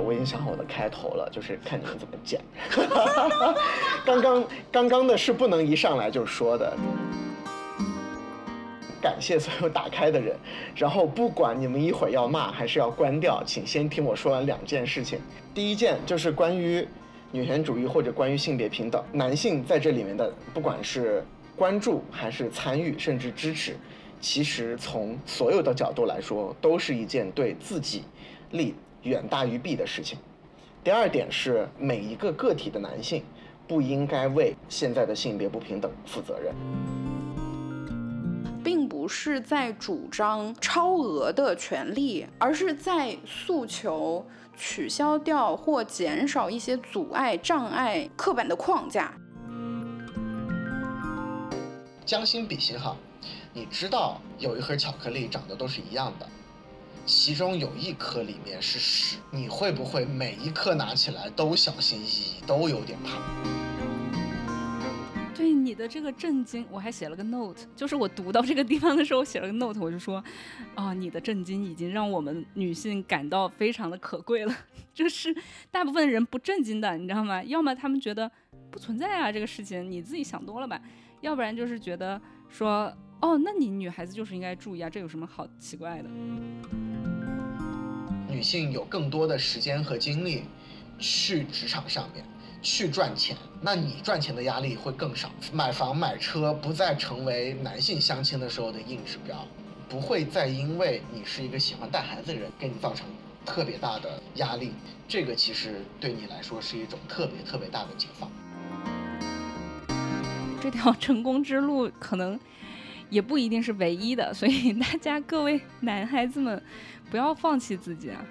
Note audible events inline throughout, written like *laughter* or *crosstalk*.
我已经想好我的开头了，就是看你们怎么剪。*laughs* 刚刚刚刚的是不能一上来就说的。感谢所有打开的人，然后不管你们一会儿要骂还是要关掉，请先听我说完两件事情。第一件就是关于女权主义或者关于性别平等，男性在这里面的不管是关注还是参与甚至支持，其实从所有的角度来说，都是一件对自己利远大于弊的事情。第二点是每一个个体的男性不应该为现在的性别不平等负责任。并不是在主张超额的权利，而是在诉求取消掉或减少一些阻碍、障碍、刻板的框架。将心比心哈，你知道有一盒巧克力长得都是一样的，其中有一颗里面是屎，你会不会每一颗拿起来都小心翼翼，都有点怕？对你的这个震惊，我还写了个 note，就是我读到这个地方的时候写了个 note，我就说，啊，你的震惊已经让我们女性感到非常的可贵了。*laughs* 就是大部分人不震惊的，你知道吗？要么他们觉得不存在啊这个事情，你自己想多了吧；要不然就是觉得说，哦，那你女孩子就是应该注意啊，这有什么好奇怪的？女性有更多的时间和精力去职场上面。去赚钱，那你赚钱的压力会更少。买房买车不再成为男性相亲的时候的硬指标，不会再因为你是一个喜欢带孩子的人，给你造成特别大的压力。这个其实对你来说是一种特别特别大的解放。这条成功之路可能也不一定是唯一的，*laughs* 所以大家各位男孩子们不要放弃自己啊。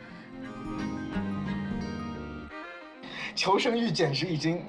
求生欲简直已经。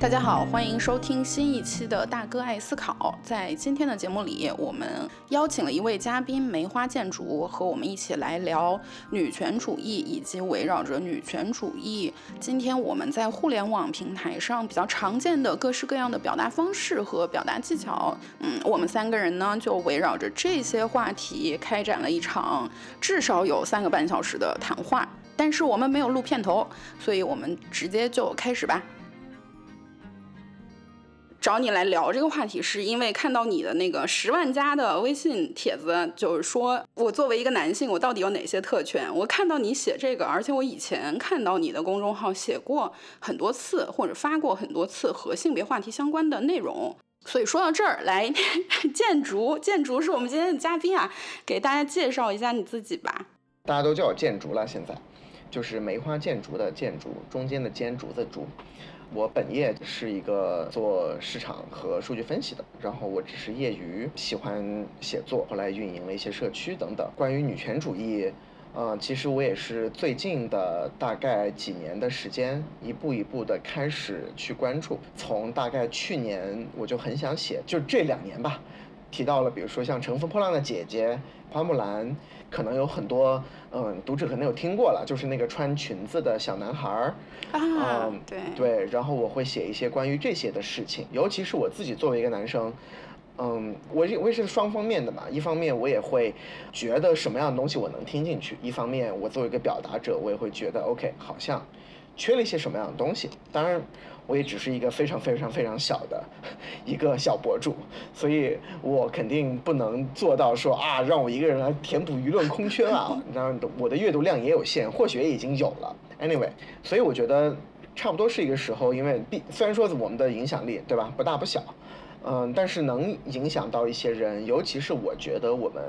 大家好，欢迎收听新一期的大哥爱思考。在今天的节目里，我们邀请了一位嘉宾梅花建筑，和我们一起来聊女权主义，以及围绕着女权主义，今天我们在互联网平台上比较常见的各式各样的表达方式和表达技巧。嗯，我们三个人呢，就围绕着这些话题开展了一场至少有三个半小时的谈话。但是我们没有录片头，所以我们直接就开始吧。找你来聊这个话题，是因为看到你的那个十万加的微信帖子，就是说我作为一个男性，我到底有哪些特权？我看到你写这个，而且我以前看到你的公众号写过很多次，或者发过很多次和性别话题相关的内容。所以说到这儿来，*laughs* 建筑建筑是我们今天的嘉宾啊，给大家介绍一下你自己吧。大家都叫我建筑了，现在就是梅花建筑的建筑，中间的尖竹子竹。我本业是一个做市场和数据分析的，然后我只是业余喜欢写作，后来运营了一些社区等等。关于女权主义，呃，其实我也是最近的大概几年的时间，一步一步的开始去关注。从大概去年我就很想写，就这两年吧，提到了比如说像《乘风破浪的姐姐》、花木兰。可能有很多嗯读者可能有听过了，就是那个穿裙子的小男孩儿啊，对对，然后我会写一些关于这些的事情，尤其是我自己作为一个男生，嗯，我我也是双方面的嘛，一方面我也会觉得什么样的东西我能听进去，一方面我作为一个表达者，我也会觉得 OK，好像缺了一些什么样的东西，当然。我也只是一个非常非常非常小的 *laughs* 一个小博主，所以我肯定不能做到说啊，让我一个人来填补舆论空缺啊。*laughs* 然后我的阅读量也有限，或许也已经有了。Anyway，所以我觉得差不多是一个时候，因为毕虽然说我们的影响力对吧不大不小，嗯，但是能影响到一些人，尤其是我觉得我们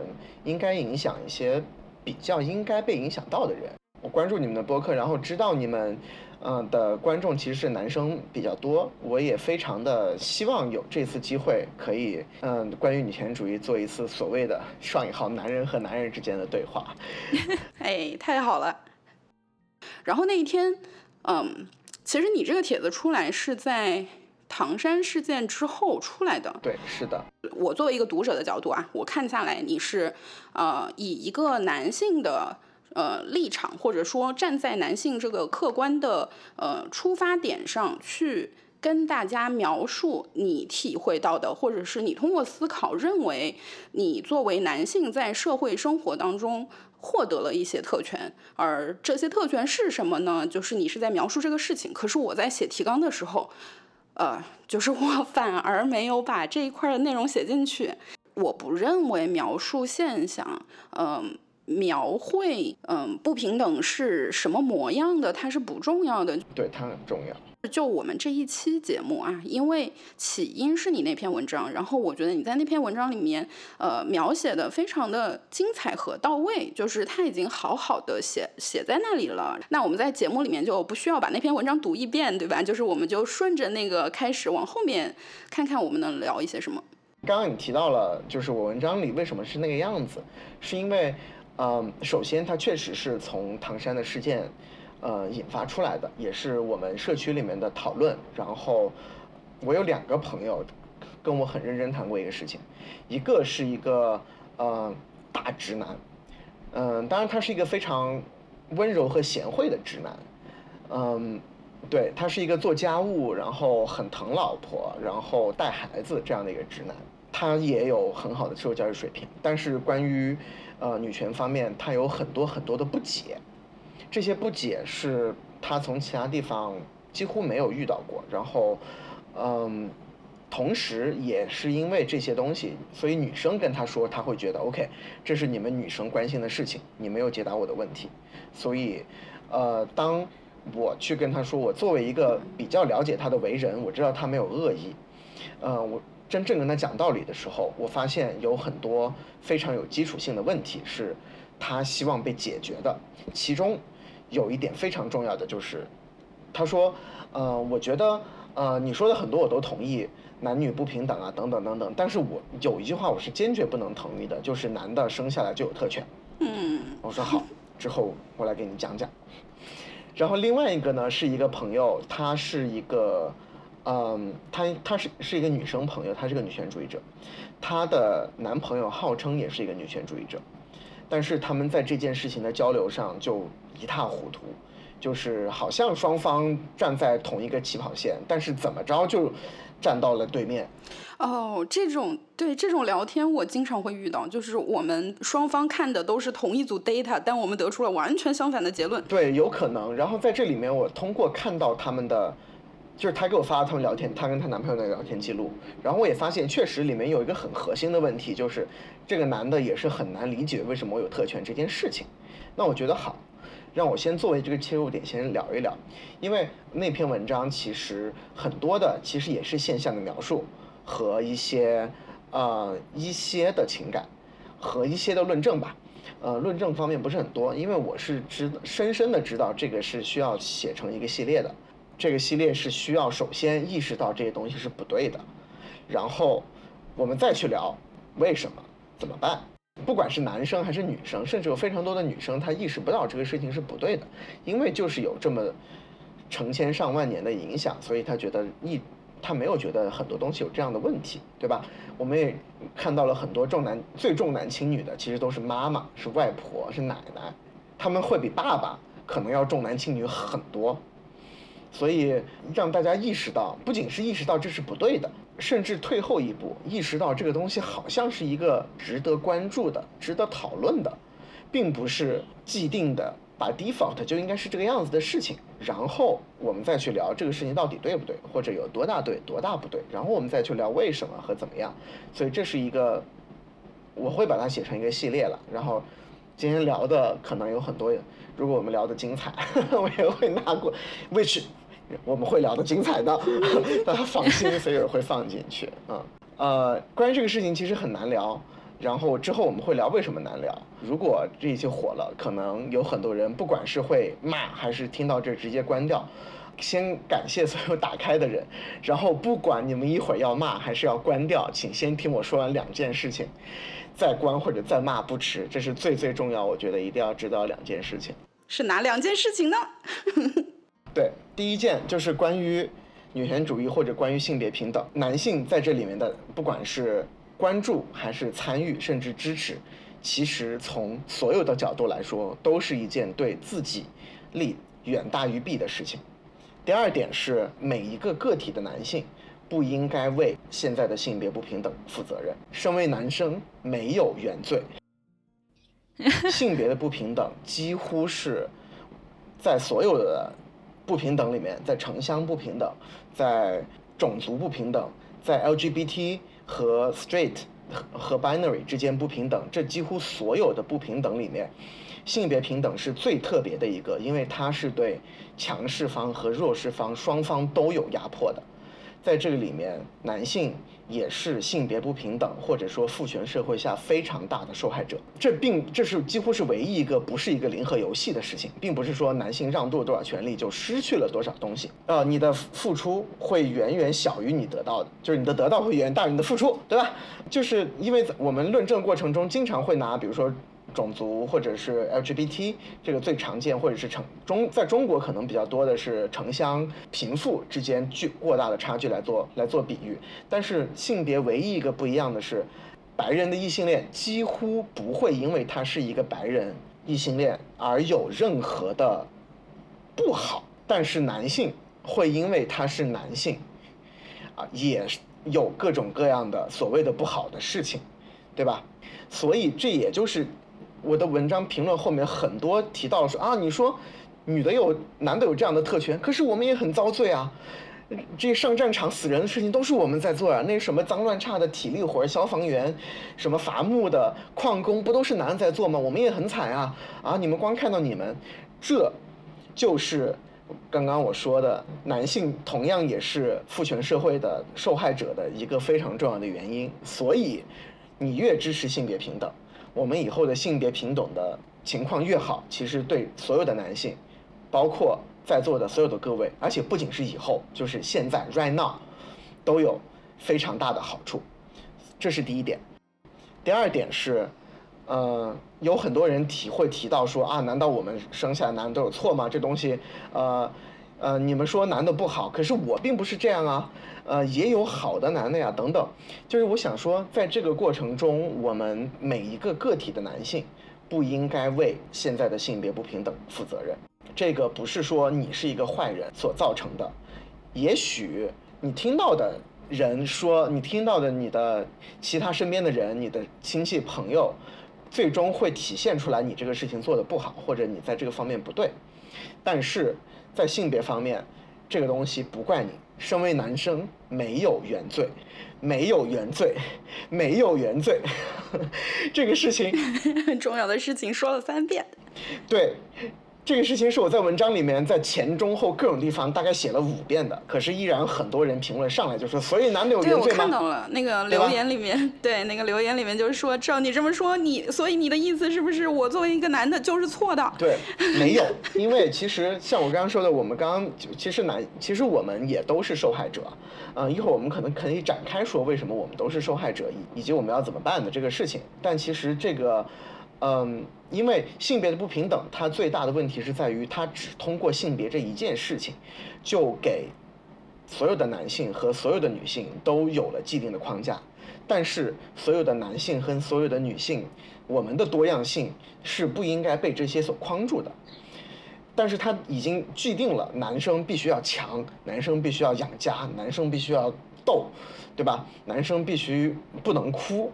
应该影响一些比较应该被影响到的人。我关注你们的播客，然后知道你们。嗯，的观众其实是男生比较多，我也非常的希望有这次机会，可以嗯，关于女权主义做一次所谓的上引号男人和男人之间的对话。*laughs* 哎，太好了。然后那一天，嗯，其实你这个帖子出来是在唐山事件之后出来的。对，是的。我作为一个读者的角度啊，我看下来你是呃以一个男性的。呃立场，或者说站在男性这个客观的呃出发点上去跟大家描述你体会到的，或者是你通过思考认为你作为男性在社会生活当中获得了一些特权，而这些特权是什么呢？就是你是在描述这个事情。可是我在写提纲的时候，呃，就是我 *laughs* 反而没有把这一块的内容写进去。我不认为描述现象，嗯、描绘，嗯、不平等是什么模样的，它是不重要的。对，它很重要。就我们这一期节目啊，因为起因是你那篇文章，然后我觉得你在那篇文章里面，呃，描写的非常的精彩和到位，就是他已经好好的写写在那里了。那我们在节目里面就不需要把那篇文章读一遍，对吧？就是我们就顺着那个开始往后面看看我们能聊一些什么。刚刚你提到了，就是我文章里为什么是那个样子，是因为，嗯，首先它确实是从唐山的事件，呃，引发出来的，也是我们社区里面的讨论。然后，我有两个朋友跟我很认真谈过一个事情，一个是一个呃大直男，嗯、当然他是一个非常温柔和贤惠的直男，嗯，对他是一个做家务，然后很疼老婆，然后带孩子这样的一个直男。他也有很好的社会教育水平，但是关于呃女权方面，他有很多很多的不解。这些不解是他从其他地方几乎没有遇到过。然后，嗯，同时也是因为这些东西，所以女生跟他说，他会觉得 OK，这是你们女生关心的事情，你没有解答我的问题。所以，呃，当我去跟他说，我作为一个比较了解他的为人，我知道他没有恶意，呃，我真正跟他讲道理的时候，我发现有很多非常有基础性的问题是他希望被解决的，其中有一点非常重要的就是，他说，呃，我觉得，呃，你说的很多我都同意，男女不平等啊，等等等等，但是我有一句话我是坚决不能同意的，就是男的生下来就有特权。嗯我说好，之后我来给你讲讲。然后另外一个呢，是一个朋友，他是一个，嗯，她她是是一个女生朋友，她是个女权主义者，她的男朋友号称也是一个女权主义者，但是他们在这件事情的交流上就一塌糊涂，就是好像双方站在同一个起跑线，但是怎么着就站到了对面。哦，这种对这种聊天我经常会遇到，就是我们双方看的都是同一组 data，但我们得出了完全相反的结论。对，有可能。然后在这里面，我通过看到他们的，就是她给我发了他们聊天，她跟她男朋友的聊天记录，然后我也发现，确实里面有一个很核心的问题，就是这个男的也是很难理解为什么我有特权这件事情。那我觉得好，让我先作为这个切入点先聊一聊，因为那篇文章其实很多的其实也是现象的描述和一些呃一些的情感和一些的论证吧。呃，论证方面不是很多，因为我是知深深的知道这个是需要写成一个系列的，这个系列是需要首先意识到这些东西是不对的，然后我们再去聊为什么怎么办。不管是男生还是女生，甚至有非常多的女生，她意识不到这个事情是不对的，因为就是有这么成千上万年的影响，所以她觉得一她没有觉得很多东西有这样的问题，对吧？我们也看到了很多重男最重男轻女的，其实都是妈妈、是外婆、是奶奶，他们会比爸爸可能要重男轻女很多。所以让大家意识到，不仅是意识到这是不对的，甚至退后一步，意识到这个东西好像是一个值得关注的、值得讨论的，并不是既定的把 default 就应该是这个样子的事情。然后我们再去聊这个事情到底对不对，或者有多大对、多大不对，然后我们再去聊为什么和怎么样。所以这是一个，我会把它写成一个系列了。然后今天聊的可能有很多，如果我们聊的精彩，*laughs* 我也会拿过，which 我们会聊的精彩的，*laughs* 大家放心，所以我会放进去。嗯，呃，关于这个事情其实很难聊，然后之后我们会聊为什么难聊。如果这一期火了，可能有很多人不管是会骂，还是听到这直接关掉。先感谢所有打开的人，然后不管你们一会儿要骂还是要关掉，请先听我说完两件事情，再关或者再骂不迟，这是最最重要，我觉得一定要知道两件事情。是哪两件事情呢？*laughs* 对，第一件就是关于女权主义或者关于性别平等，男性在这里面的不管是关注还是参与，甚至支持，其实从所有的角度来说，都是一件对自己利远大于弊的事情。第二点是，每一个个体的男性不应该为现在的性别不平等负责任。身为男生，没有原罪。*laughs* 性别的不平等几乎是在所有的不平等里面，在城乡不平等，在种族不平等，在 LGBT 和 straight 和和 binary 之间不平等，这几乎所有的不平等里面，性别平等是最特别的一个，因为它是对强势方和弱势方双方都有压迫的。在这个里面，男性也是性别不平等或者说父权社会下非常大的受害者。这并这是几乎是唯一一个不是一个零和游戏的事情，并不是说男性让渡多少权利就失去了多少东西。呃，你的付出会远远小于你得到的，就是你的得到会远大于你的付出，对吧？就是因为我们论证过程中经常会拿，比如说。种族或者是 LGBT 这个最常见，或者是城中在中国可能比较多的是城乡贫富之间巨过大的差距来做来做比喻。但是性别唯一一个不一样的是，白人的异性恋几乎不会因为他是一个白人异性恋而有任何的不好，但是男性会因为他是男性啊，也有各种各样的所谓的不好的事情，对吧？所以这也就是。我的文章评论后面很多提到说啊，你说女的有男的有这样的特权，可是我们也很遭罪啊。这上战场死人的事情都是我们在做啊。那什么脏乱差的体力活，消防员、什么伐木的、矿工，不都是男的在做吗？我们也很惨啊啊！你们光看到你们，这就是刚刚我说的，男性同样也是父权社会的受害者的一个非常重要的原因。所以，你越支持性别平等。我们以后的性别平等的情况越好，其实对所有的男性，包括在座的所有的各位，而且不仅是以后，就是现在 right now，都有非常大的好处。这是第一点。第二点是，呃，有很多人提会提到说啊，难道我们生下来男都有错吗？这东西，呃。呃，你们说男的不好，可是我并不是这样啊，呃，也有好的男的呀，等等。就是我想说，在这个过程中，我们每一个个体的男性，不应该为现在的性别不平等负责任。这个不是说你是一个坏人所造成的，也许你听到的人说，你听到的你的其他身边的人，你的亲戚朋友，最终会体现出来你这个事情做的不好，或者你在这个方面不对，但是。在性别方面，这个东西不怪你。身为男生，没有原罪，没有原罪，没有原罪。*laughs* 这个事情很 *laughs* 重要的事情说了三遍。对。这个事情是我在文章里面在前中后各种地方大概写了五遍的，可是依然很多人评论上来就说，所以男的有原罪吗？对，我看到了那个留言里面，对那个留言里面就是说，照你这么说，你所以你的意思是不是我作为一个男的就是错的？对，没有，因为其实像我刚刚说的，我们刚刚其实男，其实我们也都是受害者，嗯，一会儿我们可能可以展开说为什么我们都是受害者，以以及我们要怎么办的这个事情。但其实这个。嗯，因为性别的不平等，它最大的问题是在于，它只通过性别这一件事情，就给所有的男性和所有的女性都有了既定的框架。但是，所有的男性和所有的女性，我们的多样性是不应该被这些所框住的。但是，它已经既定了男生必须要强，男生必须要养家，男生必须要斗，对吧？男生必须不能哭。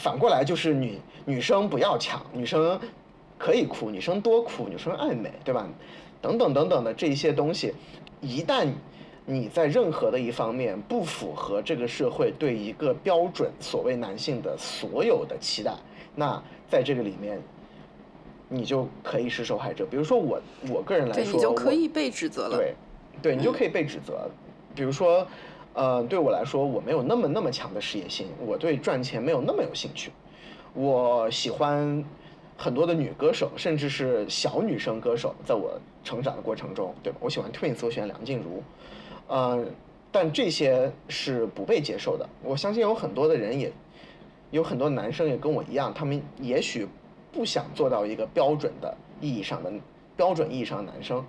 反过来就是女女生不要抢，女生可以哭，女生多哭，女生爱美，对吧？等等等等的这些东西，一旦你在任何的一方面不符合这个社会对一个标准所谓男性的所有的期待，那在这个里面，你就可以是受害者。比如说我我个人来说，你就可以被指责了。对，对你就可以被指责。比如说。呃，对我来说，我没有那么那么强的事业心，我对赚钱没有那么有兴趣。我喜欢很多的女歌手，甚至是小女生歌手，在我成长的过程中，对吧？我喜欢 Twins，我喜欢梁静茹，嗯，但这些是不被接受的。我相信有很多的人也，有很多男生也跟我一样，他们也许不想做到一个标准的意义上的标准意义上的男生，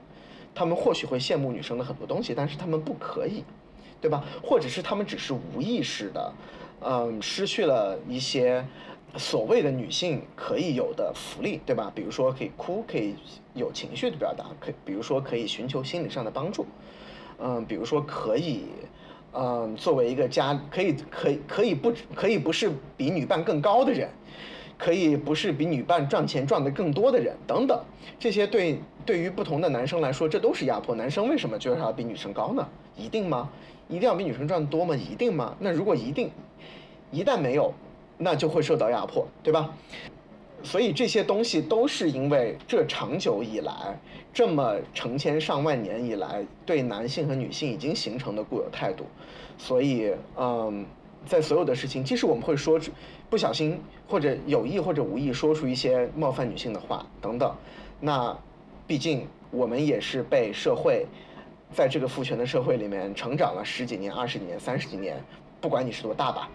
他们或许会羡慕女生的很多东西，但是他们不可以。对吧？或者是他们只是无意识的，嗯，失去了一些所谓的女性可以有的福利，对吧？比如说可以哭，可以有情绪的表达，可以比如说可以寻求心理上的帮助，嗯，比如说可以，嗯，作为一个家，可以可以可以不可以不是比女伴更高的人，可以不是比女伴赚钱赚得更多的人，等等，这些对对于不同的男生来说，这都是压迫。男生为什么就是要比女生高呢？一定吗？一定要比女生赚多吗？一定吗？那如果一定，一旦没有。那就会受到压迫，对吧？所以这些东西都是因为这长久以来，这么成千上万年以来，对男性和女性已经形成的固有态度。所以，嗯，在所有的事情，即使我们会说出不小心或者有意或者无意说出一些冒犯女性的话等等，那毕竟我们也是被社会在这个父权的社会里面成长了十几年、二十几年、三十几年，不管你是多大吧，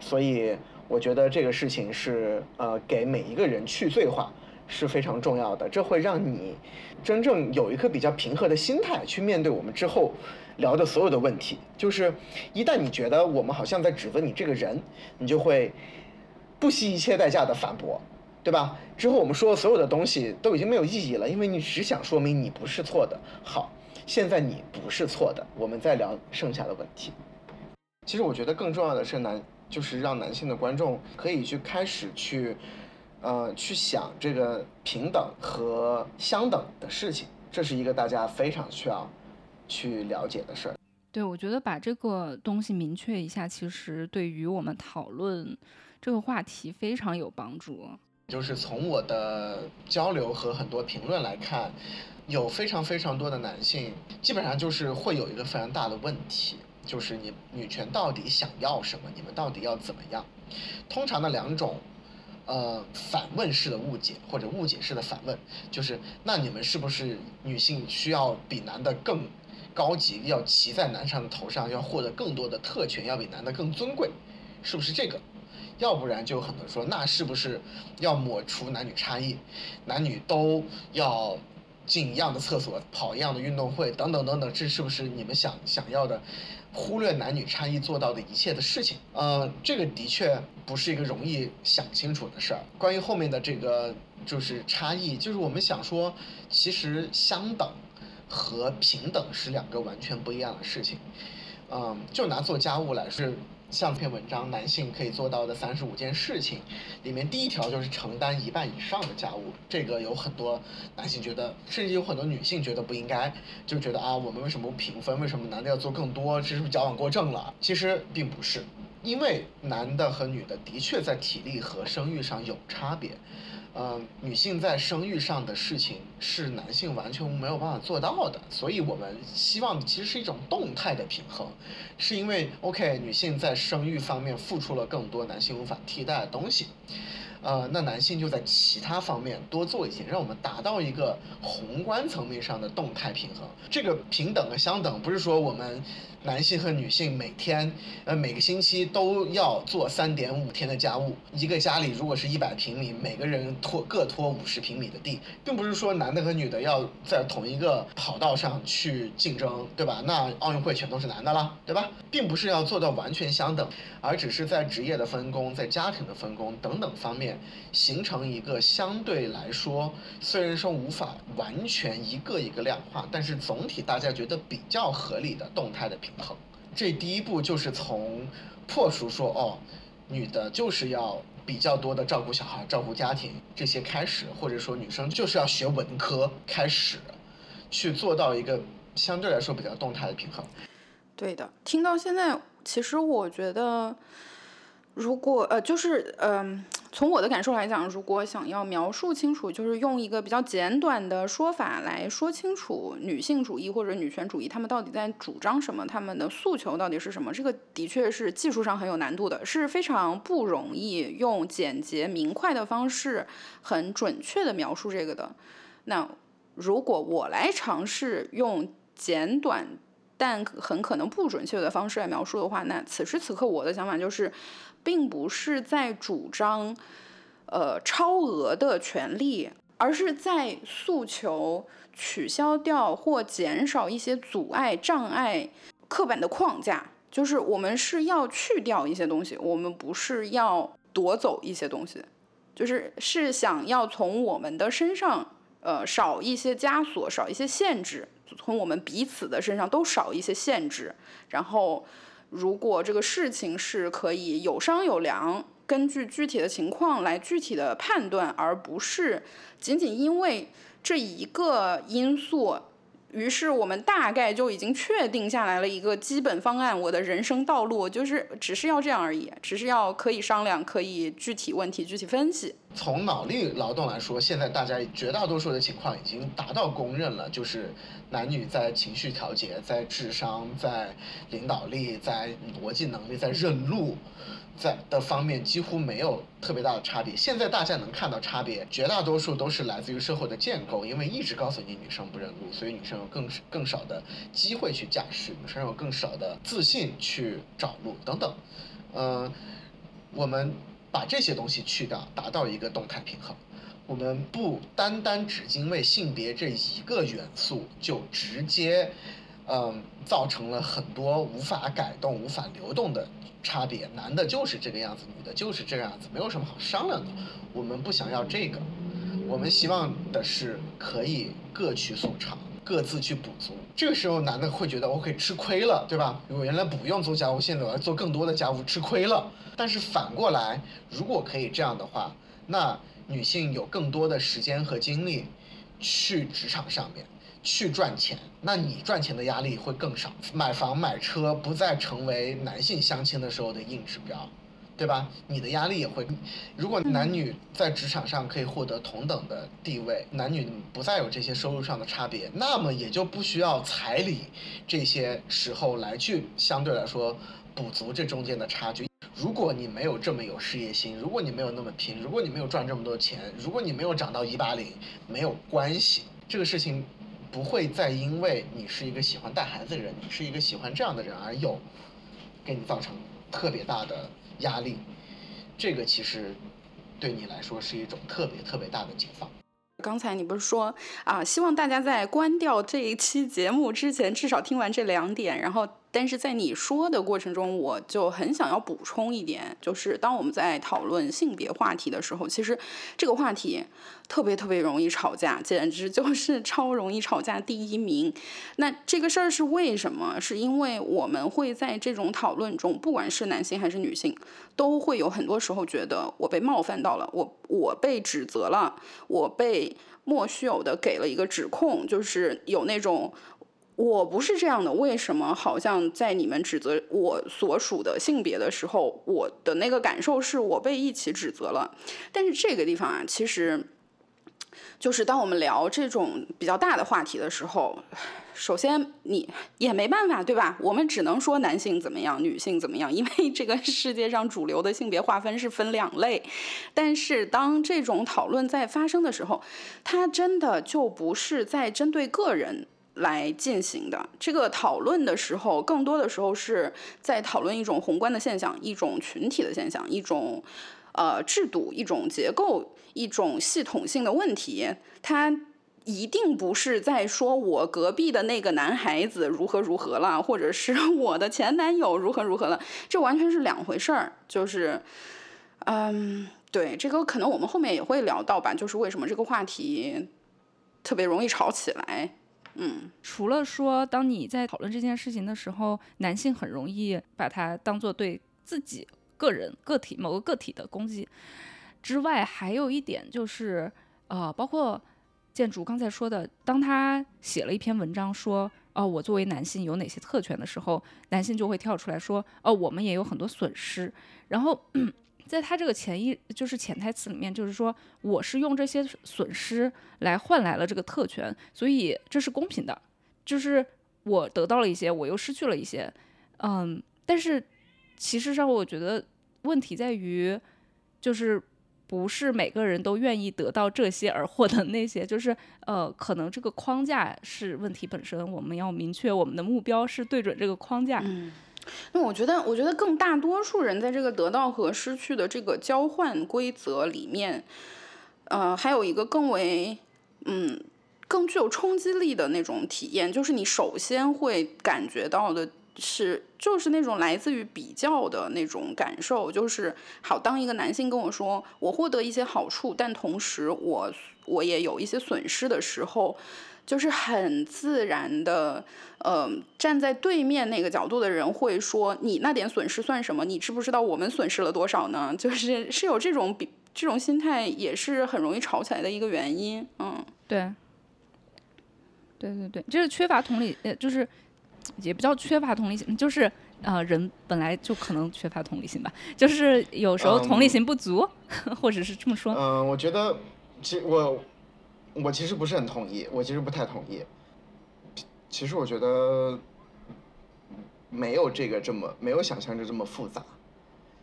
所以。我觉得这个事情是呃，给每一个人去罪化是非常重要的，这会让你真正有一颗比较平和的心态去面对我们之后聊的所有的问题。就是一旦你觉得我们好像在指责你这个人，你就会不惜一切代价的反驳，对吧？之后我们说的所有的东西都已经没有意义了，因为你只想说明你不是错的。好，现在你不是错的，我们再聊剩下的问题。其实我觉得更重要的是男。就是让男性的观众可以去开始去，呃，去想这个平等和相等的事情，这是一个大家非常需要去了解的事儿。对，我觉得把这个东西明确一下，其实对于我们讨论这个话题非常有帮助。就是从我的交流和很多评论来看，有非常非常多的男性，基本上就是会有一个非常大的问题。就是你女权到底想要什么？你们到底要怎么样？通常的两种，呃，反问式的误解或者误解式的反问，就是那你们是不是女性需要比男的更高级，要骑在男上的头上，要获得更多的特权，要比男的更尊贵，是不是这个？要不然就有很多人说，那是不是要抹除男女差异，男女都要进一样的厕所，跑一样的运动会，等等等等，这是不是你们想想要的？忽略男女差异做到的一切的事情，呃，这个的确不是一个容易想清楚的事儿。关于后面的这个就是差异，就是我们想说，其实相等和平等是两个完全不一样的事情。嗯，就拿做家务来说。像篇文章，男性可以做到的三十五件事情，里面第一条就是承担一半以上的家务。这个有很多男性觉得，甚至有很多女性觉得不应该，就觉得啊，我们为什么不平分？为什么男的要做更多？这是不是矫枉过正了？其实并不是，因为男的和女的的确在体力和生育上有差别。嗯，女性在生育上的事情是男性完全没有办法做到的，所以我们希望其实是一种动态的平衡，是因为 OK，女性在生育方面付出了更多男性无法替代的东西，呃，那男性就在其他方面多做一些，让我们达到一个宏观层面上的动态平衡。这个平等和相等不是说我们。男性和女性每天，呃，每个星期都要做三点五天的家务。一个家里如果是一百平米，每个人拖各拖五十平米的地，并不是说男的和女的要在同一个跑道上去竞争，对吧？那奥运会全都是男的了，对吧？并不是要做到完全相等，而只是在职业的分工、在家庭的分工等等方面，形成一个相对来说，虽然说无法完全一个一个量化，但是总体大家觉得比较合理的动态的平。平衡，这第一步就是从破除说哦，女的就是要比较多的照顾小孩、照顾家庭这些开始，或者说女生就是要学文科开始，去做到一个相对来说比较动态的平衡。对的，听到现在，其实我觉得，如果呃，就是嗯。从我的感受来讲，如果想要描述清楚，就是用一个比较简短的说法来说清楚女性主义或者女权主义，他们到底在主张什么，他们的诉求到底是什么，这个的确是技术上很有难度的，是非常不容易用简洁明快的方式很准确的描述这个的。那如果我来尝试用简短但很可能不准确的方式来描述的话，那此时此刻我的想法就是。并不是在主张，呃，超额的权利，而是在诉求取消掉或减少一些阻碍、障碍、刻板的框架。就是我们是要去掉一些东西，我们不是要夺走一些东西，就是是想要从我们的身上，呃，少一些枷锁，少一些限制，从我们彼此的身上都少一些限制。然后，如果这个事情是可以有商有量，根据具体的情况来具体的判断，而不是仅仅因为这一个因素。于是我们大概就已经确定下来了一个基本方案，我的人生道路就是只是要这样而已，只是要可以商量，可以具体问题具体分析。从脑力劳动来说，现在大家绝大多数的情况已经达到公认了，就是男女在情绪调节、在智商、在领导力、在逻辑能力、在认路。在的方面几乎没有特别大的差别。现在大家能看到差别，绝大多数都是来自于社会的建构，因为一直告诉你女生不认路，所以女生有更更少的机会去驾驶，女生有更少的自信去找路等等。嗯，我们把这些东西去掉，达到一个动态平衡。我们不单单只因为性别这一个元素就直接，嗯，造成了很多无法改动、无法流动的。差别，男的就是这个样子，女的就是这个样子，没有什么好商量的。我们不想要这个，我们希望的是可以各取所长，各自去补足。这个时候，男的会觉得我可以吃亏了，对吧？我原来不用做家务，现在我要做更多的家务，吃亏了。但是反过来，如果可以这样的话，那女性有更多的时间和精力去职场上面。去赚钱，那你赚钱的压力会更少。买房买车不再成为男性相亲的时候的硬指标，对吧？你的压力也会。如果男女在职场上可以获得同等的地位，男女不再有这些收入上的差别，那么也就不需要彩礼这些时候来去相对来说补足这中间的差距。如果你没有这么有事业心，如果你没有那么拼，如果你没有赚这么多钱，如果你没有涨到一八零，没有关系，这个事情。不会再因为你是一个喜欢带孩子的人，你是一个喜欢这样的人而有给你造成特别大的压力。这个其实对你来说是一种特别特别大的解放。刚才你不是说啊，希望大家在关掉这一期节目之前，至少听完这两点，然后。但是在你说的过程中，我就很想要补充一点，就是当我们在讨论性别话题的时候，其实这个话题特别特别容易吵架，简直就是 *laughs* 超容易吵架第一名。那这个事儿是为什么？是因为我们会在这种讨论中，不管是男性还是女性，都会有很多时候觉得我被冒犯到了，我我被指责了，我被莫须有的给了一个指控，就是有那种。我不是这样的，为什么好像在你们指责我所属的性别的时候，我的那个感受是我被一起指责了？但是这个地方啊，其实就是当我们聊这种比较大的话题的时候，首先你也没办法，对吧？我们只能说男性怎么样，女性怎么样，因为这个世界上主流的性别划分是分两类。但是当这种讨论在发生的时候，它真的就不是在针对个人。来进行的这个讨论的时候，更多的时候是在讨论一种宏观的现象，一种群体的现象，一种呃制度，一种结构，一种系统性的问题。它一定不是在说我隔壁的那个男孩子如何如何了，或者是 *laughs* 我的前男友如何如何了，这完全是两回事儿。就是，嗯，对，这个可能我们后面也会聊到吧，就是为什么这个话题特别容易吵起来。嗯，除了说，当你在讨论这件事情的时候，男性很容易把它当做对自己个人个体某个个体的攻击之外，还有一点就是，呃，包括建筑刚才说的，当他写了一篇文章说，哦，我作为男性有哪些特权的时候，男性就会跳出来说，哦，我们也有很多损失，然后。在他这个潜意就是潜台词里面，就是说我是用这些损失来换来了这个特权，所以这是公平的，就是我得到了一些，我又失去了一些，嗯，但是其实上我觉得问题在于，就是不是每个人都愿意得到这些而获得那些，就是呃，可能这个框架是问题本身，我们要明确我们的目标是对准这个框架。那我觉得，我觉得更大多数人在这个得到和失去的这个交换规则里面，呃，还有一个更为，嗯，更具有冲击力的那种体验，就是你首先会感觉到的是就是那种来自于比较的那种感受，就是好，当一个男性跟我说我获得一些好处，但同时我我也有一些损失的时候，就是很自然的，呃，站在对面那个角度的人会说你那点损失算什么？你知不知道我们损失了多少呢？就是是有这种比这种心态，也是很容易吵起来的一个原因。嗯，对，对对对，就是缺乏同理，呃，就是也不叫缺乏同理心，就是呃，人本来就可能缺乏同理心吧，就是有时候同理心不足，*laughs* 或者是这么说。嗯，我觉得，其我我其实不是很同意，我其实不太同意。其实我觉得没有这个这么没有想象着这么复杂，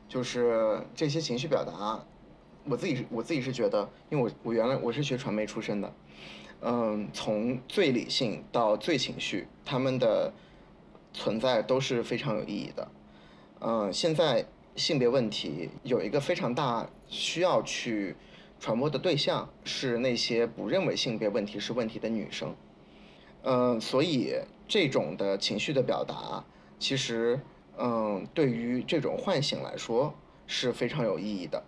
就是这些情绪表达，我自己我自己是觉得，因为我我原来我是学传媒出身的，嗯，从最理性到最情绪，他们的存在都是非常有意义的。嗯，现在性别问题有一个非常大需要去传播的对象是那些不认为性别问题是问题的女生。嗯，所以这种的情绪的表达，其实嗯，对于这种唤醒来说是非常有意义的。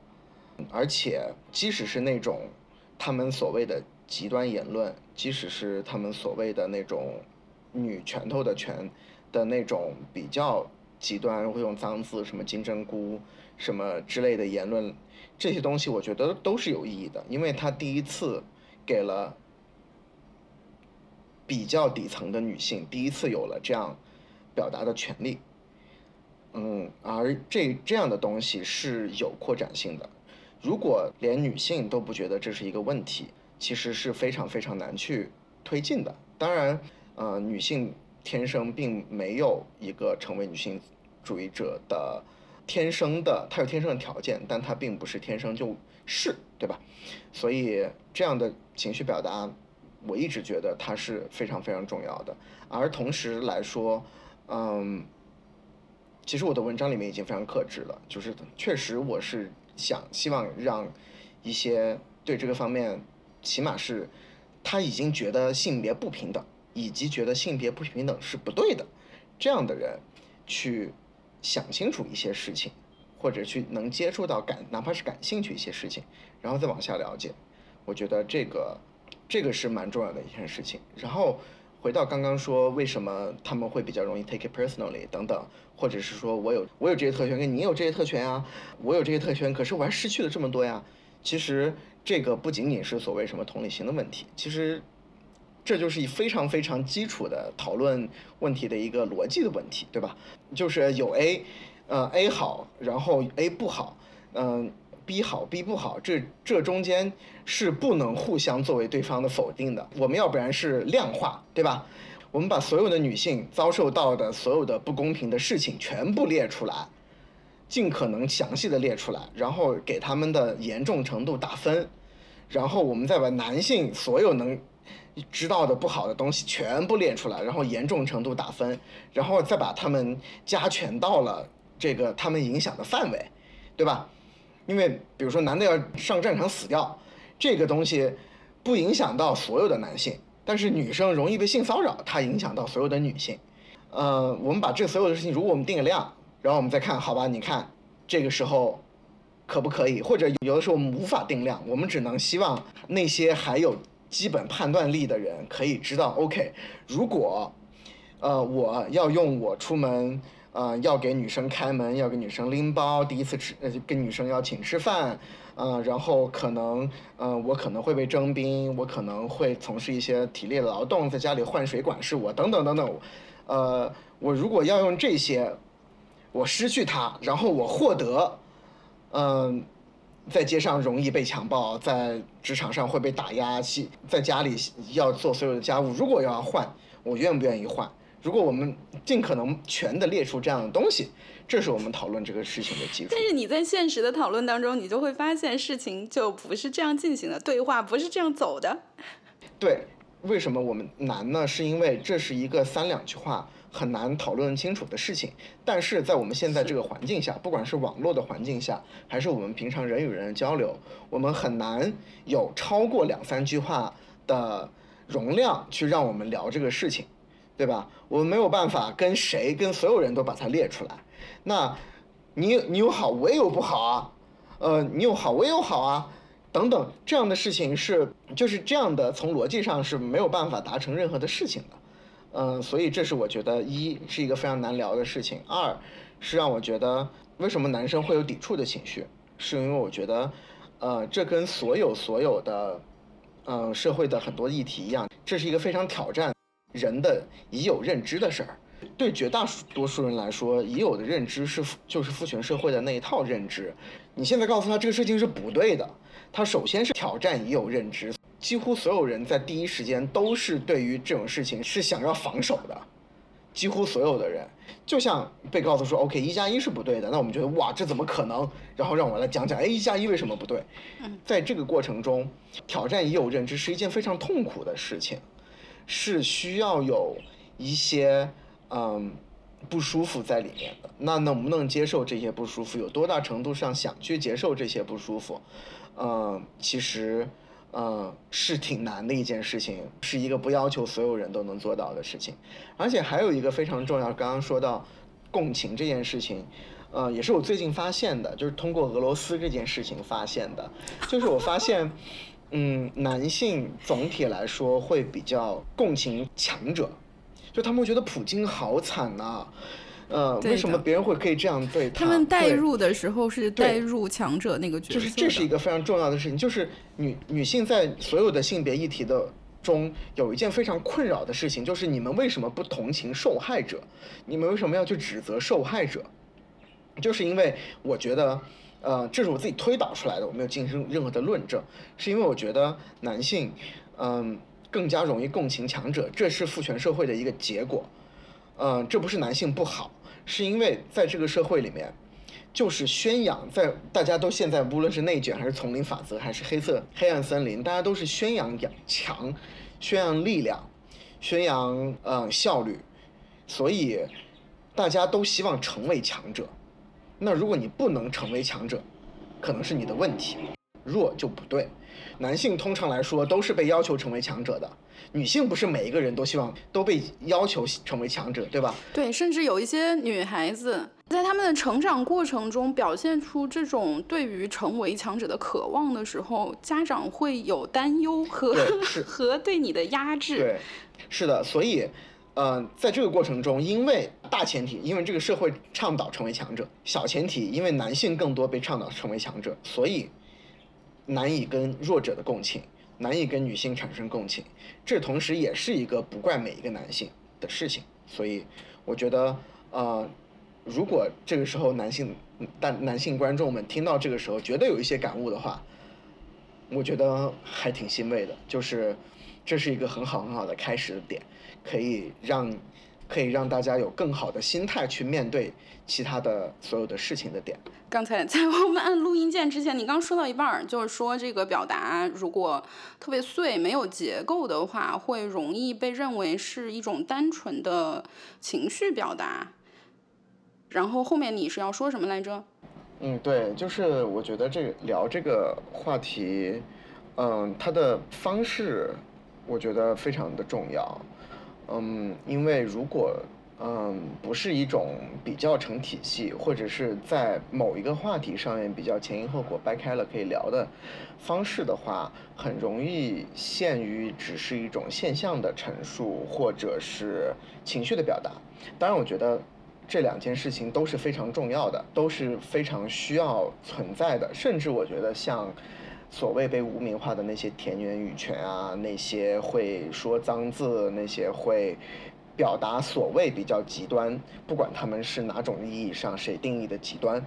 而且，即使是那种他们所谓的极端言论，即使是他们所谓的那种女拳头的拳的那种比较极端，会用脏字，什么金针菇什么之类的言论，这些东西我觉得都是有意义的，因为他第一次给了比较底层的女性第一次有了这样表达的权利。嗯，而这这样的东西是有扩展性的。如果连女性都不觉得这是一个问题，其实是非常非常难去推进的。当然，呃，女性天生并没有一个成为女性主义者的天生的，他有天生的条件，但他并不是天生就是，对吧？所以这样的情绪表达，我一直觉得它是非常非常重要的。而同时来说，嗯，其实我的文章里面已经非常克制了，就是确实我是想希望让一些对这个方面，起码是他已经觉得性别不平等，以及觉得性别不平等是不对的，这样的人去想清楚一些事情，或者去能接触到感，哪怕是感兴趣一些事情，然后再往下了解，我觉得这个这个是蛮重要的一件事情。然后回到刚刚说为什么他们会比较容易 take it personally 等等，或者是说我有我有这些特权，跟你有这些特权啊，我有这些特权，可是我还失去了这么多呀。其实这个不仅仅是所谓什么同理心的问题，其实这就是以非常非常基础的讨论问题的一个逻辑的问题，对吧？就是有 A，呃 A 好，然后 A 不好，嗯、B 好 B 不好，这这中间是不能互相作为对方的否定的。我们要不然是量化，对吧？我们把所有的女性遭受到的所有的不公平的事情全部列出来，尽可能详细的列出来，然后给他们的严重程度打分，然后我们再把男性所有能知道的不好的东西全部列出来，然后严重程度打分，然后再把他们加权到了这个他们影响的范围，对吧？因为比如说男的要上战场死掉，这个东西不影响到所有的男性，但是女生容易被性骚扰，它影响到所有的女性。呃，我们把这所有的事情，如果我们定个量，然后我们再看，好吧，你看这个时候可不可以？或者有的时候我们无法定量，我们只能希望那些还有基本判断力的人可以知道，OK，如果呃我要用我出门。呃，要给女生开门，要给女生拎包，第一次吃，呃，跟女生要请吃饭，呃，然后可能，呃，我可能会被征兵，我可能会从事一些体力劳动，在家里换水管是我，等等等等，呃，我如果要用这些，我失去它，然后我获得，嗯、在街上容易被强暴，在职场上会被打压，其在家里要做所有的家务，如果要换，我愿不愿意换？如果我们尽可能全的列出这样的东西，这是我们讨论这个事情的基础但。是你在现实的讨论当中，你就会发现事情就不是这样进行的，对话不是这样走的。对，为什么我们难呢？是因为这是一个三两句话很难讨论清楚的事情。但是在我们现在这个环境下，不管是网络的环境下，还是我们平常人与人的交流，我们很难有超过两三句话的容量去让我们聊这个事情。对吧？我们没有办法跟谁跟所有人都把它列出来。那，你你有好，我也有不好啊，呃，你有好，我也有好啊，等等，这样的事情是就是这样的，从逻辑上是没有办法达成任何的事情的。嗯，所以这是我觉得一是一个非常难聊的事情，二是让我觉得为什么男生会有抵触的情绪，是因为我觉得，呃，这跟所有所有的，嗯，社会的很多议题一样，这是一个非常挑战人的已有认知的事儿。对绝大多数人来说，已有的认知是就是父权社会的那一套认知。你现在告诉他这个事情是不对的，他首先是挑战已有认知。几乎所有人在第一时间都是对于这种事情是想要防守的，几乎所有的人，就像被告诉说，OK，一加一是不对的，那我们觉得哇，这怎么可能？然后让我来讲讲，哎，一加一为什么不对？在这个过程中，挑战已有认知是一件非常痛苦的事情，是需要有一些嗯不舒服在里面的。那能不能接受这些不舒服？有多大程度上想去接受这些不舒服？嗯，其实。嗯，是挺难的一件事情，是一个不要求所有人都能做到的事情。而且还有一个非常重要，刚刚说到共情这件事情，呃，也是我最近发现的，就是通过俄罗斯这件事情发现的。就是我发现，嗯，男性总体来说会比较共情强者，就他们会觉得普京好惨呐。呃，为什么别人会可以这样对他们代入的时候是代入强者那个角色？就是这是一个非常重要的事情，就是女女性在所有的性别议题的中有一件非常困扰的事情，就是你们为什么不同情受害者？你们为什么要去指责受害者？就是因为我觉得，呃，这是我自己推导出来的，我没有进行任何的论证，是因为我觉得男性，嗯，更加容易共情强者，这是父权社会的一个结果。嗯，这不是男性不好。是因为在这个社会里面，就是宣扬在大家都现在无论是内卷还是丛林法则还是黑色黑暗森林，大家都是宣扬强，宣扬力量，宣扬嗯效率，所以大家都希望成为强者。那如果你不能成为强者，可能是你的问题，弱就不对。男性通常来说都是被要求成为强者的。女性不是每一个人都希望都被要求成为强者，对吧？对，甚至有一些女孩子在他们的成长过程中表现出这种对于成为强者的渴望的时候，家长会有担忧和 *laughs* 和对你的压制。对，是的，所以，呃，在这个过程中，因为大前提，因为这个社会倡导成为强者；小前提，因为男性更多被倡导成为强者，所以难以跟弱者的共情。难以跟女性产生共情，这同时也是一个不怪每一个男性的事情。所以，我觉得，呃，如果这个时候男性，但男性观众们听到这个时候觉得有一些感悟的话，我觉得还挺欣慰的。就是，这是一个很好很好的开始的点，可以让。可以让大家有更好的心态去面对其他的所有的事情的点。刚才在我们按录音键之前，你刚说到一半儿，就是说这个表达如果特别碎、没有结构的话，会容易被认为是一种单纯的情绪表达。然后后面你是要说什么来着？嗯，对，就是我觉得这个聊这个话题，嗯，它的方式我觉得非常的重要。嗯，因为如果嗯不是一种比较成体系，或者是在某一个话题上面比较前因后果掰开了可以聊的方式的话，很容易限于只是一种现象的陈述，或者是情绪的表达。当然，我觉得这两件事情都是非常重要的，都是非常需要存在的。甚至我觉得像。所谓被污名化的那些田园女权啊，那些会说脏字，那些会表达所谓比较极端，不管他们是哪种意义上谁定义的极端，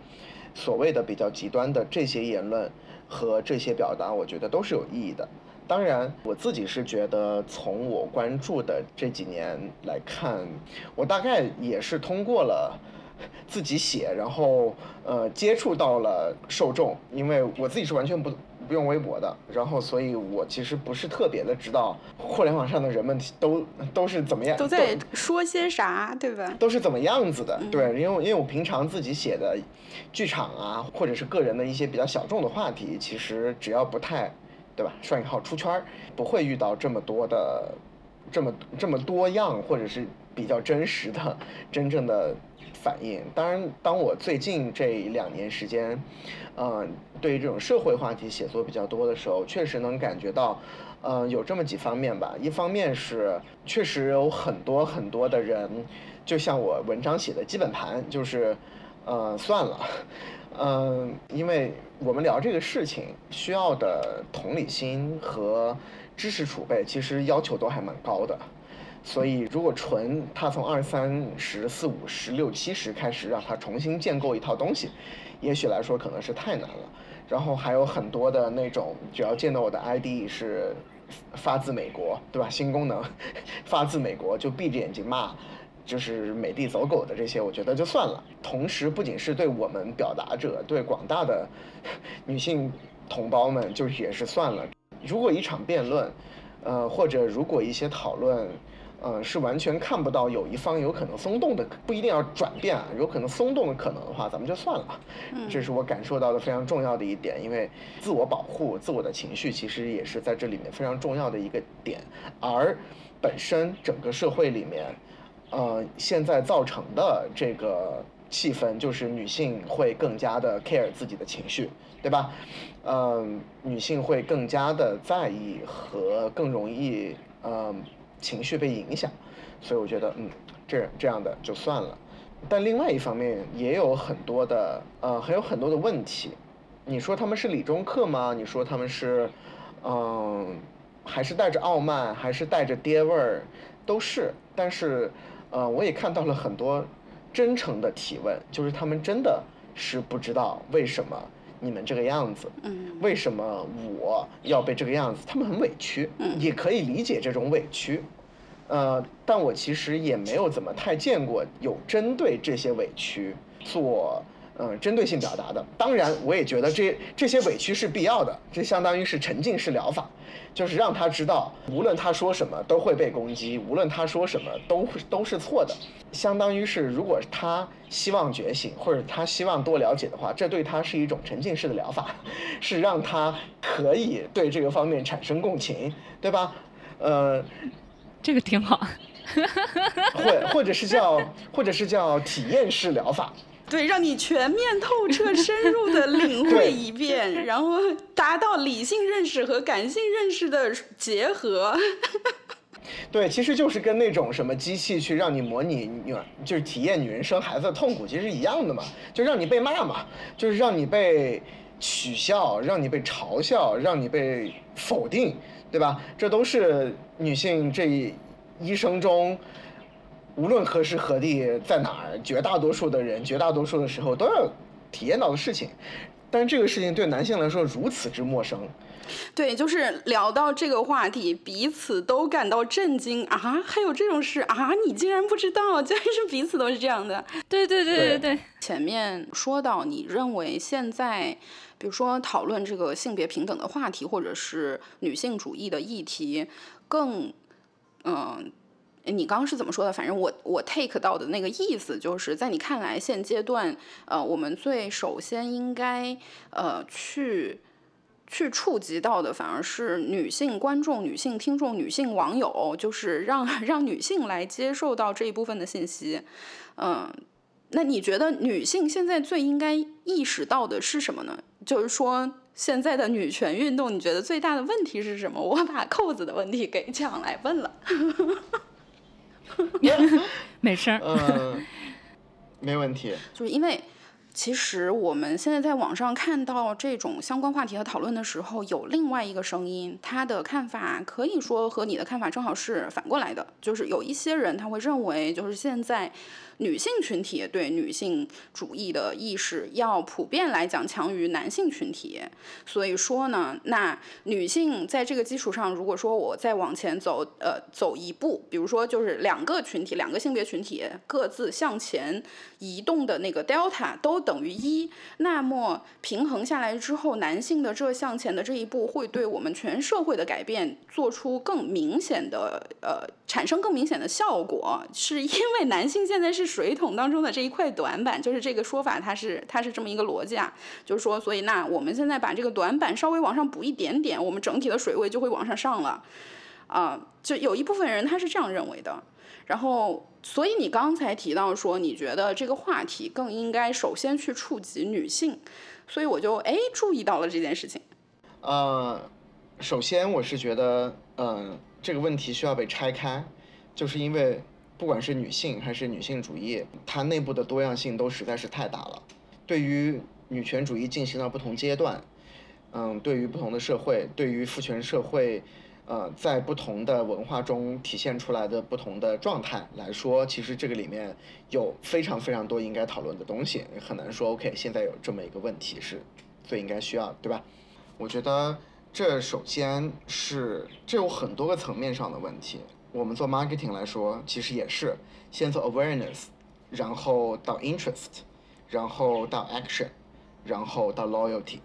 所谓的比较极端的这些言论和这些表达，我觉得都是有意义的。当然，我自己是觉得，从我关注的这几年来看，我大概也是通过了自己写，然后呃接触到了受众，因为我自己是完全不。不用微博的，然后，所以我其实不是特别的知道互联网上的人们都都是怎么样，都在说些啥，对吧？都是怎么样子的？对，因为因为我平常自己写的剧场啊，或者是个人的一些比较小众的话题，其实只要不太，对吧？双引号出圈儿，不会遇到这么多的这么这么多样，或者是比较真实的 *laughs* 真正的反应。当然，当我最近这两年时间，嗯，对于这种社会话题写作比较多的时候，确实能感觉到，嗯，有这么几方面吧。一方面是确实有很多很多的人，就像我文章写的基本盘，就是，呃，算了。嗯，因为我们聊这个事情需要的同理心和知识储备，其实要求都还蛮高的。所以，如果纯他从二三十四五十六七十开始让他重新建构一套东西，也许来说可能是太难了。然后还有很多的那种，只要见到我的 ID 是发自美国，对吧？新功能发自美国，就闭着眼睛骂。就是美帝走狗的这些，我觉得就算了。同时，不仅是对我们表达者，对广大的 *laughs* 女性同胞们，就也是算了。如果一场辩论，呃，或者如果一些讨论，呃，是完全看不到有一方有可能松动的，不一定要转变啊，有可能松动的可能的话，咱们就算了。这是我感受到的非常重要的一点，因为自我保护、自我的情绪，其实也是在这里面非常重要的一个点。而本身整个社会里面。呃，现在造成的这个气氛就是女性会更加的 care 自己的情绪，对吧？嗯，女性会更加的在意和更容易呃情绪被影响，所以我觉得嗯，这这样的就算了。但另外一方面也有很多的呃还有很多的问题，你说他们是理中客吗？你说他们是嗯还是带着傲慢，还是带着爹味儿？都是，但是。呃，我也看到了很多真诚的提问，就是他们真的是不知道为什么你们这个样子，为什么我要被这个样子，他们很委屈，也可以理解这种委屈，呃，但我其实也没有怎么太见过有针对这些委屈做。嗯，针对性表达的，当然我也觉得这这些委屈是必要的，这相当于是沉浸式疗法，就是让他知道，无论他说什么都会被攻击，无论他说什么都都是错的，相当于是如果他希望觉醒或者他希望多了解的话，这对他是一种沉浸式的疗法，*laughs* 是让他可以对这个方面产生共情，对吧？呃，这个挺好，*laughs* 或或者是叫或者是叫体验式疗法。对，让你全面透彻、*laughs* 深入的领会一遍，然后达到理性认识和感性认识的结合。*laughs* 对，其实就是跟那种什么机器去让你模拟女，就是体验女人生孩子的痛苦，其实一样的嘛，就让你被骂嘛，就是让你被取笑，让你被嘲笑，让你被否定，对吧？这都是女性这一生中。无论何时何地在哪儿，绝大多数的人，绝大多数的时候都要体验到的事情，但这个事情对男性来说如此之陌生。对，就是聊到这个话题，彼此都感到震惊啊！还有这种事啊？你竟然不知道？*laughs* 竟然是彼此都是这样的。对对对对对。前面说到，你认为现在，比如说讨论这个性别平等的话题，或者是女性主义的议题，更嗯。你刚刚是怎么说的？反正我我 take 到的那个意思，就是在你看来，现阶段，呃，我们最首先应该呃去去触及到的，反而是女性观众、女性听众、女性网友，就是让 *laughs* 让女性来接受到这一部分的信息。嗯，那你觉得女性现在最应该意识到的是什么呢？就是说，现在的女权运动，你觉得最大的问题是什么？我把扣子的问题给抢来问了。*laughs* *laughs* 没事儿，嗯，没问题。就是因为，其实我们现在在网上看到这种相关话题和讨论的时候，有另外一个声音，他的看法可以说和你的看法正好是反过来的。就是有一些人他会认为，就是现在。女性群体对女性主义的意识要普遍来讲强于男性群体，所以说呢，那女性在这个基础上，如果说我再往前走，呃，走一步，比如说就是两个群体，两个性别群体各自向前移动的那个 delta 都等于一，那么平衡下来之后，男性的这向前的这一步会对我们全社会的改变做出更明显的，呃，产生更明显的效果，是因为男性现在是。水桶当中的这一块短板，就是这个说法，它是它是这么一个逻辑啊，就是说，所以那我们现在把这个短板稍微往上补一点点，我们整体的水位就会往上上了，啊，就有一部分人他是这样认为的。然后，所以你刚才提到说，你觉得这个话题更应该首先去触及女性，所以我就哎注意到了这件事情。呃，首先我是觉得，嗯，这个问题需要被拆开，就是因为不管是女性还是女性主义，它内部的多样性都实在是太大了。对于女权主义进行了不同阶段，嗯，对于不同的社会，对于父权社会。呃，在不同的文化中体现出来的不同的状态来说，其实这个里面有非常非常多应该讨论的东西，很难说 OK，现在有这么一个问题是最应该需要，对吧？我觉得这首先是这有很多个层面上的问题。我们做 marketing 来说，其实也是先做 awareness，然后到 interest，然后到 action，然后到 loyalty。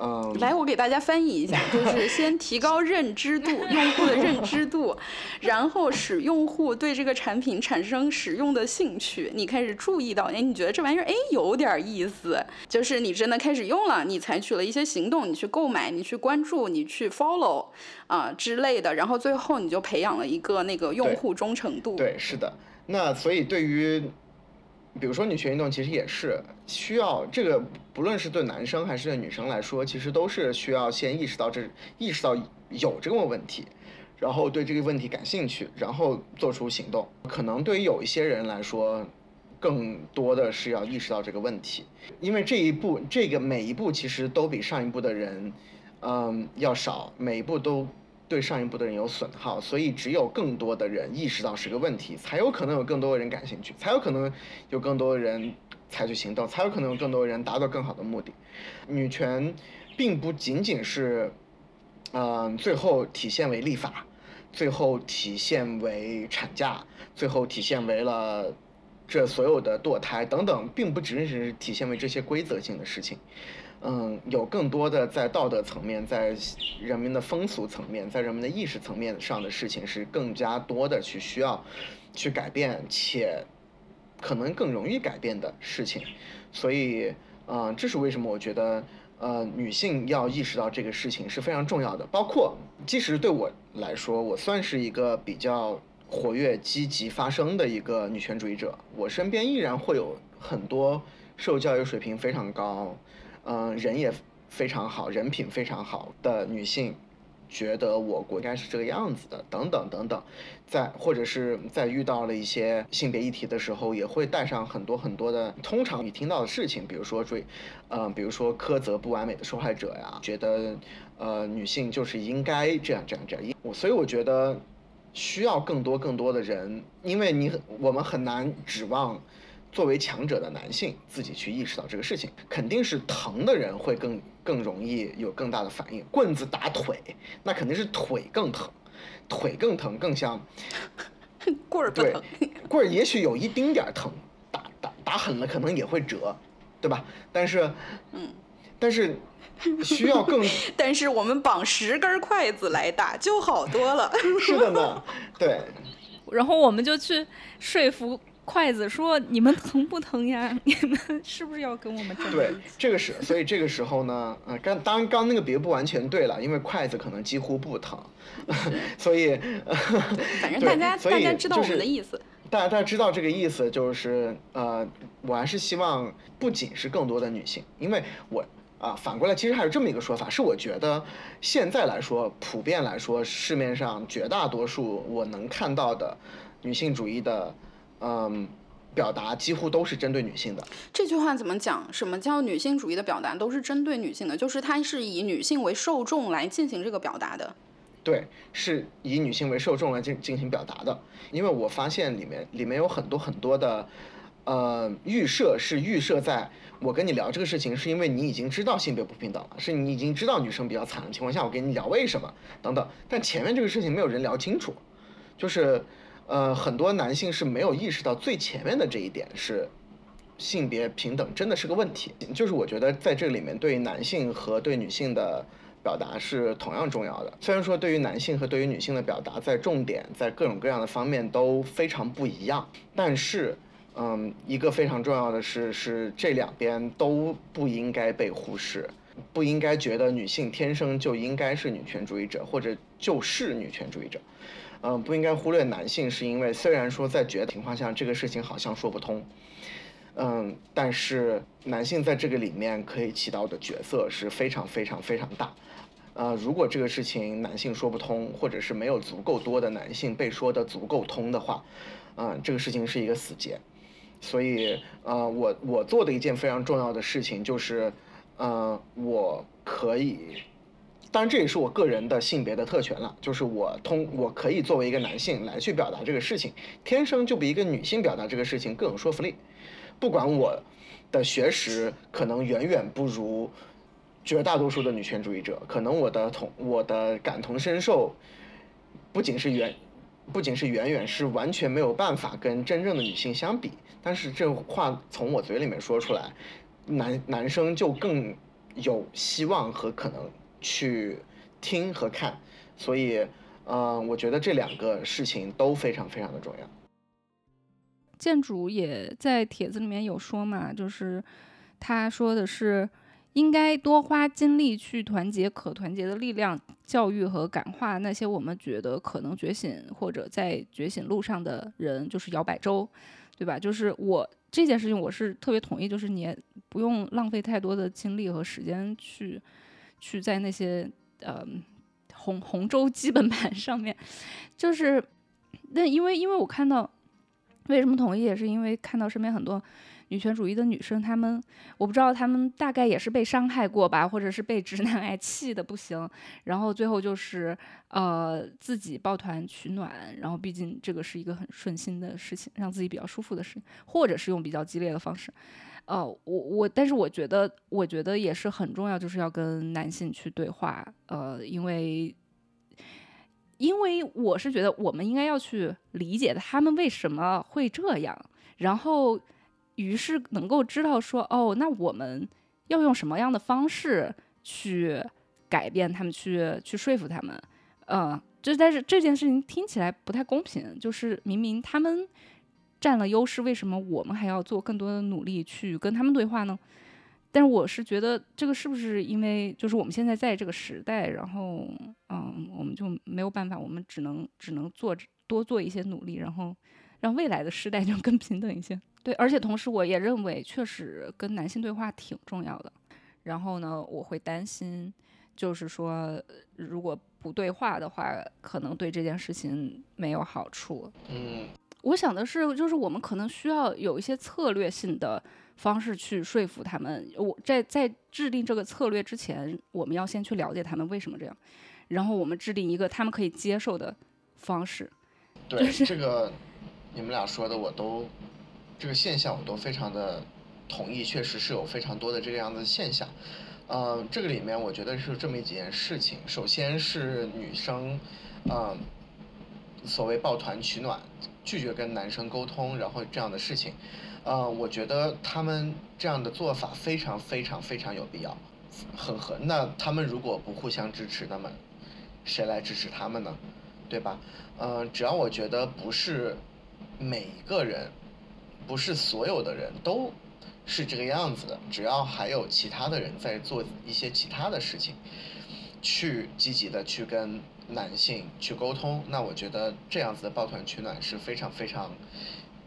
嗯，来，我给大家翻译一下，*laughs* 就是先提高认知度，*laughs* 用户的认知度，然后使用户对这个产品产生使用的兴趣，你开始注意到，哎，你觉得这玩意儿哎有点意思，就是你真的开始用了，你采取了一些行动，你去购买，你去关注，你去 follow 啊之类的，然后最后你就培养了一个那个用户忠诚度。对，是的。那所以对于。比如说你学运动其实也是需要这个，不论是对男生还是对女生来说，其实都是需要先意识到这意识到有这个问题，然后对这个问题感兴趣，然后做出行动。可能对于有一些人来说，更多的是要意识到这个问题，因为这一步这个每一步其实都比上一步的人，嗯要少，每一步都。对上一步的人有损耗，所以只有更多的人意识到是个问题，才有可能有更多的人感兴趣，才有可能有更多的人采取行动，才有可能有更多的人达到更好的目的。女权并不仅仅是，嗯，最后体现为立法，最后体现为产假，最后体现为了这所有的堕胎等等，并不只是体现为这些规则性的事情。嗯，有更多的在道德层面，在人民的风俗层面，在人们的意识层面上的事情是更加多的去需要去改变，且可能更容易改变的事情。所以，嗯，这是为什么我觉得，呃，女性要意识到这个事情是非常重要的。包括，即使对我来说，我算是一个比较活跃、积极发声的一个女权主义者，我身边依然会有很多受教育水平非常高。嗯，人也非常好，人品非常好的女性，觉得我国应该是这个样子的，等等等等，在或者是在遇到了一些性别议题的时候，也会带上很多很多的通常你听到的事情，比如说追，嗯，比如说苛责不完美的受害者呀，觉得呃女性就是应该这样这样这样，我所以我觉得需要更多更多的人，因为你我们很难指望。作为强者的男性，自己去意识到这个事情，肯定是疼的人会更更容易有更大的反应。棍子打腿，那肯定是腿更疼，腿更疼，更像 *laughs* 棍儿不疼。棍儿也许有一丁点儿疼，打打打狠了可能也会折，对吧？但是，嗯，但是需要更，*laughs* 但是我们绑十根筷子来打就好多了。*laughs* 是的呢，对。然后我们就去说服。筷子说：“你们疼不疼呀？*laughs* 你们是不是要跟我们争？”对，这个是，所以这个时候呢，呃，刚当然刚那个别不完全对了，因为筷子可能几乎不疼，*laughs* 所以，反正 *laughs* 大家大家知道我们的意思。大家大家知道这个意思，就是呃，我还是希望不仅是更多的女性，因为我啊，反过来其实还有这么一个说法，是我觉得现在来说，普遍来说，市面上绝大多数我能看到的女性主义的。嗯，表达几乎都是针对女性的。这句话怎么讲？什么叫女性主义的表达都是针对女性的？就是它是以女性为受众来进行这个表达的。对，是以女性为受众来进进行表达的。因为我发现里面里面有很多很多的，呃，预设是预设在我跟你聊这个事情，是因为你已经知道性别不平等了，是你已经知道女生比较惨的情况下，我跟你聊为什么等等。但前面这个事情没有人聊清楚，就是。呃，很多男性是没有意识到最前面的这一点是性别平等真的是个问题。就是我觉得在这里面，对于男性和对女性的表达是同样重要的。虽然说对于男性和对于女性的表达在重点在各种各样的方面都非常不一样，但是，嗯，一个非常重要的是是这两边都不应该被忽视。不应该觉得女性天生就应该是女权主义者，或者就是女权主义者。嗯，不应该忽略男性，是因为虽然说在绝情况下这个事情好像说不通，嗯，但是男性在这个里面可以起到的角色是非常非常非常大。呃，如果这个事情男性说不通，或者是没有足够多的男性被说的足够通的话，嗯，这个事情是一个死结。所以，呃，我我做的一件非常重要的事情就是，呃，我可以。当然，这也是我个人的性别的特权了，就是我通我可以作为一个男性来去表达这个事情，天生就比一个女性表达这个事情更有说服力。不管我的学识可能远远不如绝大多数的女权主义者，可能我的同我的感同身受不仅是远，不仅是远远是完全没有办法跟真正的女性相比。但是这话从我嘴里面说出来，男男生就更有希望和可能。去听和看，所以，嗯，我觉得这两个事情都非常非常的重要。建主也在帖子里面有说嘛，就是他说的是应该多花精力去团结可团结的力量，教育和感化那些我们觉得可能觉醒或者在觉醒路上的人，就是摇摆州，对吧？就是我这件事情我是特别同意，就是你不用浪费太多的精力和时间去。去在那些呃红红州基本盘上面，就是那因为因为我看到为什么同意，也是因为看到身边很多女权主义的女生，她们我不知道她们大概也是被伤害过吧，或者是被直男癌气的不行，然后最后就是呃自己抱团取暖，然后毕竟这个是一个很顺心的事情，让自己比较舒服的事情，或者是用比较激烈的方式。呃，我我，但是我觉得，我觉得也是很重要，就是要跟男性去对话，呃，因为，因为我是觉得我们应该要去理解他们为什么会这样，然后，于是能够知道说，哦，那我们要用什么样的方式去改变他们，去去说服他们，嗯，就但是这件事情听起来不太公平，就是明明他们。占了优势，为什么我们还要做更多的努力去跟他们对话呢？但是我是觉得这个是不是因为就是我们现在在这个时代，然后嗯，我们就没有办法，我们只能只能做多做一些努力，然后让未来的时代就更平等一些。对，而且同时我也认为，确实跟男性对话挺重要的。然后呢，我会担心，就是说如果不对话的话，可能对这件事情没有好处。嗯。我想的是，就是我们可能需要有一些策略性的方式去说服他们。我在在制定这个策略之前，我们要先去了解他们为什么这样，然后我们制定一个他们可以接受的方式。对这个，你们俩说的我都这个现象我都非常的同意，确实是有非常多的这个样的现象。嗯，这个里面我觉得是这么几件事情，首先是女生，嗯，所谓抱团取暖。拒绝跟男生沟通，然后这样的事情，呃，我觉得他们这样的做法非常非常非常有必要，很合。那他们如果不互相支持，那么谁来支持他们呢？对吧？嗯，只要我觉得不是每一个人，不是所有的人都是这个样子的，只要还有其他的人在做一些其他的事情，去积极的去跟。男性去沟通，那我觉得这样子的抱团取暖是非常非常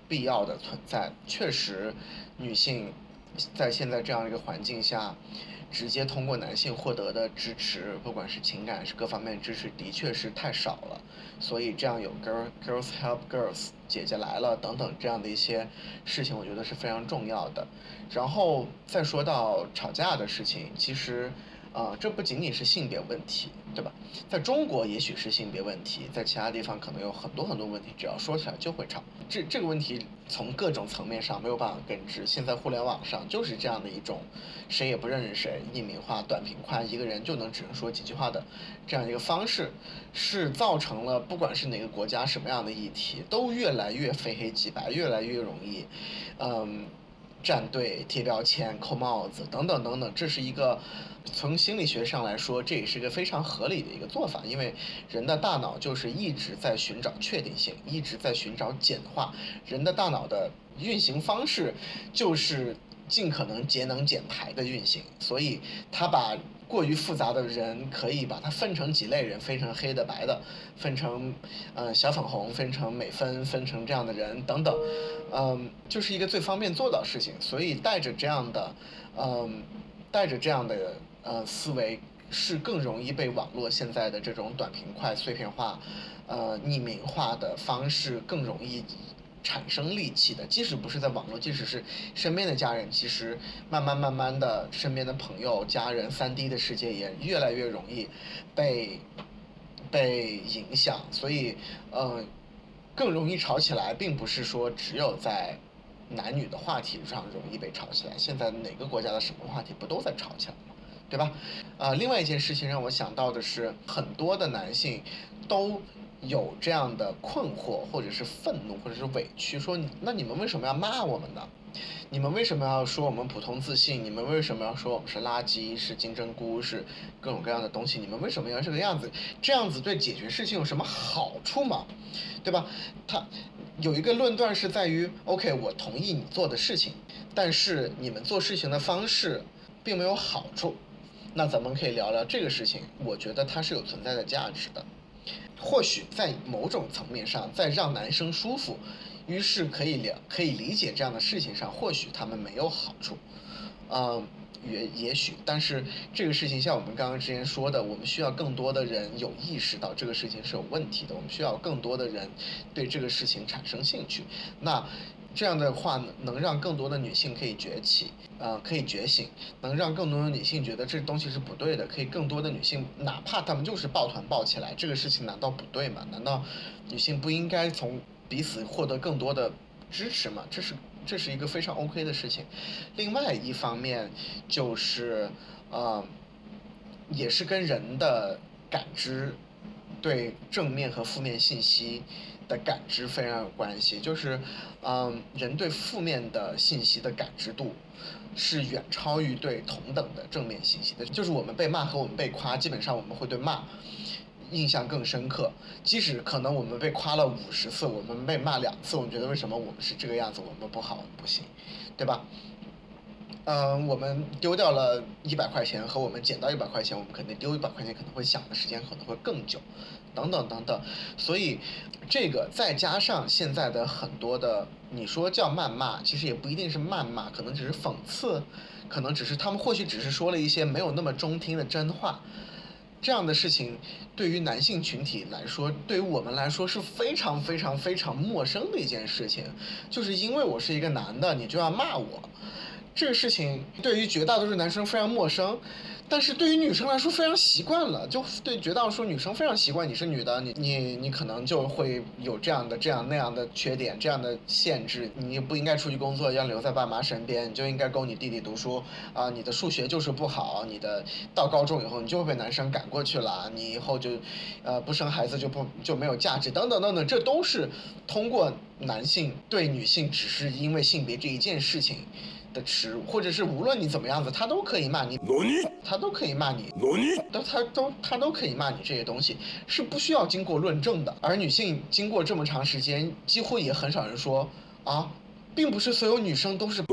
必要的存在。确实，女性在现在这样一个环境下，直接通过男性获得的支持，不管是情感是各方面支持，的确是太少了。所以这样有 girl girls help girls 姐姐来了等等这样的一些事情，我觉得是非常重要的。然后再说到吵架的事情，其实。啊，这不仅仅是性别问题，对吧？在中国也许是性别问题，在其他地方可能有很多很多问题，只要说起来就会吵。这这个问题从各种层面上没有办法根治。现在互联网上就是这样的一种，谁也不认识谁，匿名化、短平快，一个人就能只能说几句话的这样一个方式，是造成了不管是哪个国家什么样的议题，都越来越非黑即白，越来越容易，嗯。站队、贴标签、扣帽子等等等等，这是一个从心理学上来说，这也是一个非常合理的一个做法。因为人的大脑就是一直在寻找确定性，一直在寻找简化。人的大脑的运行方式就是尽可能节能减排的运行，所以他把过于复杂的人可以把它分成几类人，分成黑的、白的，分成呃小粉红，分成美分，分成这样的人等等，嗯，就是一个最方便做到事情。所以带着这样的，嗯，带着这样的呃思维，是更容易被网络现在的这种短平快、碎片化、呃匿名化的方式更容易。产生戾气的，即使不是在网络，即使是身边的家人，其实慢慢慢慢的，身边的朋友、家人，三 D 的世界也越来越容易被被影响，所以，嗯，更容易吵起来，并不是说只有在男女的话题上容易被吵起来，现在哪个国家的什么话题不都在吵起来？对吧？啊，另外一件事情让我想到的是，很多的男性都。有这样的困惑，或者是愤怒，或者是委屈，说那你们为什么要骂我们呢？你们为什么要说我们普通自信？你们为什么要说我们是垃圾，是金针菇，是各种各样的东西？你们为什么要这个样子？这样子对解决事情有什么好处吗？对吧？他有一个论断是在于，OK，我同意你做的事情，但是你们做事情的方式并没有好处。那咱们可以聊聊这个事情，我觉得它是有存在的价值的。或许在某种层面上，在让男生舒服，于是可以了可以理解这样的事情上，或许他们没有好处，嗯，也也许，但是这个事情像我们刚刚之前说的，我们需要更多的人有意识到这个事情是有问题的，我们需要更多的人对这个事情产生兴趣，那。这样的话能让更多的女性可以崛起，呃，可以觉醒，能让更多的女性觉得这东西是不对的，可以更多的女性，哪怕她们就是抱团抱起来，这个事情难道不对吗？难道女性不应该从彼此获得更多的支持吗？这是这是一个非常 OK 的事情。另外一方面就是，呃，也是跟人的感知对正面和负面信息。的感知非常有关系，就是，嗯，人对负面的信息的感知度是远超于对同等的正面信息的。就是我们被骂和我们被夸，基本上我们会对骂印象更深刻。即使可能我们被夸了五十次，我们被骂两次，我们觉得为什么我们是这个样子，我们不好，不行，对吧？嗯，我们丢掉了一百块钱和我们捡到一百块钱，我们肯定丢一百块钱可能会想的时间可能会更久。等等等等，所以这个再加上现在的很多的，你说叫谩骂，其实也不一定是谩骂，可能只是讽刺，可能只是他们或许只是说了一些没有那么中听的真话，这样的事情对于男性群体来说，对于我们来说是非常非常非常陌生的一件事情，就是因为我是一个男的，你就要骂我，这个事情对于绝大多数男生非常陌生。但是对于女生来说非常习惯了，就对绝大多数女生非常习惯你是女的，你你你可能就会有这样的这样那样的缺点，这样的限制，你不应该出去工作，要留在爸妈身边，你就应该供你弟弟读书啊，你的数学就是不好，你的到高中以后你就会被男生赶过去了，你以后就，呃不生孩子就不就没有价值等等等等，这都是通过男性对女性只是因为性别这一件事情。的耻辱，或者是无论你怎么样子，他都可以骂你，他都可以骂你，都他都他都可以骂你这些东西，是不需要经过论证的。而女性经过这么长时间，几乎也很少人说啊，并不是所有女生都是。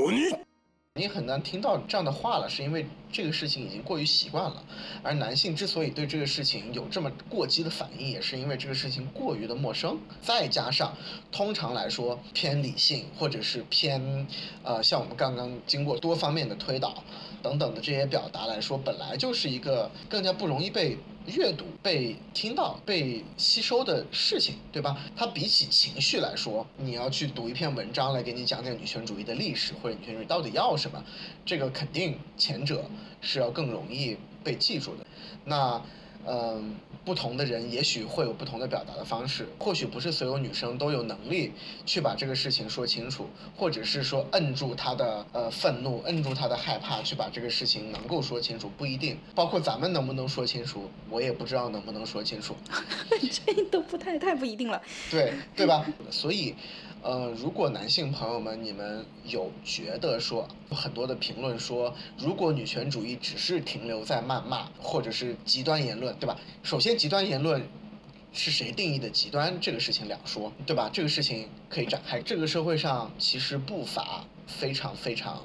你很难听到这样的话了，是因为这个事情已经过于习惯了。而男性之所以对这个事情有这么过激的反应，也是因为这个事情过于的陌生。再加上，通常来说偏理性或者是偏，呃，像我们刚刚经过多方面的推导等等的这些表达来说，本来就是一个更加不容易被。阅读被听到、被吸收的事情，对吧？它比起情绪来说，你要去读一篇文章来给你讲讲女权主义的历史，或者女权主义到底要什么，这个肯定前者是要更容易被记住的。那。嗯，不同的人也许会有不同的表达的方式，或许不是所有女生都有能力去把这个事情说清楚，或者是说摁住她的呃愤怒，摁住她的害怕，去把这个事情能够说清楚，不一定。包括咱们能不能说清楚，我也不知道能不能说清楚。*laughs* 这都不太太不一定了。对对吧？*laughs* 所以。呃，如果男性朋友们，你们有觉得说很多的评论说，如果女权主义只是停留在谩骂或者是极端言论，对吧？首先，极端言论是谁定义的极端？这个事情两说，对吧？这个事情可以展开。这个社会上其实不乏非常非常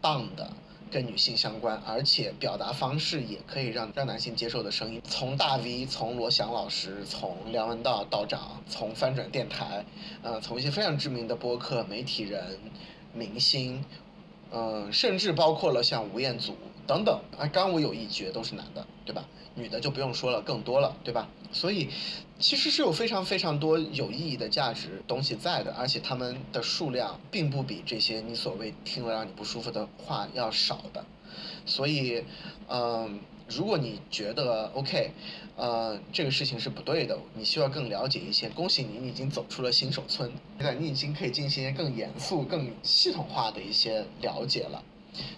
棒的跟女性相关，而且表达方式也可以让让男性接受的声音，从大 V，从罗翔老师，从梁文道道长，从翻转电台，呃，从一些非常知名的播客、媒体人、明星，嗯、甚至包括了像吴彦祖等等，啊，刚我有一绝都是男的，对吧？女的就不用说了，更多了，对吧？所以其实是有非常非常多有意义的价值东西在的，而且他们的数量并不比这些你所谓听了让你不舒服的话要少的。所以，嗯、如果你觉得 OK，呃，这个事情是不对的，你需要更了解一些，恭喜你，你已经走出了新手村，现在你已经可以进行更严肃、更系统化的一些了解了。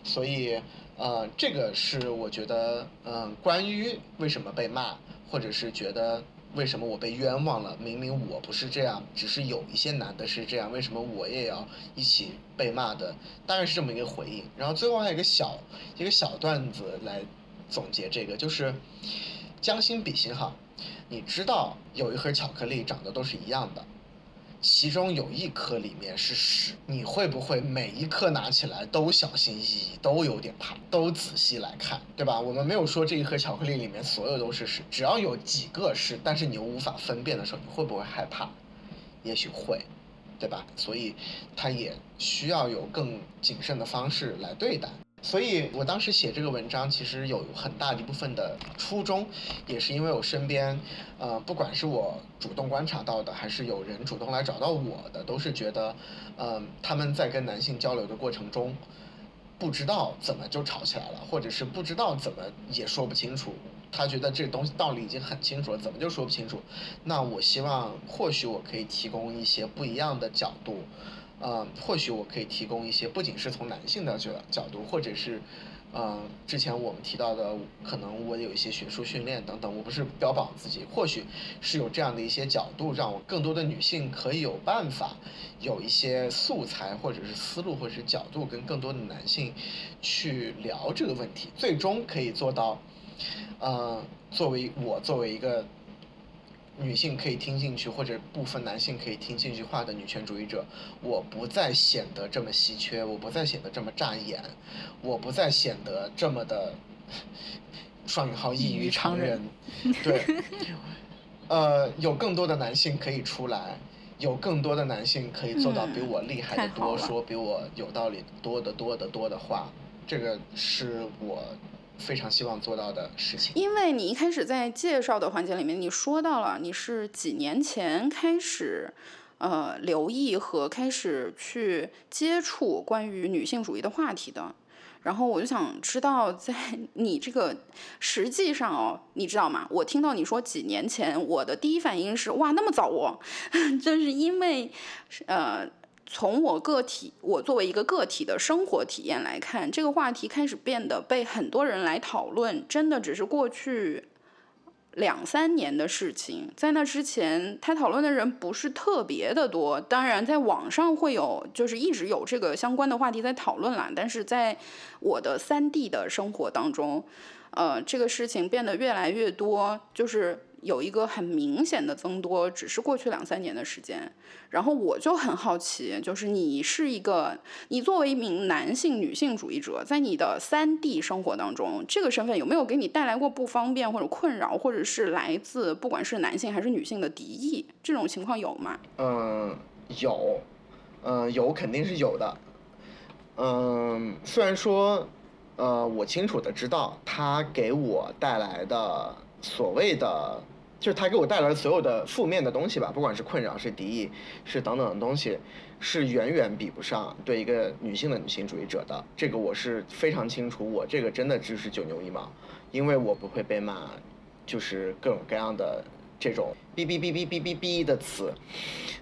所以，呃，这个是我觉得，嗯、关于为什么被骂，或者是觉得为什么我被冤枉了，明明我不是这样，只是有一些男的是这样，为什么我也要一起被骂的？大概是这么一个回应。然后最后还有一个小一个小段子来总结这个，就是将心比心哈，你知道有一盒巧克力长得都是一样的。其中有一颗里面是屎，你会不会每一颗拿起来都小心翼翼，都有点怕，都仔细来看，对吧？我们没有说这一盒巧克力里面所有都是屎，只要有几个是，但是你又无法分辨的时候，你会不会害怕？也许会，对吧？所以它也需要有更谨慎的方式来对待。所以我当时写这个文章，其实有很大一部分的初衷，也是因为我身边，呃，不管是我主动观察到的，还是有人主动来找到我的，都是觉得，嗯、他们在跟男性交流的过程中，不知道怎么就吵起来了，或者是不知道怎么也说不清楚。他觉得这东西道理已经很清楚了，怎么就说不清楚？那我希望或许我可以提供一些不一样的角度，呃，或许我可以提供一些不仅是从男性的角角度，或者是，呃，之前我们提到的，可能我有一些学术训练等等，我不是标榜自己，或许是有这样的一些角度，让我更多的女性可以有办法，有一些素材或者是思路或者是角度，跟更多的男性去聊这个问题，最终可以做到，呃，作为我作为一个女性可以听进去，或者部分男性可以听进去话的女权主义者，我不再显得这么稀缺，我不再显得这么扎眼，我不再显得这么的 *laughs* 双引号异于常人，对，*laughs* 呃，有更多的男性可以出来，有更多的男性可以做到比我厉害的多，说比我有道理多得多得多的话，这个是我非常希望做到的事情。因为你一开始在介绍的环节里面，你说到了你是几年前开始，呃，留意和开始去接触关于女性主义的话题的。然后我就想知道，在 *laughs* 你这个实际上哦，你知道吗？我听到你说几年前，我的第一反应是哇，那么早哦，*laughs* 就是因为呃，从我个体，我作为一个个体的生活体验来看，这个话题开始变得被很多人来讨论，真的只是过去两三年的事情。在那之前，他讨论的人不是特别的多。当然，在网上会有，就是一直有这个相关的话题在讨论啦。但是在我的三 D 的生活当中，呃，这个事情变得越来越多，就是有一个很明显的增多，只是过去两三年的时间。然后我就很好奇，就是你是一个，你作为一名男性女性主义者，在你的三 D 生活当中，这个身份有没有给你带来过不方便或者困扰，或者是来自不管是男性还是女性的敌意？这种情况有吗？嗯，有，嗯，有肯定是有的。嗯，虽然说，呃，我清楚的知道他给我带来的所谓的，就是他给我带来的所有的负面的东西吧，不管是困扰、是敌意、是等等的东西，是远远比不上对一个女性的女性主义者的。这个我是非常清楚，我这个真的只是九牛一毛，因为我不会被骂，就是各种各样的这种哔哔哔哔哔哔哔的词，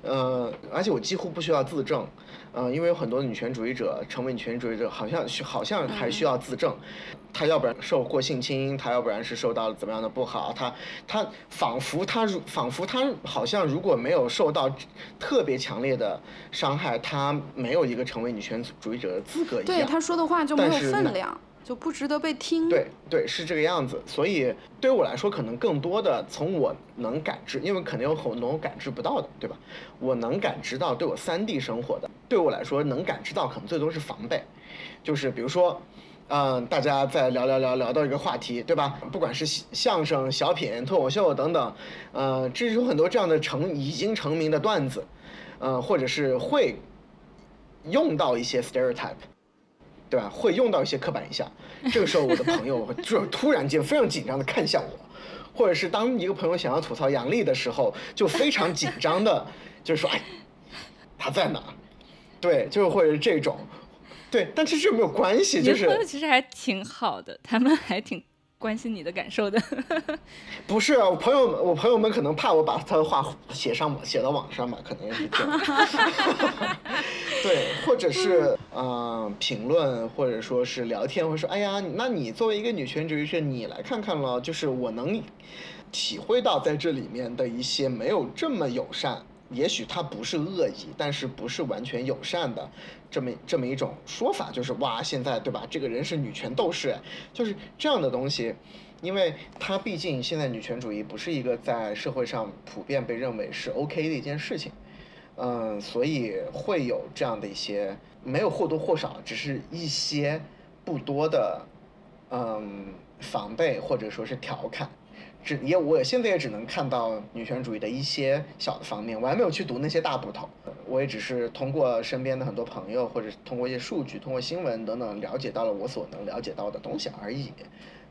呃，而且我几乎不需要自证，呃，因为有很多女权主义者成为女权主义者，好像需好像还需要自证，他要不然受过性侵，他要不然是受到了怎么样的不好，他他仿佛他如仿佛他好像如果没有受到特别强烈的伤害，他没有一个成为女权主义者的资格一样。对他说的话就没有分量，就不值得被听。对对，是这个样子。所以对我来说，可能更多的从我能感知，因为可能有很多我感知不到的，对吧？我能感知到对我三 D 生活的对我来说能感知到可能最多是防备，就是比如说。嗯，大家在聊聊聊聊到一个话题，对吧？不管是相声、小品、脱口秀等等，呃，这是有很多这样的成已经成名的段子，呃，或者是会用到一些 stereotype，对吧？会用到一些刻板印象。这个时候，我的朋友就突然间非常紧张的看向我，或者是当一个朋友想要吐槽杨笠的时候，就非常紧张的，*laughs* 就是说，哎，他在哪？对，就是会是这种。对，但其实没有关系，就是朋友其实还挺好的，他们还挺关心你的感受的。*laughs* 不是啊，我朋友们，我朋友们可能怕我把他的话写上写到网上嘛，可能是这样。*laughs* 对，或者是嗯评论，或者说是聊天，会说哎呀，那你作为一个女权主义者，你来看看了，就是我能体会到在这里面的一些没有这么友善。也许他不是恶意，但是不是完全友善的，这么这么一种说法，就是哇，现在对吧？这个人是女权斗士，就是这样的东西，因为他毕竟现在女权主义不是一个在社会上普遍被认为是 OK 的一件事情，嗯，所以会有这样的一些没有或多或少，只是一些不多的嗯防备或者说是调侃。只也，我现在也只能看到女权主义的一些小的方面，我还没有去读那些大部头，我也只是通过身边的很多朋友，或者通过一些数据、通过新闻等等，了解到了我所能了解到的东西而已。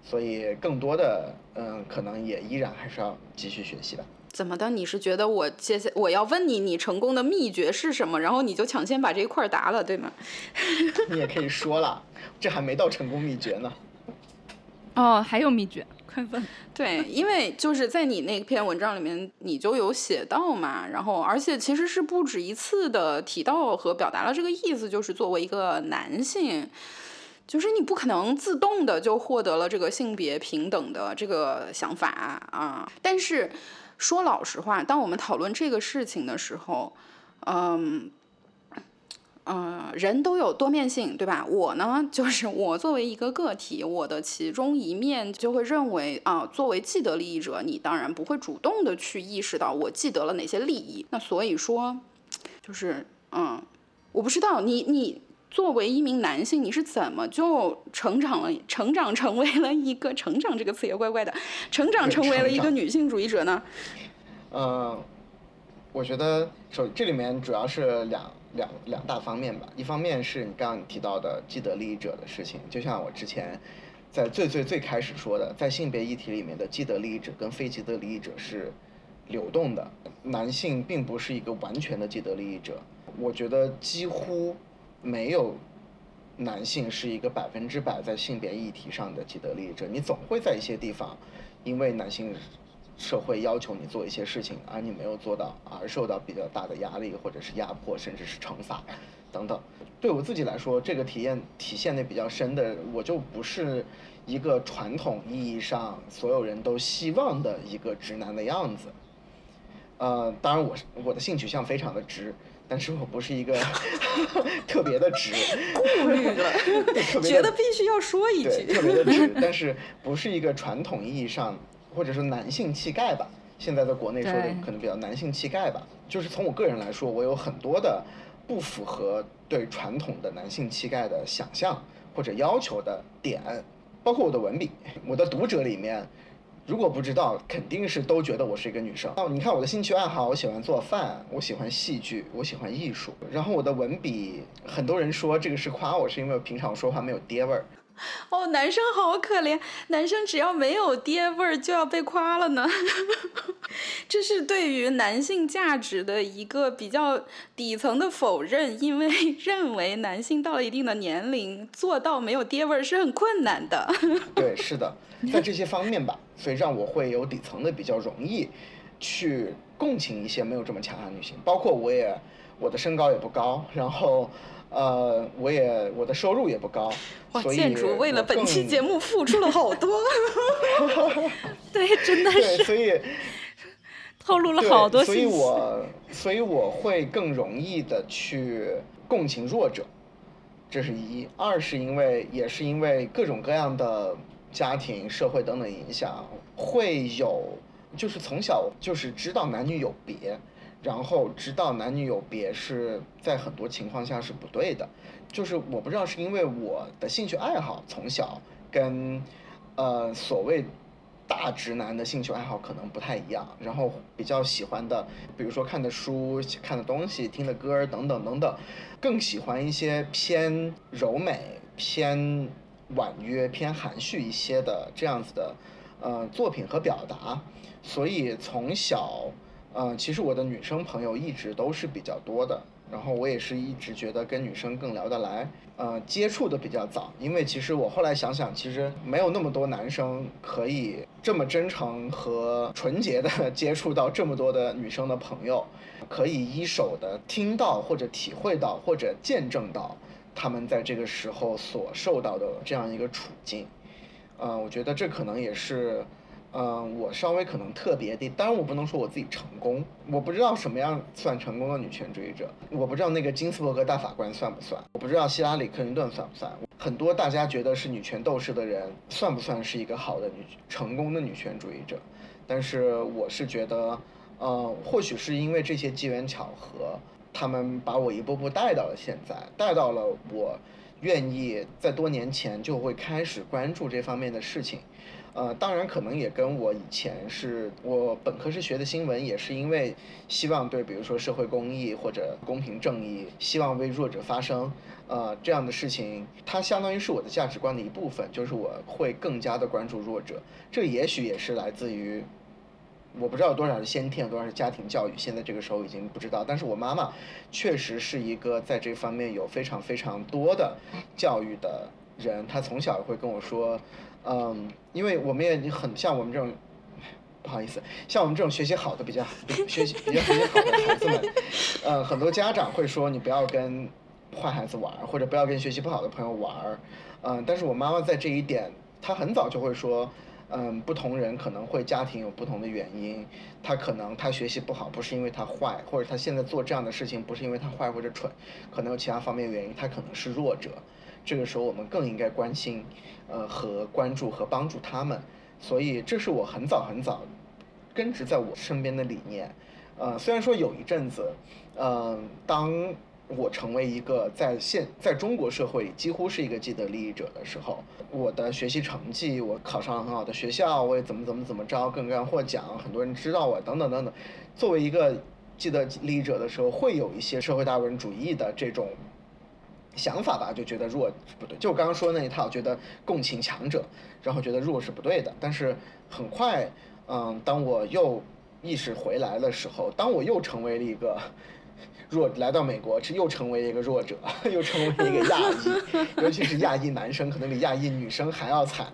所以，更多的，嗯，可能也依然还是要继续学习吧。怎么的？你是觉得我接下我要问你，你成功的秘诀是什么？然后你就抢先把这一块答了，对吗？你也可以说了，这还没到成功秘诀呢。哦，还有秘诀。*laughs* 对，因为就是在你那篇文章里面，你就有写到嘛，然后而且其实是不止一次的提到和表达了这个意思，就是作为一个男性，就是你不可能自动的就获得了这个性别平等的这个想法啊。但是说老实话，当我们讨论这个事情的时候，嗯。嗯，人都有多面性，对吧？我呢，*laughs* 就是我作为一个个体，我的其中一面就会认为啊，作为既得利益者，你当然不会主动的去意识到我既得了哪些利益。那所以说，就是嗯，我不知道你你作为一名男性，你是怎么就成长了，成长成为了一个成长这个词也怪怪的，成长成为了一个女性主义者呢？嗯，我觉得首这里面主要是两。两两大方面吧，一方面是你刚刚提到的既得利益者的事情，就像我之前在最最最开始说的，在性别议题里面的既得利益者跟非既得利益者是流动的，男性并不是一个完全的既得利益者，我觉得几乎没有男性是一个百分之百在性别议题上的既得利益者，你总会在一些地方因为男性。社会要求你做一些事情，而你没有做到，而受到比较大的压力，或者是压迫，甚至是惩罚，等等。对我自己来说，这个体验体现的比较深的，我就不是一个传统意义上所有人都希望的一个直男的样子。呃，当然我我的性取向非常的直，但是我不是一个 *laughs* 特别的直。顾虑了，觉得必须要说一句。特别的直，但是不是一个传统意义上。或者说男性气概吧，现在在国内说的可能比较男性气概吧。就是从我个人来说，我有很多的不符合对传统的男性气概的想象或者要求的点，包括我的文笔。我的读者里面，如果不知道，肯定是都觉得我是一个女生。哦，你看我的兴趣爱好，我喜欢做饭，我喜欢戏剧，我喜欢艺术。然后我的文笔，很多人说这个是夸我，是因为我平常说话没有爹味儿。*laughs* 哦，男生好可怜，男生只要没有爹味儿就要被夸了呢。*laughs* 这是对于男性价值的一个比较底层的否认，因为 *laughs* 认为男性到了一定的年龄做到没有爹味儿是很困难的。对，是的，在这些方面吧，所以让我会有底层的比较容易去共情一些没有这么强的女性，包括我也我的身高也不高，然后。呃，我也我的收入也不高，哇，建筑为了本期节目付出了好多，*laughs* 对，真的是，所以透露了好多所以我所以我会更容易的去共情弱者，这是一；二是因为也是因为各种各样的家庭、社会等等影响，会有就是从小就是知道男女有别。然后知道男女有别是在很多情况下是不对的。就是我不知道是因为我的兴趣爱好从小跟呃所谓大直男的兴趣爱好可能不太一样，然后比较喜欢的，比如说看的书、看的东西、听的歌等等等等，更喜欢一些偏柔美、偏婉约、偏含蓄一些的这样子的呃作品和表达，所以从小，呃，其实我的女生朋友一直都是比较多的。然后我也是一直觉得跟女生更聊得来，呃，接触的比较早，因为其实我后来想想，其实没有那么多男生可以这么真诚和纯洁的 *laughs* 接触到这么多的女生的朋友，可以一手的听到或者体会到或者见证到他们在这个时候所受到的这样一个处境，呃，我觉得这可能也是。嗯，我稍微可能特别的，当然我不能说我自己成功，我不知道什么样算成功的女权主义者，我不知道那个金斯伯格大法官算不算，我不知道希拉里克林顿算不算，很多大家觉得是女权斗士的人，算不算是一个好的女成功的女权主义者？但是我是觉得，呃，或许是因为这些机缘巧合，他们把我一步步带到了现在，带到了我愿意在多年前就会开始关注这方面的事情。呃，当然可能也跟我以前是我本科是学的新闻，也是因为希望对，比如说社会公益或者公平正义，希望为弱者发声，呃，这样的事情，它相当于是我的价值观的一部分，就是我会更加的关注弱者。这也许也是来自于，我不知道有多少是先天，有多少是家庭教育，现在这个时候已经不知道。但是我妈妈确实是一个在这方面有非常非常多的教育的人，她从小会跟我说。嗯，因为我们也很像我们这种，不好意思，像我们这种学习好的比较学习比较学习好的孩子们，呃，很多家长会说你不要跟坏孩子玩或者不要跟学习不好的朋友玩儿，嗯，但是我妈妈在这一点，她很早就会说，嗯，不同人可能会家庭有不同的原因，他可能他学习不好不是因为他坏，或者他现在做这样的事情不是因为他坏或者蠢，可能有其他方面原因，他可能是弱者。这个时候我们更应该关心，呃和关注和帮助他们，所以这是我很早很早根植在我身边的理念。呃，虽然说有一阵子，呃，当我成为一个在现在中国社会几乎是一个既得利益者的时候，我的学习成绩，我考上了很好的学校，我也怎么怎么怎么着，各种各样获奖，很多人知道我，等等等等。作为一个既得利益者的时候，会有一些社会达尔文主义的这种。想法吧，就觉得弱不对，就我刚刚说的那一套，觉得共情强者，然后觉得弱是不对的。但是很快，嗯，当我又意识回来的时候，当我又成为了一个 *laughs* 弱，来到美国是又成为一个弱者，*laughs* 又成为一个亚裔，*laughs* 尤其是亚裔男生可能比亚裔女生还要惨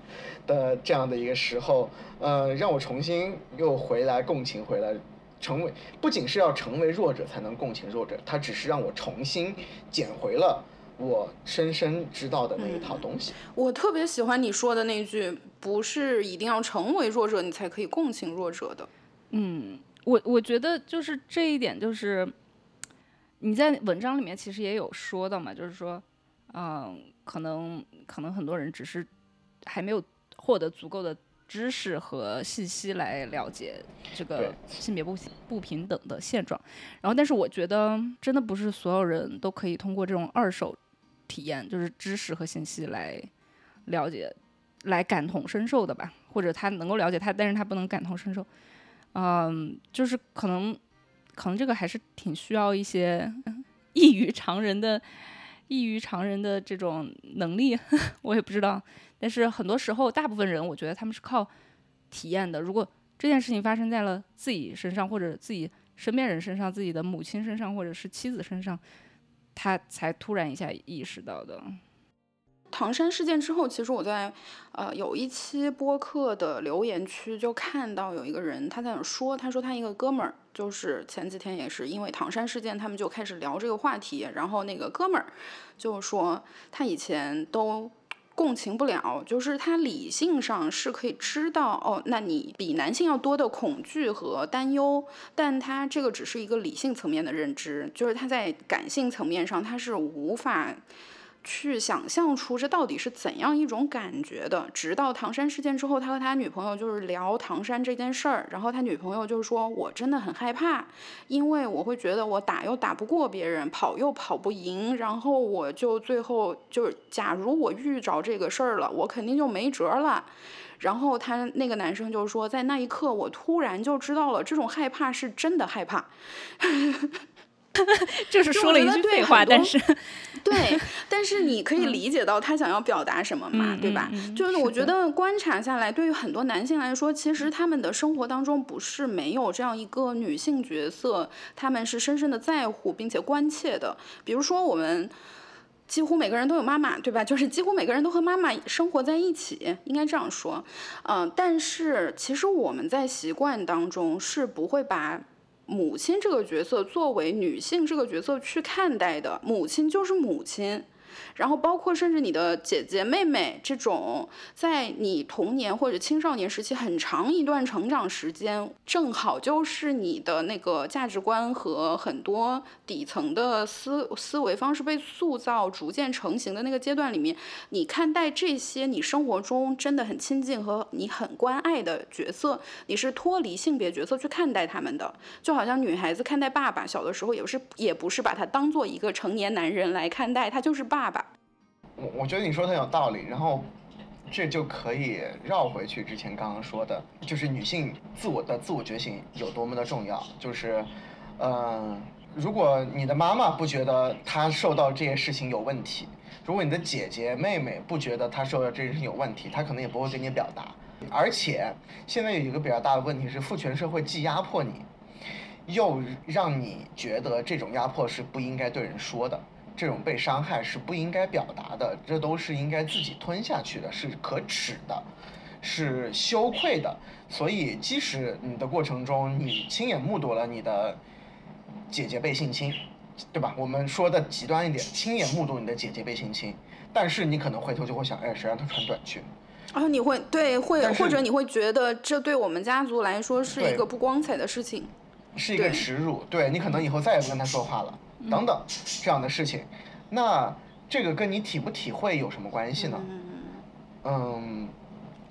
的这样的一个时候，呃，让我重新又回来共情回来，成为不仅是要成为弱者才能共情弱者，他只是让我重新捡回了。我深深知道的那一套东西，我特别喜欢你说的那句，不是一定要成为弱者你才可以共情弱者的。嗯，我我觉得就是这一点，就是你在文章里面其实也有说到嘛，就是说，嗯，可能可能很多人只是还没有获得足够的知识和信息来了解这个性别不不平等的现状。然后，但是我觉得真的不是所有人都可以通过这种二手。体验就是知识和信息来了解、来感同身受的吧，或者他能够了解他，但是他不能感同身受。嗯，就是可能，可能这个还是挺需要一些异于常人的、异于常人的这种能力，*laughs* 我也不知道。但是很多时候，大部分人我觉得他们是靠体验的。如果这件事情发生在了自己身上，或者自己身边人身上、自己的母亲身上，或者是妻子身上。他才突然一下意识到的。唐山事件之后，其实我在呃有一期播客的留言区就看到有一个人他在那说，他说他一个哥们儿就是前几天也是因为唐山事件，他们就开始聊这个话题，然后那个哥们儿就说他以前都。共情不了，就是他理性上是可以知道哦，那你比男性要多的恐惧和担忧，但他这个只是一个理性层面的认知，就是他在感性层面上他是无法去想象出这到底是怎样一种感觉的。直到唐山事件之后，他和他女朋友就是聊唐山这件事儿，然后他女朋友就说：“我真的很害怕，因为我会觉得我打又打不过别人，跑又跑不赢，然后我就最后就是，假如我遇着这个事儿了，我肯定就没辙了。”然后他那个男生就说：“在那一刻，我突然就知道了，这种害怕是真的害怕。” *laughs* 就是说了一句废话，但是，*laughs* 对，但是你可以理解到他想要表达什么嘛，对吧？就是我觉得观察下来，对于很多男性来说，其实他们的生活当中不是没有这样一个女性角色，他们是深深的在乎并且关切的。比如说，我们几乎每个人都有妈妈，对吧？*laughs* 就是几乎每个人都和妈妈生活在一起，应该这样说。嗯，但是其实我们在习惯当中是不会把。母亲这个角色作为女性这个角色去看待的，母亲就是母亲。然后包括甚至你的姐姐妹妹这种，在你童年或者青少年时期很长一段成长时间，正好就是你的那个价值观和很多底层的思思维方式被塑造、逐渐成型的那个阶段里面，你看待这些你生活中真的很亲近和你很关爱的角色，你是脱离性别角色去看待他们的，就好像女孩子看待爸爸，小的时候也是也不是把他当做一个成年男人来看待，他就是爸爸。我我觉得你说的很有道理，然后这就可以绕回去之前刚刚说的，就是女性自我的自我觉醒有多么的重要。就是，嗯，如果你的妈妈不觉得她受到这些事情有问题，如果你的姐姐妹妹不觉得她受到这些事情有问题，她可能也不会跟你表达。而且现在有一个比较大的问题是，父权社会既压迫你，又让你觉得这种压迫是不应该对人说的。这种被伤害是不应该表达的，这都是应该自己吞下去的，是可耻的，是羞愧的。所以，即使你的过程中你亲眼目睹了你的姐姐被性侵，对吧？我们说的极端一点，亲眼目睹你的姐姐被性侵，但是你可能回头就会想，哎，谁让她穿短裙？啊，你会对会，或者你会觉得这对我们家族来说是一个不光彩的事情，是一个耻辱。对你可能以后再也不跟她说话了。等等，这样的事情，那这个跟你体不体会有什么关系呢？嗯，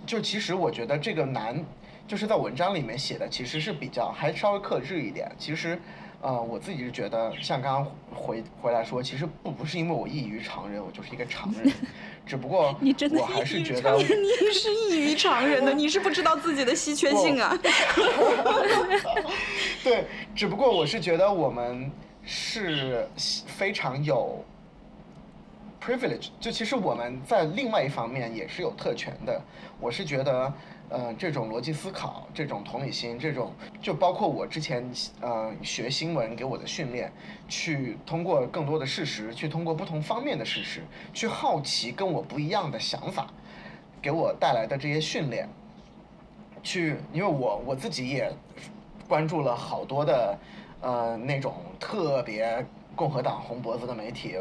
就其实我觉得这个难，就是在文章里面写的其实是比较还稍微克制一点。其实，呃，我自己是觉得，像刚刚回回来说，其实不不是因为我异于常人，我就是一个常人，*laughs* 只不过 *laughs* 我还是觉得你是异于常人的，你是不知道自己的稀缺性啊。*laughs* 对，只不过我是觉得我们。是非常有 privilege，就其实我们在另外一方面也是有特权的。我是觉得，呃，这种逻辑思考、这种同理心、这种就包括我之前呃学新闻给我的训练，去通过更多的事实，去通过不同方面的事实，去好奇跟我不一样的想法，给我带来的这些训练，去因为我我自己也关注了好多的。呃，那种特别共和党红脖子的媒体，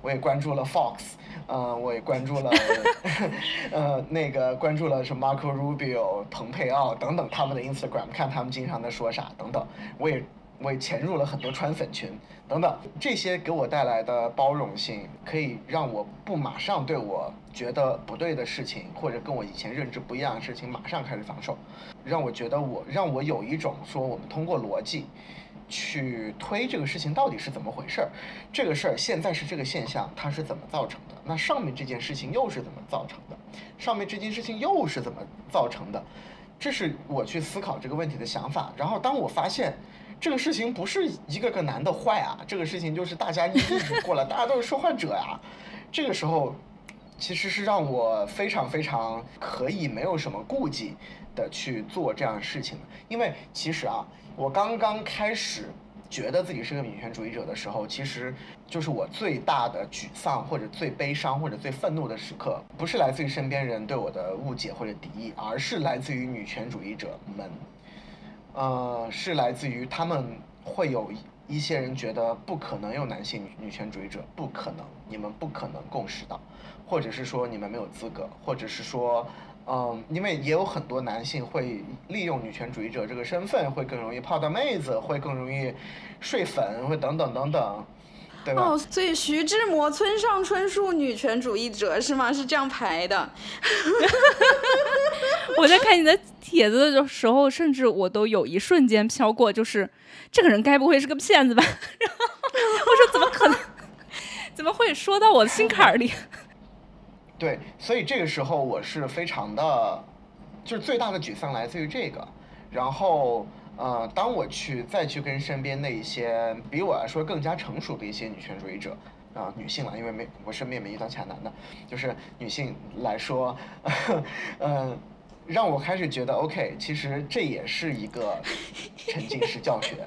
我也关注了 Fox，呃，我也关注了，*laughs* 呃，那个关注了什么 Marco Rubio、蓬佩奥等等他们的 Instagram，看他们经常在说啥等等，我也我也潜入了很多川粉群等等，这些给我带来的包容性，可以让我不马上对我觉得不对的事情，或者跟我以前认知不一样的事情马上开始防守，让我觉得我让我有一种说我们通过逻辑。去推这个事情到底是怎么回事儿，这个事儿现在是这个现象，它是怎么造成的？那上面这件事情又是怎么造成的？上面这件事情又是怎么造成的？这是我去思考这个问题的想法。然后当我发现这个事情不是一个个男的坏啊，这个事情就是大家一直过来，大家都是受害者呀。这个时候其实是让我非常非常可以没有什么顾忌的去做这样的事情，因为其实啊。我刚刚开始觉得自己是个女权主义者的时候，其实就是我最大的沮丧，或者最悲伤，或者最愤怒的时刻，不是来自于身边人对我的误解或者敌意，而是来自于女权主义者们，呃，是来自于他们会有一些人觉得不可能有男性女权主义者，不可能，你们不可能共识到，或者是说你们没有资格，或者是说。嗯，因为也有很多男性会利用女权主义者这个身份，会更容易泡到妹子，会更容易睡粉，会等等等等。对吧？哦，所以徐志摩、村上春树女权主义者是吗？是这样排的。*laughs* 我在看你的帖子的时候，甚至我都有一瞬间飘过，就是这个人该不会是个骗子吧？然后我说怎么可能？怎么会说到我的心坎儿里？对，所以这个时候我是非常的，就是最大的沮丧来自于这个。然后，呃，当我去再去跟身边的一些比我来说更加成熟的一些女权主义者啊、女性了，因为没我身边没遇到其他男的，就是女性来说，嗯、让我开始觉得 OK，其实这也是一个沉浸式教学，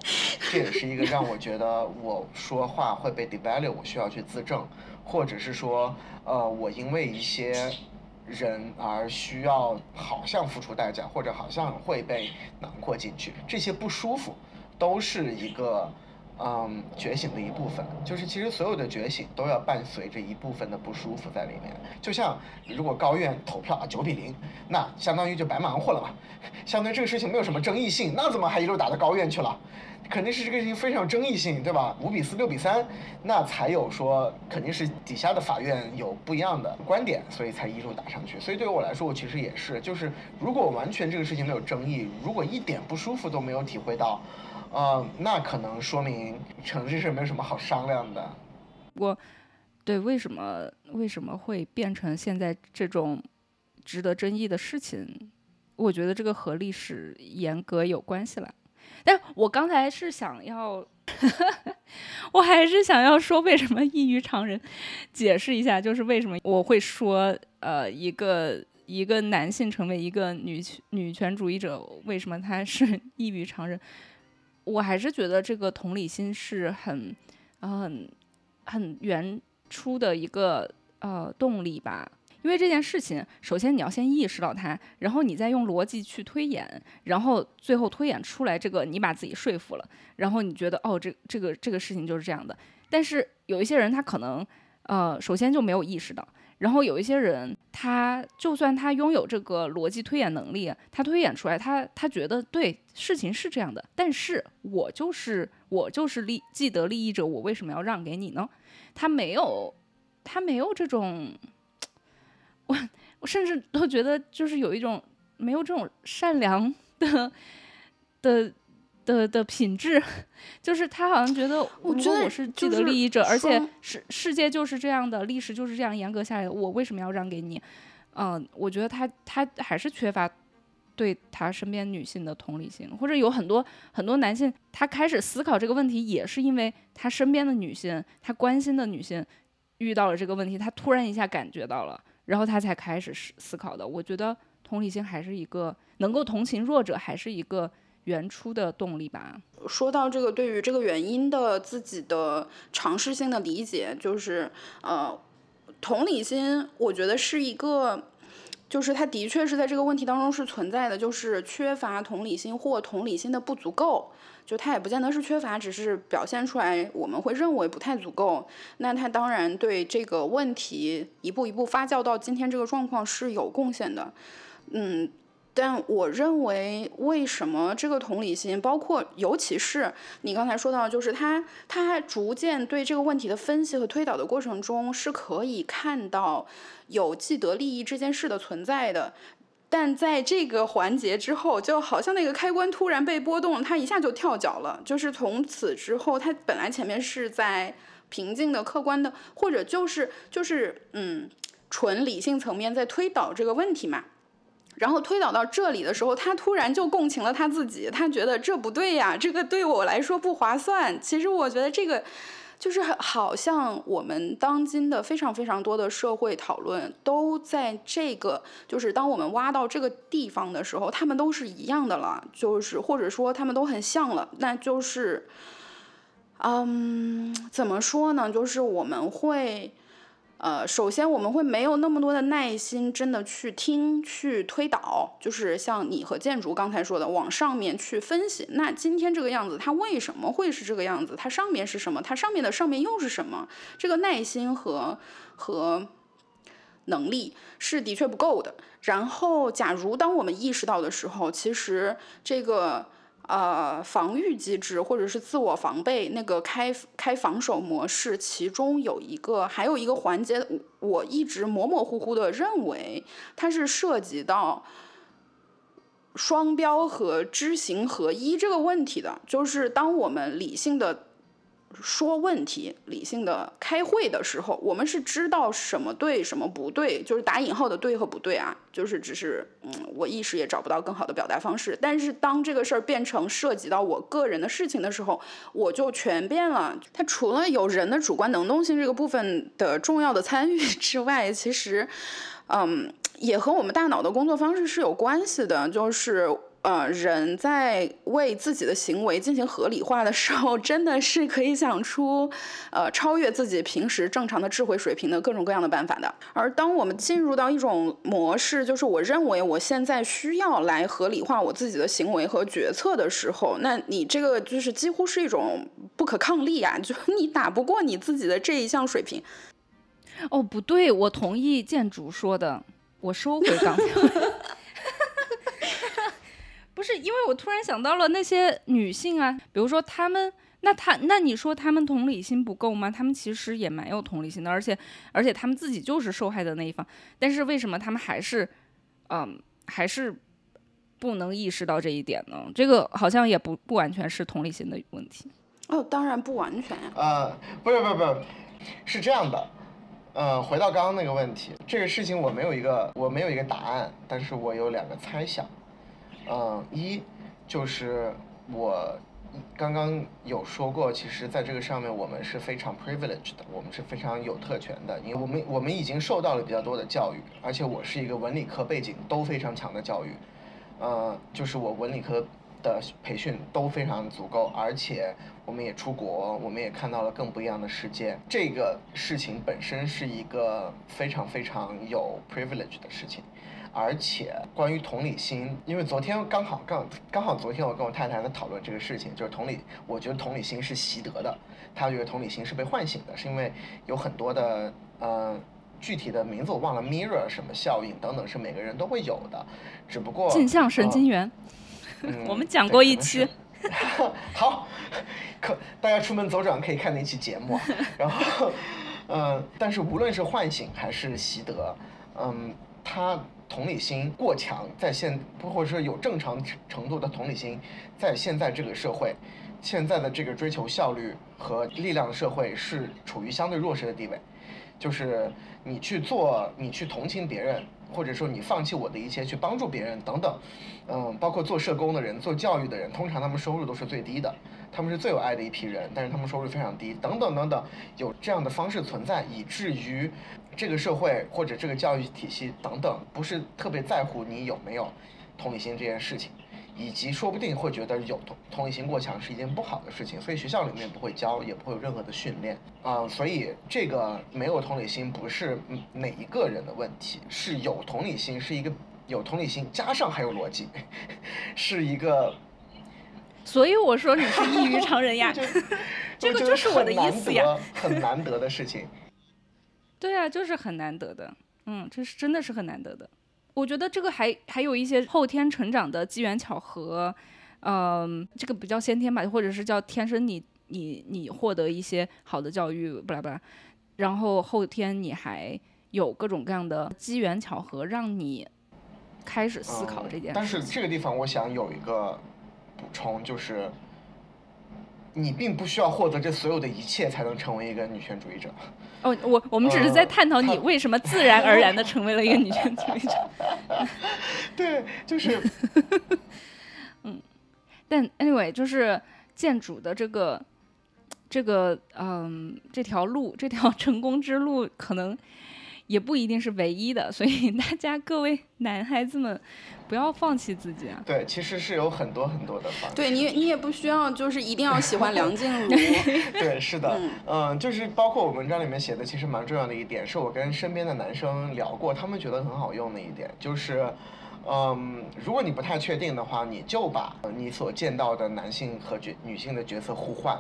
这也是一个让我觉得我说话会被 devalue，我需要去自证，或者是说，呃，我因为一些人而需要好像付出代价，或者好像会被囊括进去，这些不舒服都是一个。嗯，觉醒的一部分，就是其实所有的觉醒都要伴随着一部分的不舒服在里面。就像如果高院投票啊九比零，那相当于就白忙活了嘛，相当于这个事情没有什么争议性，那怎么还一路打到高院去了？肯定是这个事情非常有争议性，对吧？五比四、六比三，那才有说肯定是底下的法院有不一样的观点，所以才一路打上去。所以对于我来说，我其实也是，就是如果完全这个事情没有争议，如果一点不舒服都没有体会到。呃，那可能说明成这事没有什么好商量的。我对为什么为什么会变成现在这种值得争议的事情，我觉得这个和历史严格有关系了。但我刚才是想要，*laughs* 我还是想要说为什么异于常人，解释一下，就是为什么我会说，呃，一个一个男性成为一个女女权主义者，为什么他是异于常人？我还是觉得这个同理心是很，很，很原初的一个呃动力吧。因为这件事情，首先你要先意识到它，然后你再用逻辑去推演，然后最后推演出来这个，你把自己说服了，然后你觉得哦，这这个这个事情就是这样的。但是有一些人他可能呃，首先就没有意识到。然后有一些人，他就算他拥有这个逻辑推演能力，他推演出来，他他觉得对事情是这样的，但是我就是我就是利既得利益者，我为什么要让给你呢？他没有，他没有这种，我我甚至都觉得就是有一种没有这种善良的的。的的品质，就是他好像觉得，我觉得我是既得利益者，而且世世界就是这样的，历史就是这样严格下来的，我为什么要让给你？嗯，我觉得他他还是缺乏对他身边女性的同理心，或者有很多很多男性，他开始思考这个问题，也是因为他身边的女性，他关心的女性遇到了这个问题，他突然一下感觉到了，然后他才开始思思考的。我觉得同理心还是一个能够同情弱者，还是一个。原初的动力吧。说到这个，对于这个原因的自己的尝试性的理解，就是呃，同理心，我觉得是一个，就是它的确是在这个问题当中是存在的，就是缺乏同理心或同理心的不足够，就它也不见得是缺乏，只是表现出来我们会认为不太足够。那它当然对这个问题一步一步发酵到今天这个状况是有贡献的，嗯。但我认为，为什么这个同理心，包括尤其是你刚才说到，就是他他逐渐对这个问题的分析和推导的过程中，是可以看到有既得利益这件事的存在的。但在这个环节之后，就好像那个开关突然被波动，他一下就跳脚了。就是从此之后，他本来前面是在平静的、客观的，或者就是就是嗯，纯理性层面在推导这个问题嘛。然后推导到这里的时候，他突然就共情了他自己，他觉得这不对呀，这个对我来说不划算。其实我觉得这个就是好像我们当今的非常非常多的社会讨论都在这个，就是当我们挖到这个地方的时候，他们都是一样的了，就是或者说他们都很像了，那就是，嗯，怎么说呢？就是我们会。呃，首先我们会没有那么多的耐心，真的去听、去推导，就是像你和建筑刚才说的，往上面去分析。那今天这个样子，它为什么会是这个样子？它上面是什么？它上面的上面又是什么？这个耐心和和能力是的确不够的。然后，假如当我们意识到的时候，其实这个。呃防御机制或者是自我防备那个开开防守模式，其中有一个还有一个环节，我一直模模糊糊的认为它是涉及到双标和知行合一这个问题的，就是当我们理性的。说问题，理性的开会的时候，我们是知道什么对什么不对，就是打引号的对和不对啊，就是只是嗯，我一时也找不到更好的表达方式。但是当这个事儿变成涉及到我个人的事情的时候，我就全变了。它除了有人的主观能动性这个部分的重要的参与 *laughs* 之外，其实，嗯，也和我们大脑的工作方式是有关系的，就是。呃，人在为自己的行为进行合理化的时候，真的是可以想出，呃，超越自己平时正常的智慧水平的各种各样的办法的。而当我们进入到一种模式，就是我认为我现在需要来合理化我自己的行为和决策的时候，那你这个就是几乎是一种不可抗力啊，就你打不过你自己的这一项水平。哦，不对，我同意建筑说的，我收回刚才。*laughs* 不是，因为我突然想到了那些女性啊，比如说她们，那她，那你说她们同理心不够吗？她们其实也蛮有同理心的，而且，而且她们自己就是受害的那一方，但是为什么她们还是，嗯，还是不能意识到这一点呢？这个好像也不不完全是同理心的问题。哦，当然不完全呀。呃，不是，不是，不是，是这样的。呃，回到刚刚那个问题，这个事情我没有一个，我没有一个答案，但是我有两个猜想。嗯，一就是我刚刚有说过，其实在这个上面我们是非常 privileged 的，我们是非常有特权的，因为我们我们已经受到了比较多的教育，而且我是一个文理科背景都非常强的教育，呃，就是我文理科的培训都非常足够，而且我们也出国，我们也看到了更不一样的世界，这个事情本身是一个非常非常有 privilege 的事情。而且关于同理心，因为昨天刚好刚刚好昨天我跟我太太在讨论这个事情，就是同理，我觉得同理心是习得的，她觉得同理心是被唤醒的，是因为有很多的呃具体的名字我忘了，mirror 什么效应等等是每个人都会有的，只不过镜像神经元，*laughs* 我们讲过一期，*laughs* 好，可大家出门走转可以看那期节目，*laughs* 然后嗯，但是无论是唤醒还是习得，嗯，它。同理心过强，在现或者说有正常程度的同理心，在现在这个社会，现在的这个追求效率和力量的社会是处于相对弱势的地位。就是你去做，你去同情别人，或者说你放弃我的一切去帮助别人等等，嗯，包括做社工的人、做教育的人，通常他们收入都是最低的，他们是最有爱的一批人，但是他们收入非常低，等等等等，有这样的方式存在，以至于。这个社会或者这个教育体系等等，不是特别在乎你有没有同理心这件事情，以及说不定会觉得有同同理心过强是一件不好的事情，所以学校里面不会教，也不会有任何的训练啊。所以这个没有同理心不是哪一个人的问题，是有同理心是一个有同理心加上还有逻辑，是一个。所以我说你是异于常人呀 *laughs* *laughs* 这个就是我的意思呀，很难得的事情。对啊，就是很难得的，嗯，这是真的是很难得的。我觉得这个还还有一些后天成长的机缘巧合，嗯，这个不叫先天吧，或者是叫天生你你你获得一些好的教育，不啦不啦，然后后天你还有各种各样的机缘巧合，让你开始思考这件事。但是这个地方我想有一个补充，就是你并不需要获得这所有的一切才能成为一个女权主义者。哦，我我们只是在探讨你为什么自然而然的成为了一个 *laughs* 女权主义者。*laughs* 对，就是，*laughs* 嗯，但 anyway，就是建筑的这个这个嗯这条路，这条成功之路可能。也不一定是唯一的，所以大家各位男孩子们，不要放弃自己啊！对，其实是有很多很多的方。对你，你也不需要就是一定要喜欢梁静茹。*laughs* 对，是的，嗯，就是包括我文章里面写的，其实蛮重要的一点，是我跟身边的男生聊过，他们觉得很好用的一点，就是，嗯，如果你不太确定的话，你就把你所见到的男性和角女性的角色互换。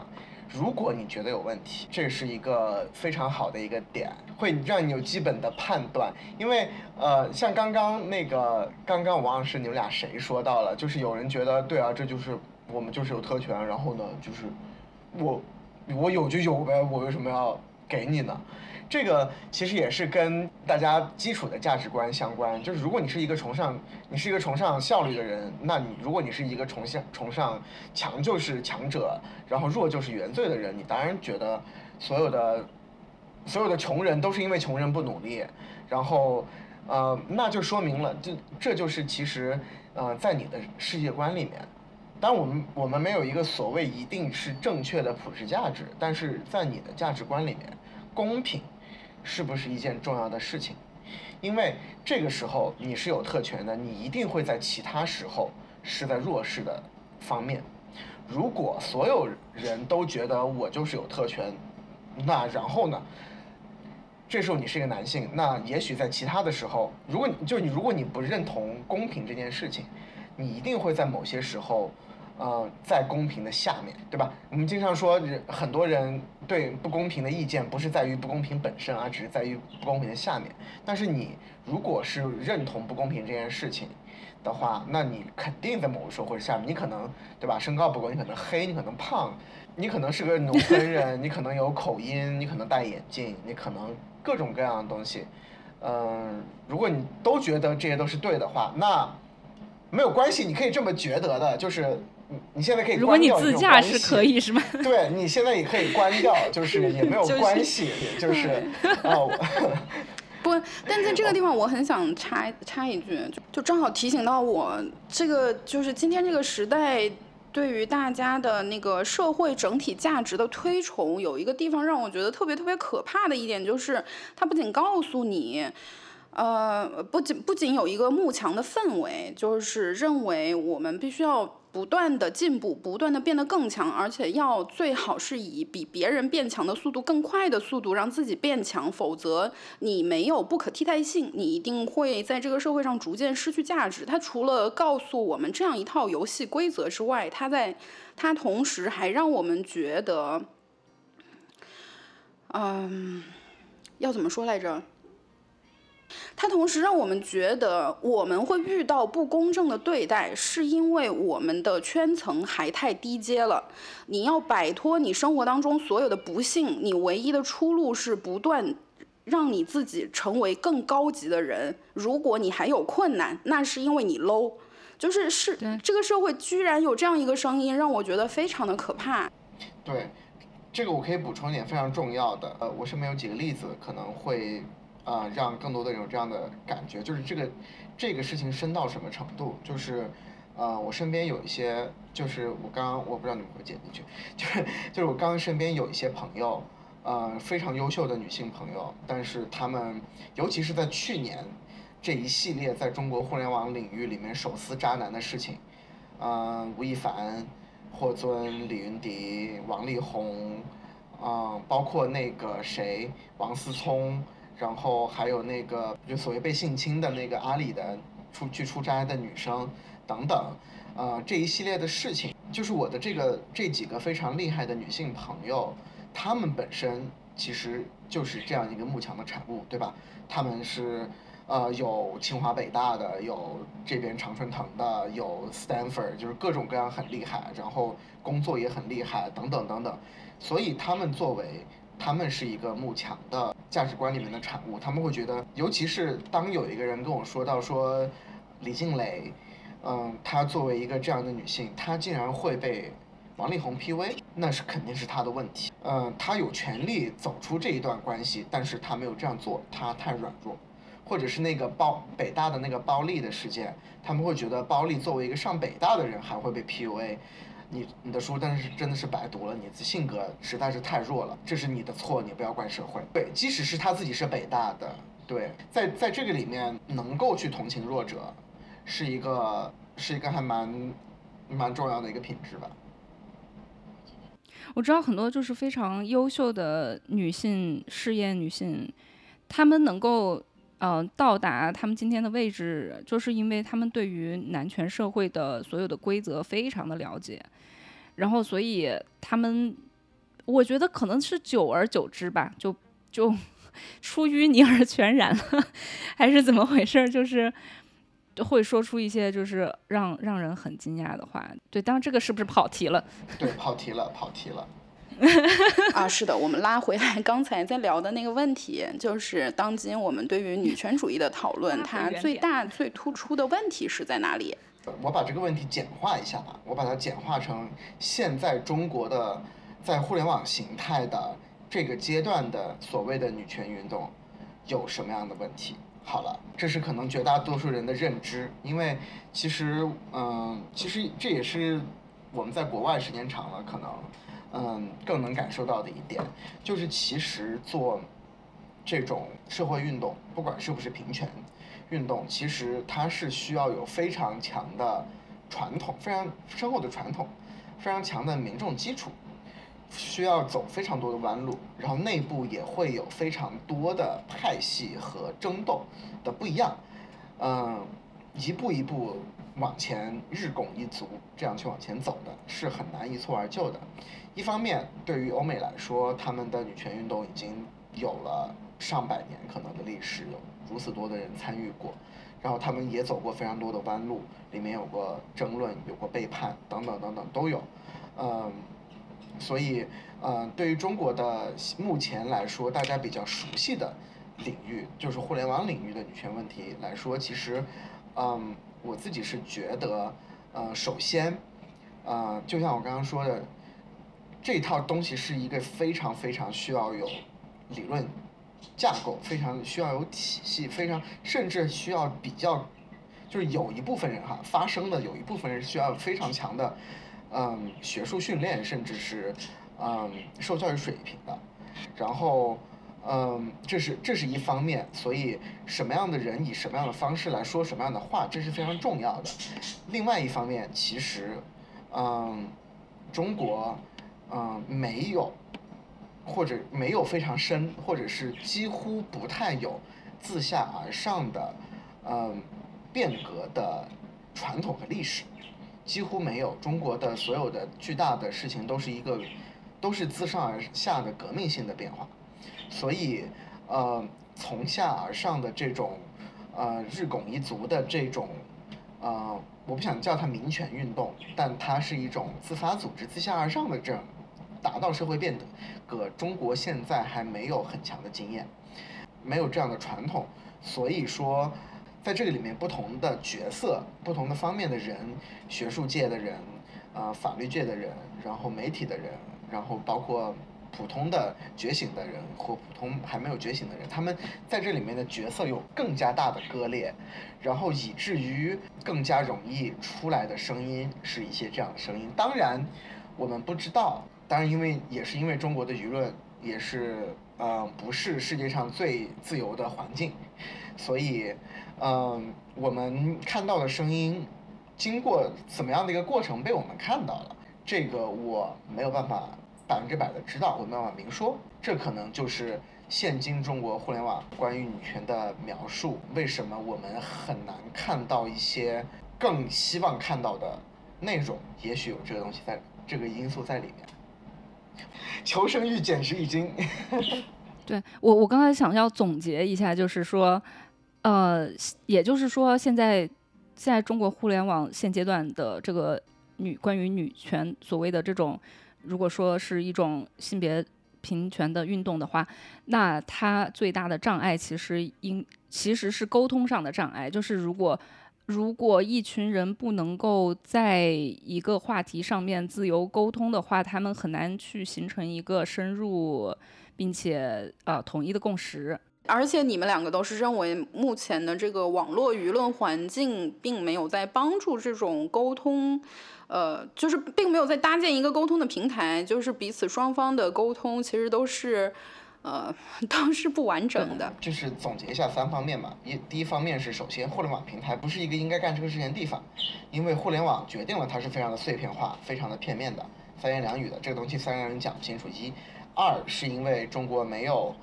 如果你觉得有问题，这是一个非常好的一个点，会让你有基本的判断。因为呃，像刚刚那个，刚刚王老师你们俩谁说到了，就是有人觉得对啊，这就是我们就是有特权，然后呢，就是我我有就有呗，我为什么要给你呢？这个其实也是跟大家基础的价值观相关。就是如果你是一个崇尚你是一个崇尚效率的人，那你如果你是一个崇尚崇尚强就是强者，然后弱就是原罪的人，你当然觉得所有的所有的穷人都是因为穷人不努力，然后呃，那就说明了，这这就是其实呃，在你的世界观里面，当然我们我们没有一个所谓一定是正确的普世价值，但是在你的价值观里面，公平。是不是一件重要的事情？因为这个时候你是有特权的，你一定会在其他时候是在弱势的方面。如果所有人都觉得我就是有特权，那然后呢？这时候你是一个男性，那也许在其他的时候，如果你就你如果你不认同公平这件事情，你一定会在某些时候。呃，在公平的下面对吧？我们经常说，人很多人对不公平的意见不是在于不公平本身而只是在于不公平的下面。但是你如果是认同不公平这件事情的话，那你肯定在某个时候或者下面，你可能对吧？身高不够，你可能黑，你可能胖，你可能是个农村人，你可能有口音，你可能戴眼镜，你可能各种各样的东西。嗯，如果你都觉得这些都是对的话，那没有关系，你可以这么觉得的，就是。你你现在可以，如果你自驾是可以是吗？*laughs* 对你现在也可以关掉，就是 *laughs* 也没有关系，*laughs* 就是哦。不，但在这个地方我很想插插一句，就就正好提醒到我，这个就是今天这个时代对于大家的那个社会整体价值的推崇，有一个地方让我觉得特别特别可怕的一点，就是它不仅告诉你。呃，不仅不仅有一个慕强的氛围，就是认为我们必须要不断的进步，不断的变得更强，而且要最好是以比别人变强的速度更快的速度让自己变强，否则你没有不可替代性，你一定会在这个社会上逐渐失去价值。它除了告诉我们这样一套游戏规则之外，它在它同时还让我们觉得，嗯，要怎么说来着？它同时让我们觉得，我们会遇到不公正的对待，是因为我们的圈层还太低阶了。你要摆脱你生活当中所有的不幸，你唯一的出路是不断让你自己成为更高级的人。如果你还有困难，那是因为你 low。就是是这个社会居然有这样一个声音，让我觉得非常的可怕。对，这个我可以补充一点非常重要的，呃，我身边有几个例子可能会。啊，让更多的人有这样的感觉，就是这个这个事情深到什么程度？就是，呃，我身边有一些，就是我刚刚我不知道你们会接进去，*laughs* 就是就是我刚刚身边有一些朋友，呃，非常优秀的女性朋友，但是她们，尤其是在去年这一系列在中国互联网领域里面手撕渣男的事情，嗯，吴亦凡、霍尊、李云迪、王力宏，嗯，包括那个谁，王思聪。然后还有那个就所谓被性侵的那个阿里的出去出差的女生等等，呃，这一系列的事情，就是我的这个这几个非常厉害的女性朋友，她们本身其实就是这样一个幕墙的产物，对吧？她们是呃有清华北大的，有这边常春藤的，有 Stanford，就是各种各样很厉害，然后工作也很厉害，等等等等，所以她们作为。他们是一个慕强的价值观里面的产物，他们会觉得，尤其是当有一个人跟我说到说，李静蕾，嗯，她作为一个这样的女性，她竟然会被王力宏 PUA，那是肯定是她的问题。嗯，她有权利走出这一段关系，但是她没有这样做，她太软弱，或者是那个包北大的那个包丽的事件，他们会觉得包丽作为一个上北大的人还会被 PUA。你你的书，但是真的是白读了，你的性格实在是太弱了，这是你的错，你不要怪社会。对，即使是他自己是北大的，对，在在这个里面能够去同情弱者，是一个是一个还蛮蛮重要的一个品质吧。我知道很多就是非常优秀的女性事业女性，她们能够。嗯，到达他们今天的位置，就是因为他们对于男权社会的所有的规则非常的了解，然后所以他们，我觉得可能是久而久之吧，就就 *laughs* 出淤泥而全然了，还是怎么回事？就是会说出一些就是让让人很惊讶的话。对，当然这个是不是跑题了？*laughs* 对，跑题了，跑题了。*laughs* 啊，是的，我们拉回来刚才在聊的那个问题，就是当今我们对于女权主义的讨论，它最大最突出的问题是在哪里？我把这个问题简化一下吧，我把它简化成现在中国的在互联网形态的这个阶段的所谓的女权运动有什么样的问题？好了，这是可能绝大多数人的认知，因为其实，嗯，其实这也是我们在国外时间长了，可能。嗯，更能感受到的一点，就是其实做这种社会运动，不管是不是平权运动，其实它是需要有非常强的传统、非常深厚的传统、非常强的民众基础，需要走非常多的弯路，然后内部也会有非常多的派系和争斗的不一样，嗯，一步一步往前日拱一卒，这样去往前走的是很难一蹴而就的。一方面，对于欧美来说，他们的女权运动已经有了上百年可能的历史，有如此多的人参与过，然后他们也走过非常多的弯路，里面有过争论，有过背叛，等等等等都有。嗯，所以，嗯，对于中国的目前来说，大家比较熟悉的领域，就是互联网领域的女权问题来说，其实，嗯，我自己是觉得，呃，首先，呃，就像我刚刚说的。这套东西是一个非常非常需要有理论架构，非常需要有体系，非常甚至需要比较，就是有一部分人哈发声的，有一部分人需要非常强的嗯学术训练，甚至是嗯受教育水平的。然后嗯这是这是一方面，所以什么样的人以什么样的方式来说什么样的话，这是非常重要的。另外一方面，其实嗯中国。嗯，没有，或者没有非常深，或者是几乎不太有自下而上的，嗯，变革的传统和历史，几乎没有。中国的所有的巨大的事情都是一个，都是自上而下的革命性的变化，所以，呃，从下而上的这种，呃，日拱一卒的这种，呃，我不想叫它民权运动，但它是一种自发组织、自下而上的这种。达到社会变革，个中国现在还没有很强的经验，没有这样的传统，所以说，在这个里面不同的角色、不同的方面的人，学术界的人，啊，法律界的人，然后媒体的人，然后包括普通的觉醒的人或普通还没有觉醒的人，他们在这里面的角色有更加大的割裂，然后以至于更加容易出来的声音是一些这样的声音。当然，我们不知道。当然，因为也是因为中国的舆论也是，嗯，不是世界上最自由的环境，所以，嗯，我们看到的声音，经过怎么样的一个过程被我们看到了，这个我没有办法百分之百的知道，我没有办法明说。这可能就是现今中国互联网关于女权的描述，为什么我们很难看到一些更希望看到的内容？也许有这个东西在，这个因素在里面。*laughs* 求生欲简直已经，*laughs* 对我我刚才想要总结一下，就是说，呃，也就是说，现在现在中国互联网现阶段的这个女关于女权所谓的这种，如果说是一种性别平权的运动的话，那它最大的障碍其实应其实是沟通上的障碍，就是如果。如果一群人不能够在一个话题上面自由沟通的话，他们很难去形成一个深入并且呃统一的共识。而且你们两个都是认为目前的这个网络舆论环境并没有在帮助这种沟通，呃，就是并没有在搭建一个沟通的平台，就是彼此双方的沟通其实都是。呃，都是不完整的。就是总结一下三方面嘛，一第一方面是首先互联网平台不是一个应该干这个事情的地方，因为互联网决定了它是非常的碎片化、非常的片面的、三言两语的，这个东西三个人讲不清楚。一，二是因为中国没有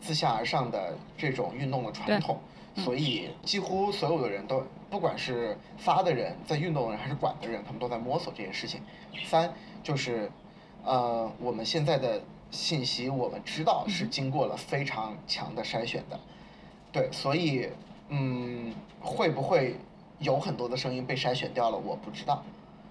自下而上的这种运动的传统，所以几乎所有的人都，不管是发的人、在运动的人还是管的人，他们都在摸索这件事情。三就是，呃，我们现在的。信息我们知道是经过了非常强的筛选的，对，所以，嗯，会不会有很多的声音被筛选掉了，我不知道。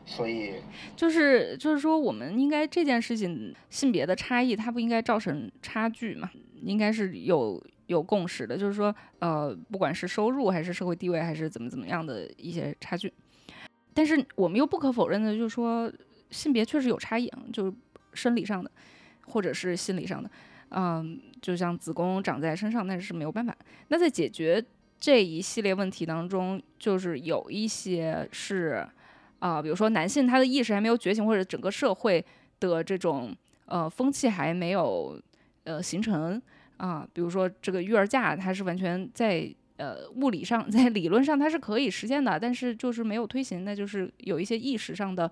所以就是就是说，我们应该这件事情性别的差异，它不应该造成差距嘛？应该是有有共识的，就是说，呃，不管是收入还是社会地位还是怎么怎么样的一些差距，但是我们又不可否认的，就是说性别确实有差异啊，就是生理上的或者是心理上的，嗯，就像子宫长在身上，那是没有办法。那在解决这一系列问题当中，就是有一些是。啊，比如说男性他的意识还没有觉醒，或者整个社会的这种呃风气还没有呃形成啊，比如说这个育儿假，它是完全在呃物理上，在理论上它是可以实现的，但是就是没有推行，那就是有一些意识上的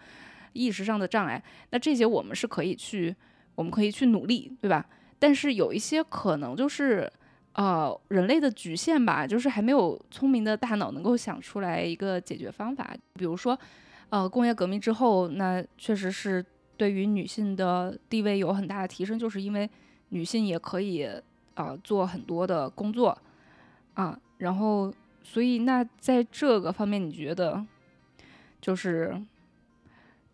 意识上的障碍。那这些我们是可以去，我们可以去努力，对吧？但是有一些可能就是呃人类的局限吧，就是还没有聪明的大脑能够想出来一个解决方法，比如说。呃，工业革命之后，那确实是对于女性的地位有很大的提升，就是因为女性也可以啊做很多的工作啊，然后所以那在这个方面，你觉得就是？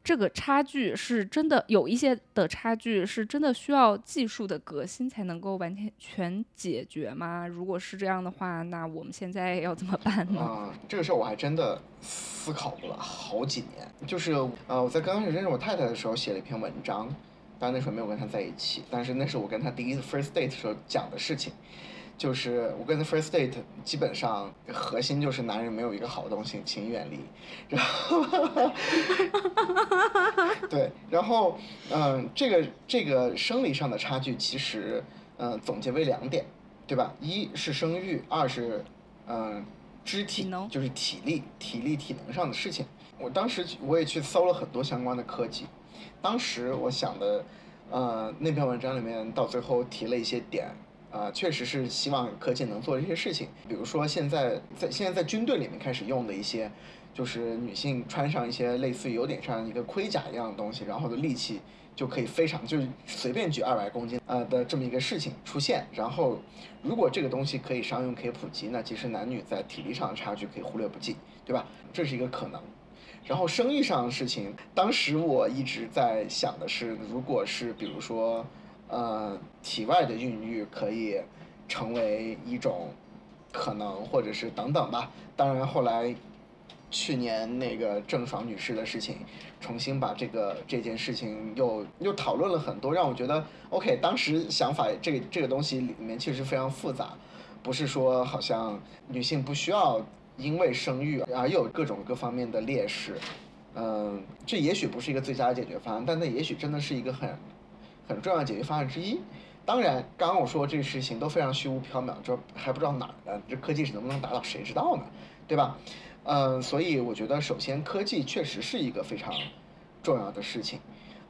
这个差距是真的有一些的差距是真的需要技术的革新才能够完全全解决吗？如果是这样的话，那我们现在要怎么办呢？啊，这个事儿我还真的思考过了好几年。就是呃，我在刚开始认识我太太的时候写了一篇文章，当然那时候没有跟她在一起，但是那是我跟她第一次 first date 时候讲的事情。就是我跟 first date 基本上核心就是男人没有一个好东西，请远离。然后，*laughs* 对，然后嗯，这个这个生理上的差距其实嗯总结为两点，对吧？一是生育，二是嗯肢体，就是体力、体力、体能上的事情。我当时我也去搜了很多相关的科技，当时我想的呃那篇文章里面到最后提了一些点。啊，确实是希望科技能做这些事情，比如说现在在现在在军队里面开始用的一些，就是女性穿上一些类似于有点像一个盔甲一样的东西，然后的力气就可以非常就是随便举二百公斤呃的这么一个事情出现，然后如果这个东西可以商用可以普及，那其实男女在体力上的差距可以忽略不计，对吧？这是一个可能。然后生意上的事情，当时我一直在想的是，如果是比如说。呃，体外的孕育可以成为一种可能，或者是等等吧。当然，后来去年那个郑爽女士的事情，重新把这个这件事情又又讨论了很多，让我觉得 OK。当时想法这个这个东西里面确实非常复杂，不是说好像女性不需要因为生育而有各种各方面的劣势。嗯，这也许不是一个最佳的解决方案，但那也许真的是一个很。很重要的解决方案之一，当然，刚刚我说这个事情都非常虚无缥缈，这还不知道哪儿呢，这科技是能不能达到，谁知道呢？对吧？嗯，所以我觉得，首先科技确实是一个非常重要的事情，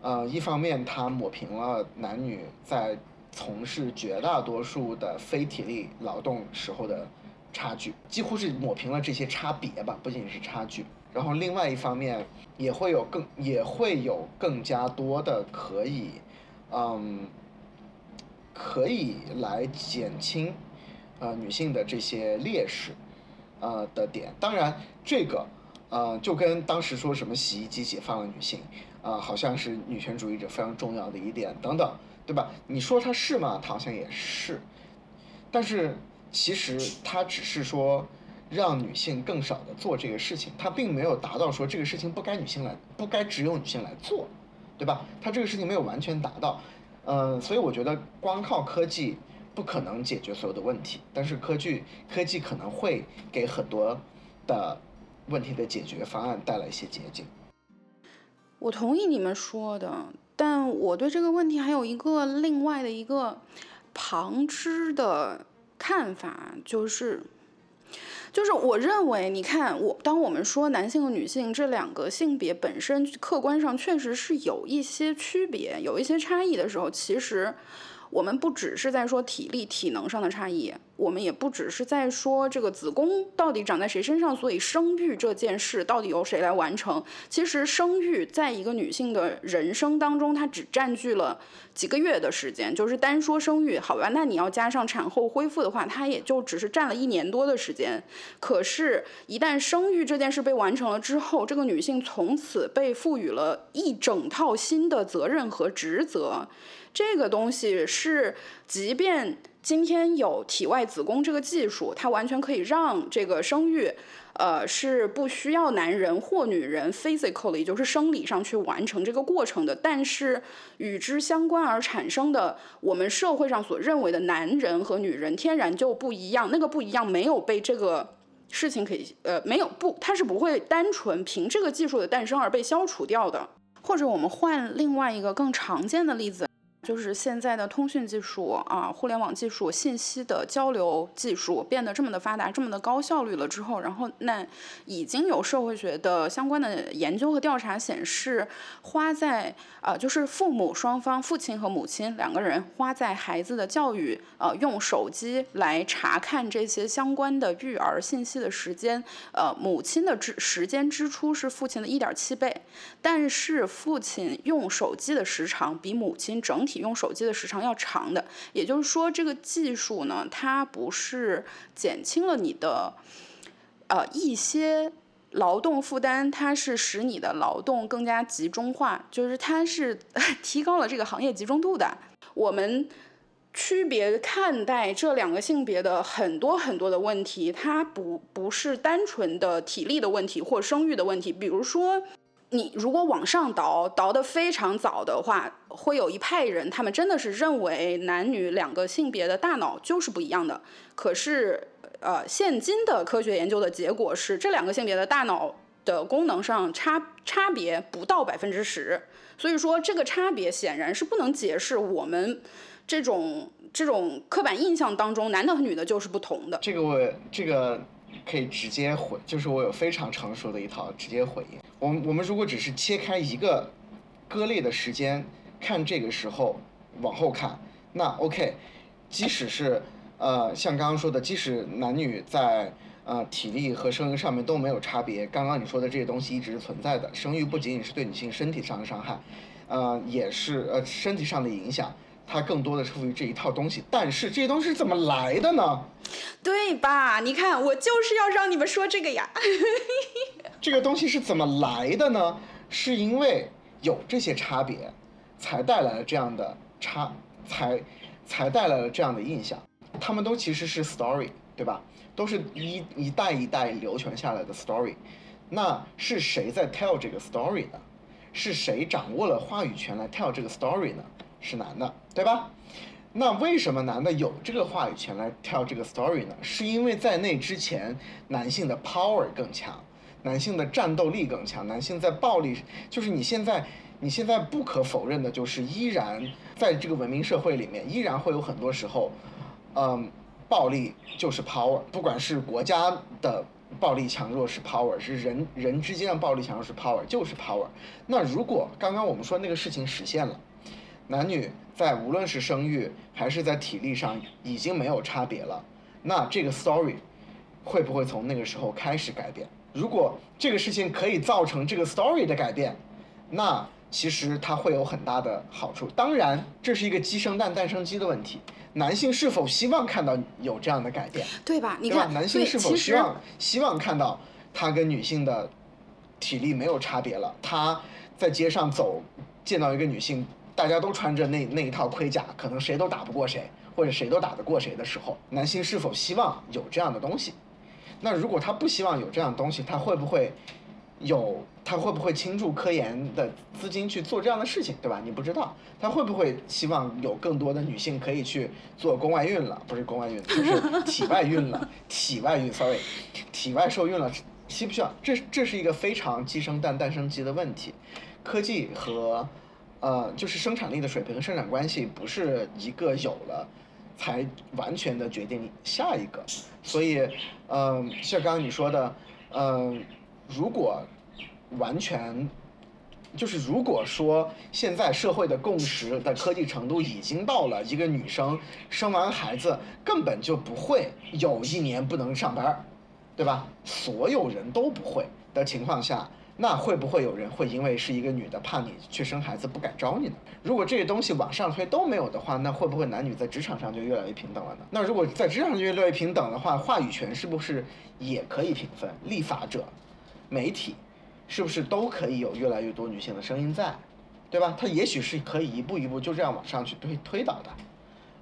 呃，一方面它抹平了男女在从事绝大多数的非体力劳动时候的差距，几乎是抹平了这些差别吧，不仅是差距。然后另外一方面也会有更也会有更加多的可以。嗯，可以来减轻呃女性的这些劣势呃的点。当然，这个呃就跟当时说什么洗衣机解放了女性啊，好像是女权主义者非常重要的一点等等，对吧？你说它是吗？它好像也是。但是其实它只是说让女性更少的做这个事情，它并没有达到说这个事情不该女性来，不该只有女性来做。对吧？他这个事情没有完全达到，嗯，所以我觉得光靠科技不可能解决所有的问题，但是科技科技可能会给很多的问题的解决方案带来一些捷径。我同意你们说的，但我对这个问题还有一个另外的一个旁支的看法，就是。就是我认为，你看我，当我们说男性和女性这两个性别本身客观上确实是有一些区别、有一些差异的时候，其实我们不只是在说体力、体能上的差异，我们也不只是在说这个子宫到底长在谁身上，所以生育这件事到底由谁来完成？其实生育在一个女性的人生当中，它只占据了几个月的时间。就是单说生育，好吧，那你要加上产后恢复的话，它也就只是占了一年多的时间。可是，一旦生育这件事被完成了之后，这个女性从此被赋予了一整套新的责任和职责。这个东西是，即便今天有体外子宫这个技术，它完全可以让这个生育，呃，是不需要男人或女人 physically，就是生理上去完成这个过程的。但是与之相关而产生的，我们社会上所认为的男人和女人天然就不一样，那个不一样没有被这个事情可以，呃，没有不，它是不会单纯凭这个技术的诞生而被消除掉的。或者我们换另外一个更常见的例子。就是现在的通讯技术啊，互联网技术、信息的交流技术变得这么的发达，这么的高效率了之后，然后那已经有社会学的相关的研究和调查显示，花在啊，就是父母双方，父亲和母亲两个人花在孩子的教育，呃，用手机来查看这些相关的育儿信息的时间，呃，母亲的支时间支出是父亲的一点七倍，但是父亲用手机的时长比母亲整体。用手机的时长要长的，也就是说，这个技术呢，它不是减轻了你的呃一些劳动负担，它是使你的劳动更加集中化，就是它是 *laughs* 提高了这个行业集中度的。我们区别看待这两个性别的很多很多的问题，它不不是单纯的体力的问题或生育的问题，比如说。你如果往上倒，倒得非常早的话，会有一派人，他们真的是认为男女两个性别的大脑就是不一样的。可是，呃，现今的科学研究的结果是，这两个性别的大脑的功能上差差别不到百分之十。所以说，这个差别显然是不能解释我们这种这种刻板印象当中男的和女的就是不同的。这个我这个。可以直接回，就是我有非常成熟的一套直接回应。我们我们如果只是切开一个割裂的时间看这个时候往后看，那 OK，即使是呃像刚刚说的，即使男女在呃体力和生育上面都没有差别，刚刚你说的这些东西一直是存在的。生育不仅仅是对女性身体上的伤害，呃也是呃身体上的影响。它更多的是赋予这一套东西，但是这些东西是怎么来的呢？对吧？你看，我就是要让你们说这个呀。*laughs* 这个东西是怎么来的呢？是因为有这些差别，才带来了这样的差，才才带来了这样的印象。他们都其实是 story，对吧？都是一一代一代流传下来的 story。那是谁在 tell 这个 story 呢？是谁掌握了话语权来 tell 这个 story 呢？是男的，对吧？那为什么男的有这个话语权来 tell 这个 story 呢？是因为在那之前，男性的 power 更强，男性的战斗力更强，男性在暴力，就是你现在，你现在不可否认的就是，依然在这个文明社会里面，依然会有很多时候，嗯，暴力就是 power，不管是国家的暴力强弱是 power，是人人之间的暴力强弱是 power，就是 power。那如果刚刚我们说那个事情实现了。男女在无论是生育还是在体力上已经没有差别了，那这个 story 会不会从那个时候开始改变？如果这个事情可以造成这个 story 的改变，那其实它会有很大的好处。当然，这是一个鸡生蛋蛋生鸡的问题。男性是否希望看到有这样的改变？对吧？你看，男性是否希望希望看到他跟女性的体力没有差别了？他在街上走，见到一个女性。大家都穿着那那一套盔甲，可能谁都打不过谁，或者谁都打得过谁的时候，男性是否希望有这样的东西？那如果他不希望有这样东西，他会不会有？他会不会倾注科研的资金去做这样的事情，对吧？你不知道，他会不会希望有更多的女性可以去做宫外孕了？不是宫外孕，就是体外孕了，*laughs* 体外孕，sorry，体外受孕了，需不需要？这这是一个非常鸡生蛋，蛋生鸡的问题，科技和。呃，就是生产力的水平和生产关系不是一个有了才完全的决定下一个，所以，嗯，像刚刚你说的，嗯，如果完全就是如果说现在社会的共识的科技程度已经到了一个女生生完孩子根本就不会有一年不能上班儿，对吧？所有人都不会的情况下，那会不会有人会因为是一个女的怕你去生孩子不敢招你呢？如果这些东西往上推都没有的话，那会不会男女在职场上就越来越平等了呢？那如果在职场上越来越平等的话，话语权是不是也可以平分？立法者、媒体。是不是都可以有越来越多女性的声音在，对吧？它也许是可以一步一步就这样往上去推推导的，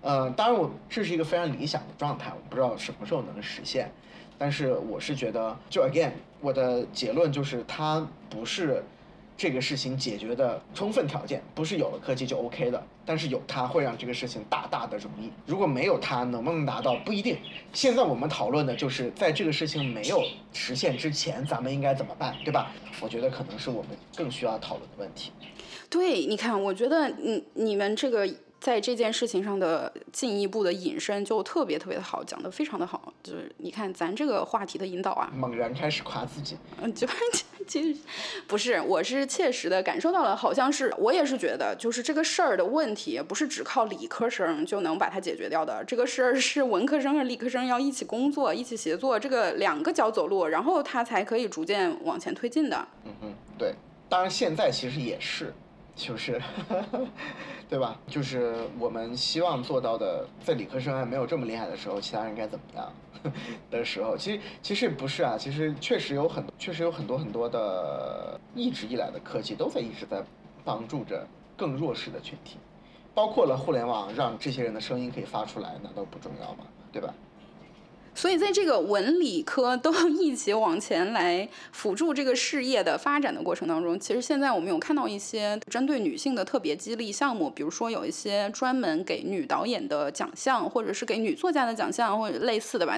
呃，当然我这是一个非常理想的状态，我不知道什么时候能实现，但是我是觉得，就 again，我的结论就是它不是。这个事情解决的充分条件不是有了科技就 OK 的，但是有它会让这个事情大大的容易。如果没有它，能不能达到不一定。现在我们讨论的就是在这个事情没有实现之前，咱们应该怎么办，对吧？我觉得可能是我们更需要讨论的问题。对，你看，我觉得你你们这个。在这件事情上的进一步的引申就特别特别的好，讲的非常的好。就是你看咱这个话题的引导啊，猛然开始夸自己。嗯，就 *laughs* 其实不是，我是切实的感受到了，好像是我也是觉得，就是这个事儿的问题不是只靠理科生就能把它解决掉的。这个事儿是文科生和理科生要一起工作、一起协作，这个两个脚走路，然后它才可以逐渐往前推进的。嗯嗯，对，当然现在其实也是。就是，*laughs* 对吧？就是我们希望做到的，在理科生还没有这么厉害的时候，其他人该怎么样 *laughs* 的时候，其实其实不是啊，其实确实有很确实有很多很多的一直以来的科技都在一直在帮助着更弱势的群体，包括了互联网，让这些人的声音可以发出来，难道不重要吗？对吧？所以，在这个文理科 *laughs* 都一起往前来辅助这个事业的发展的过程当中，其实现在我们有看到一些针对女性的特别激励项目，比如说有一些专门给女导演的奖项，或者是给女作家的奖项，或者类似的吧。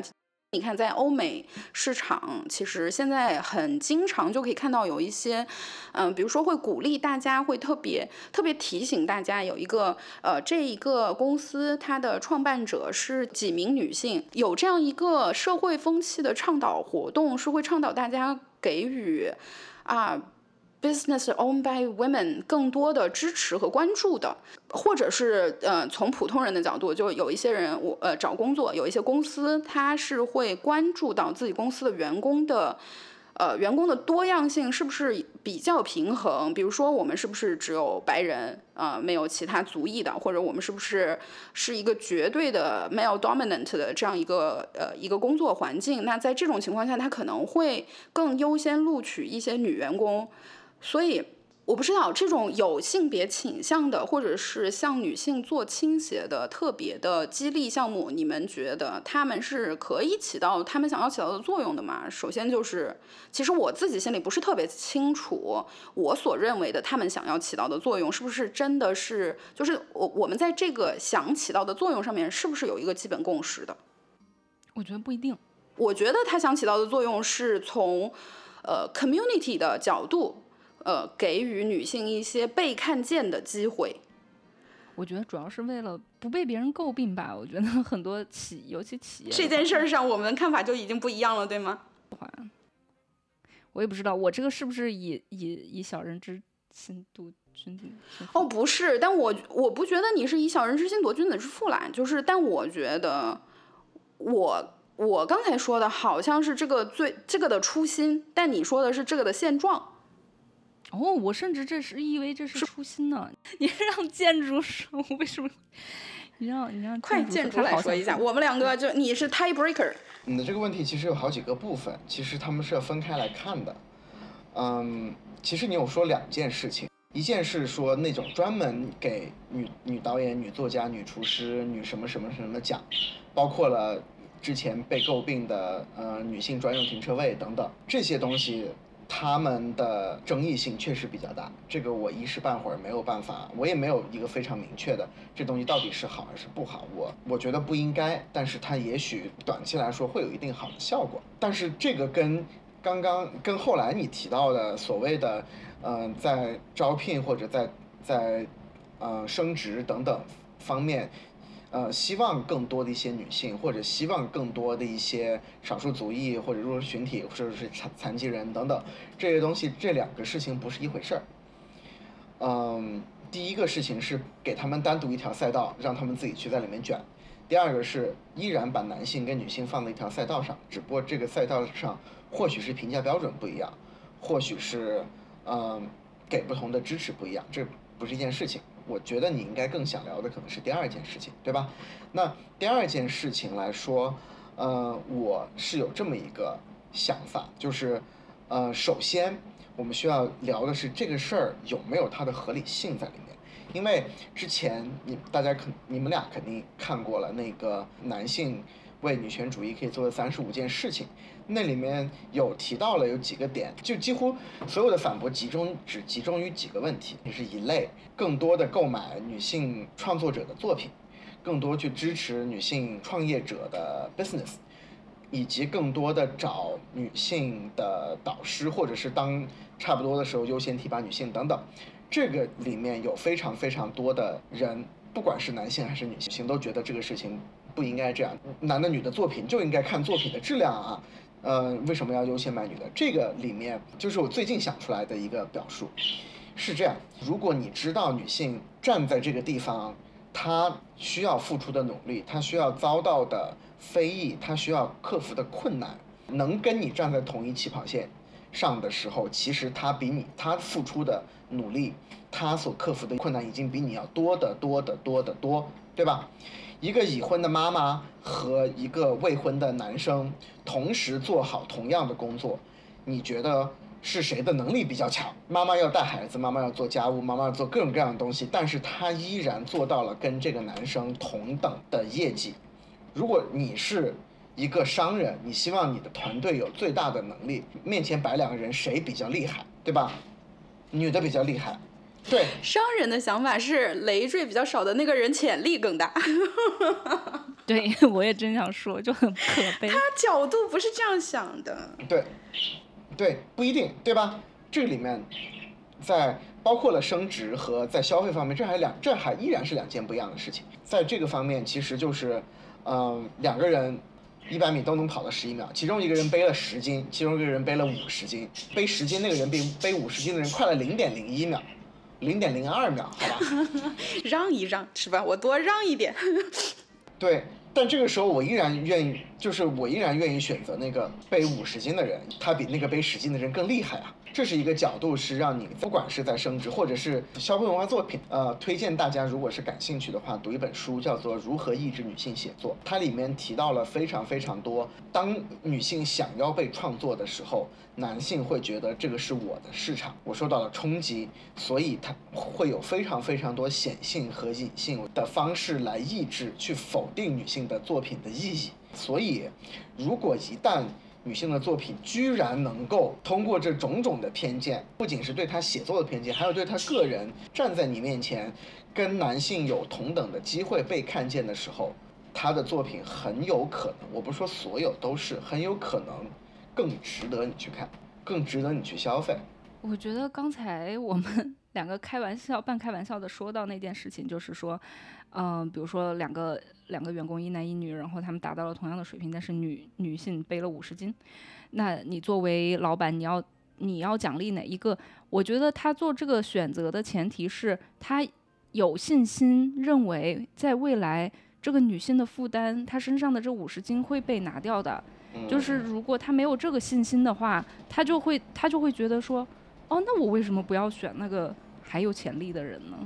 你看，在欧美市场，其实现在很经常就可以看到有一些，嗯，比如说会鼓励大家，会特别特别提醒大家，有一个呃，这一个公司它的创办者是几名女性，有这样一个社会风气的倡导活动，是会倡导大家给予啊。Business owned by women 更多的支持和关注的，或者是呃从普通人的角度，就有一些人我呃找工作，有一些公司他是会关注到自己公司的员工的，呃员工的多样性是不是比较平衡？比如说我们是不是只有白人啊，没有其他族裔的，或者我们是不是是一个绝对的 male dominant 的这样一个呃一个工作环境？那在这种情况下，他可能会更优先录取一些女员工。所以我不知道这种有性别倾向的，或者是向女性做倾斜的特别的激励项目，你们觉得他们是可以起到他们想要起到的作用的吗？首先就是，其实我自己心里不是特别清楚，我所认为的他们想要起到的作用是不是真的是，就是我我们在这个想起到的作用上面是不是有一个基本共识的？我觉得不一定。我觉得他想起到的作用是从，呃，community 的角度。呃，给予女性一些被看见的机会，我觉得主要是为了不被别人诟病吧。我觉得很多企，尤其企业这件事儿上，我们的看法就已经不一样了，对吗？我也不知道，我这个是不是以以以小人之心度君子？哦，不是，但我我不觉得你是以小人之心夺君子之腹啦。就是，但我觉得我我刚才说的好像是这个最这个的初心，但你说的是这个的现状。哦，我甚至这是以为这是初心呢。*laughs* 你让建筑说，为什么？你让你让快建筑来说一下，我们两个就你是 tie breaker。你的这个问题其实有好几个部分，其实他们是要分开来看的。嗯，其实你有说两件事情，一件是说那种专门给女女导演、女作家、女厨师、女什么什么什么奖，包括了之前被诟病的呃女性专用停车位等等这些东西。他们的争议性确实比较大，这个我一时半会儿没有办法，我也没有一个非常明确的这东西到底是好还是不好。我我觉得不应该，但是它也许短期来说会有一定好的效果。但是这个跟刚刚跟后来你提到的所谓的，嗯，在招聘或者在在呃升职等等方面。呃，希望更多的一些女性，或者希望更多的一些少数族裔或者弱势群体，或者是残残疾人等等这些东西，这两个事情不是一回事儿。嗯，第一个事情是给他们单独一条赛道，让他们自己去在里面卷；第二个是依然把男性跟女性放在一条赛道上，只不过这个赛道上或许是评价标准不一样，或许是嗯给不同的支持不一样，这不是一件事情。我觉得你应该更想聊的可能是第二件事情，对吧？那第二件事情来说，呃，我是有这么一个想法，就是，呃，首先我们需要聊的是这个事儿有没有它的合理性在里面，因为之前你大家肯你们俩肯定看过了那个男性为女权主义可以做的三十五件事情，那里面有提到了有几个点，就几乎所有的反驳集中只集中于几个问题，就是一类更多的购买女性创作者的作品，更多去支持女性创业者的 business，以及更多的找女性的导师，或者是当差不多的时候优先提拔女性等等。这个里面有非常非常多的人，不管是男性还是女性，都觉得这个事情不应该这样。男的女的作品就应该看作品的质量啊。呃，为什么要优先买女的？这个里面就是我最近想出来的一个表述，是这样：如果你知道女性站在这个地方，她需要付出的努力，她需要遭到的非议，她需要克服的困难，能跟你站在同一起跑线上的时候，其实她比你她付出的努力，她所克服的困难已经比你要多得多得多得多，对吧？一个已婚的妈妈和一个未婚的男生同时做好同样的工作，你觉得是谁的能力比较强？妈妈要带孩子，妈妈要做家务，妈妈要做各种各样的东西，但是她依然做到了跟这个男生同等的业绩。如果你是一个商人，你希望你的团队有最大的能力，面前摆两个人，谁比较厉害，对吧？女的比较厉害，对，商人的想法是累赘比较少的那个人潜力更大，*laughs* 对我也真想说，就很可悲。他角度不是这样想的。对，对，不一定，对吧？这里面在包括了升值和在消费方面，这还两，这还依然是两件不一样的事情。在这个方面，其实就是，嗯、两个人一百米都能跑到十一秒，其中一个人背了十斤，其中一个人背了五十斤，背十斤那个人比背五十斤的人快了零点零一秒，零点零二秒，好吧？*laughs* 让一让是吧？我多让一点。*laughs* 对，但这个时候我依然愿意，就是我依然愿意选择那个背五十斤的人，他比那个背十斤的人更厉害啊。这是一个角度，是让你不管是在升值或者是消费文化作品，呃，推荐大家如果是感兴趣的话，读一本书叫做《如何抑制女性写作》，它里面提到了非常非常多，当女性想要被创作的时候，男性会觉得这个是我的市场，我受到了冲击，所以他会有非常非常多显性和隐性的方式来抑制、去否定女性的作品的意义。所以，如果一旦女性的作品居然能够通过这种种的偏见，不仅是对她写作的偏见，还有对她个人站在你面前，跟男性有同等的机会被看见的时候，她的作品很有可能，我不是说所有都是，很有可能更值得你去看，更值得你去消费。我觉得刚才我们两个开玩笑、半开玩笑的说到那件事情，就是说，嗯、比如说两个两个员工一男一女，然后他们达到了同样的水平，但是女女性背了五十斤，那你作为老板，你要你要奖励哪一个？我觉得他做这个选择的前提是他有信心，认为在未来这个女性的负担，她身上的这五十斤会被拿掉的。嗯就是如果他没有这个信心的话，他就会他就会觉得说，哦，那我为什么不要选那个还有潜力的人呢？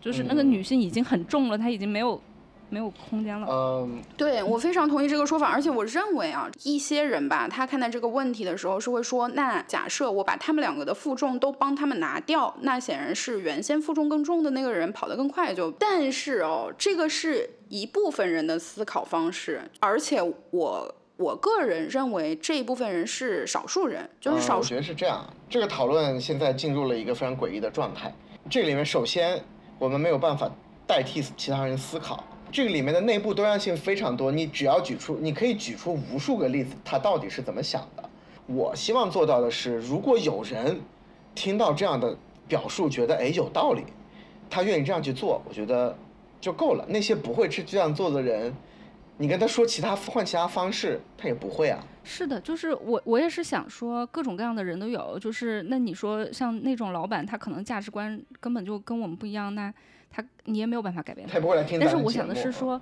就是那个嗯女性已经很重了，她已经没有没有空间了。嗯，对我非常同意这个说法，而且我认为啊，一些人吧，他看待这个问题的时候是会说，那假设我把他们两个的负重都帮他们拿掉，那显然是原先负重更重的那个人跑得更快就。但是哦，这个是一部分人的思考方式，而且我我个人认为这一部分人是少数人，就是少数。嗯我觉得是这样。这个讨论现在进入了一个非常诡异的状态。这里面首先我们没有办法代替其他人思考，这个里面的内部多样性非常多。你只要举出，你可以举出无数个例子，他到底是怎么想的。我希望做到的是，如果有人听到这样的表述，觉得哎有道理，他愿意这样去做，我觉得就够了。那些不会去这样做的人，你跟他说其他换其他方式，他也不会啊。是的，就是我我也是想说，各种各样的人都有。就是那你说像那种老板，他可能价值观根本就跟我们不一样，那他你也没有办法改变他也不会来听但是我想的是说，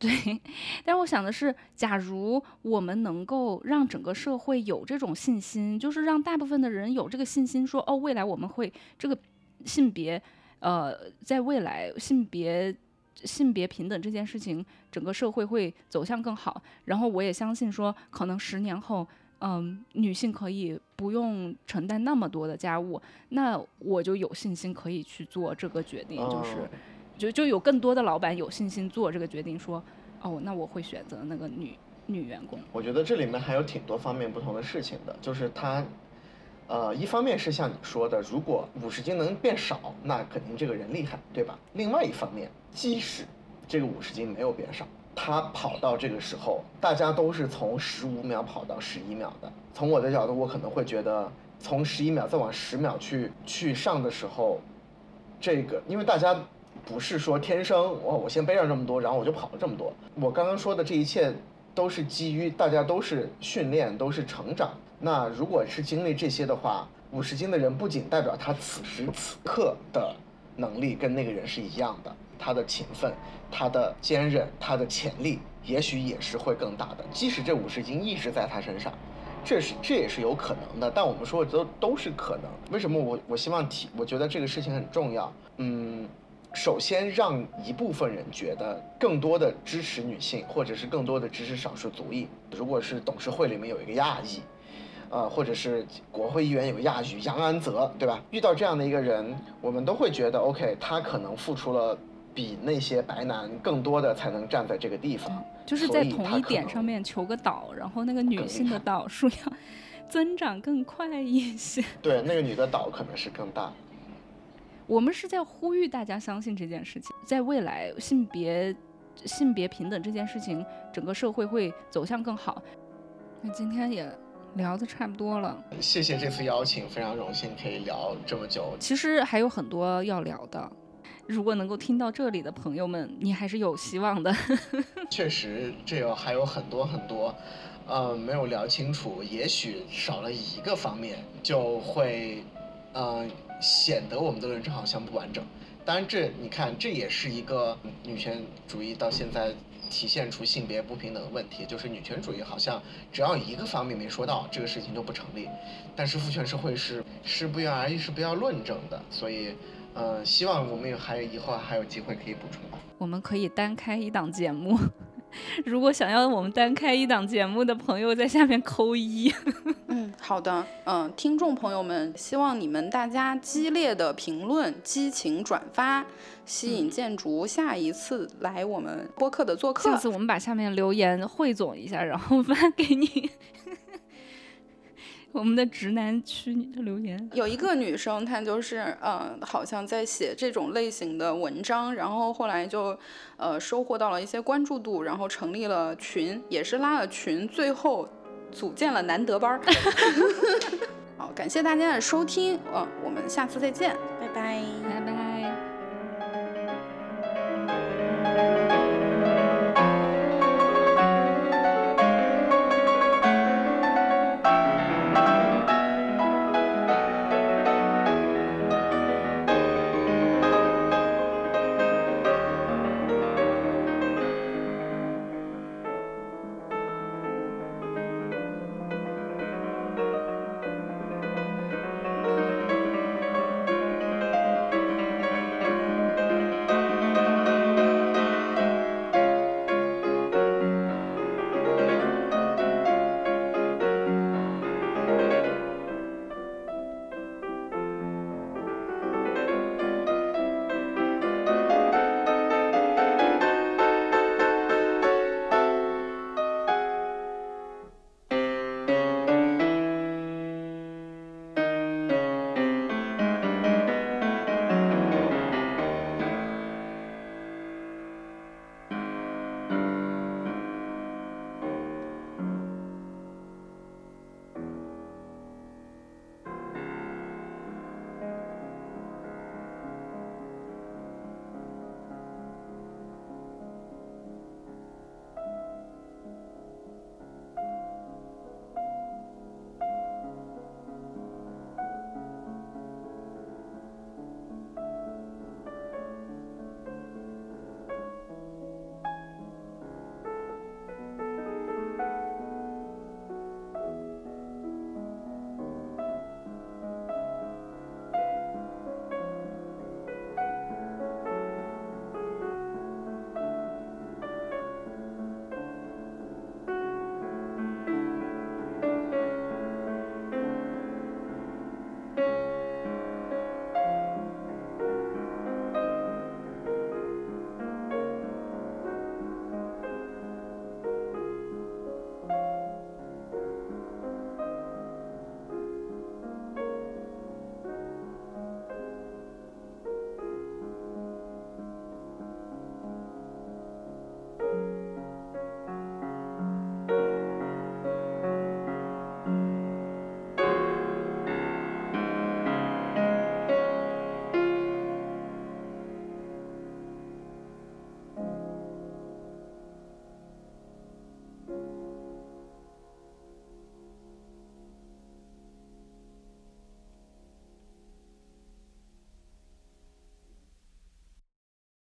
对，*laughs* 但是我想的是，假如我们能够让整个社会有这种信心，就是让大部分的人有这个信心说，哦，未来我们会这个性别，呃，在未来性别性别平等这件事情，整个社会会走向更好。然后我也相信说，可能十年后。嗯，女性可以不用承担那么多的家务，那我就有信心可以去做这个决定，就是哦就就有更多的老板有信心做这个决定，说，哦，那我会选择那个女女员工。我觉得这里面还有挺多方面不同的事情的，就是他，呃，一方面是像你说的，如果五十斤能变少，那肯定这个人厉害，对吧？另外一方面，即使这个五十斤没有变少，他跑到这个时候，大家都是从十五秒跑到十一秒的。从我的角度，我可能会觉得，从十一秒再往十秒去去上的时候，这个因为大家不是说天生哦，我先背上这么多，然后我就跑了这么多。我刚刚说的这一切都是基于大家都是训练，都是成长。那如果是经历这些的话，五十斤的人不仅代表他此时此刻的能力跟那个人是一样的，他的勤奋、他的坚韧、他的潜力，也许也是会更大的。即使这五十斤一直在他身上，这是这也是有可能的，但我们说的都都是可能。为什么我我希望提？我觉得这个事情很重要。嗯，首先让一部分人觉得更多的支持女性，或者是更多的支持少数族裔。如果是董事会里面有一个亚裔，呃，或者是国会议员有亚裔杨安泽，对吧？遇到这样的一个人，我们都会觉得 OK，他可能付出了比那些白男更多的，才能站在这个地方。就是在同一点上面求个导，然后那个女性的害导数要 *laughs* 增长更快一些。对，那个女的岛可能是更大。我们是在呼吁大家相信这件事情，在未来性别性别平等这件事情，整个社会会走向更好。那今天也聊的差不多了，谢谢这次邀请，非常荣幸可以聊这么久。其实还有很多要聊的。如果能够听到这里的朋友们，你还是有希望的。*laughs* 确实，这有还有很多很多，呃，没有聊清楚，也许少了一个方面，就会，呃，显得我们的论证好像不完整。当然这，你看，这也是一个女权主义到现在体现出性别不平等的问题，就是女权主义好像只要一个方面没说到，这个事情就不成立。但是父权社会是是不言而喻，是不要论证的，所以，呃，希望我们有还有以后还有机会可以补充吧。我们可以单开一档节目。*laughs* 如果想要我们单开一档节目的朋友，在下面扣一。*laughs* 嗯，好的，嗯，听众朋友们，希望你们大家激烈的评论、激情转发，吸引建筑下一次来我们播客的做客。下次我们把下面留言汇总一下，然后发给你。我们的直男区你的留言，有一个女生，她就是呃，好像在写这种类型的文章，然后后来就呃收获到了一些关注度，然后成立了群，也是拉了群，最后组建了难得班儿。*laughs* 好，感谢大家的收听，呃、我们下次再见，拜拜。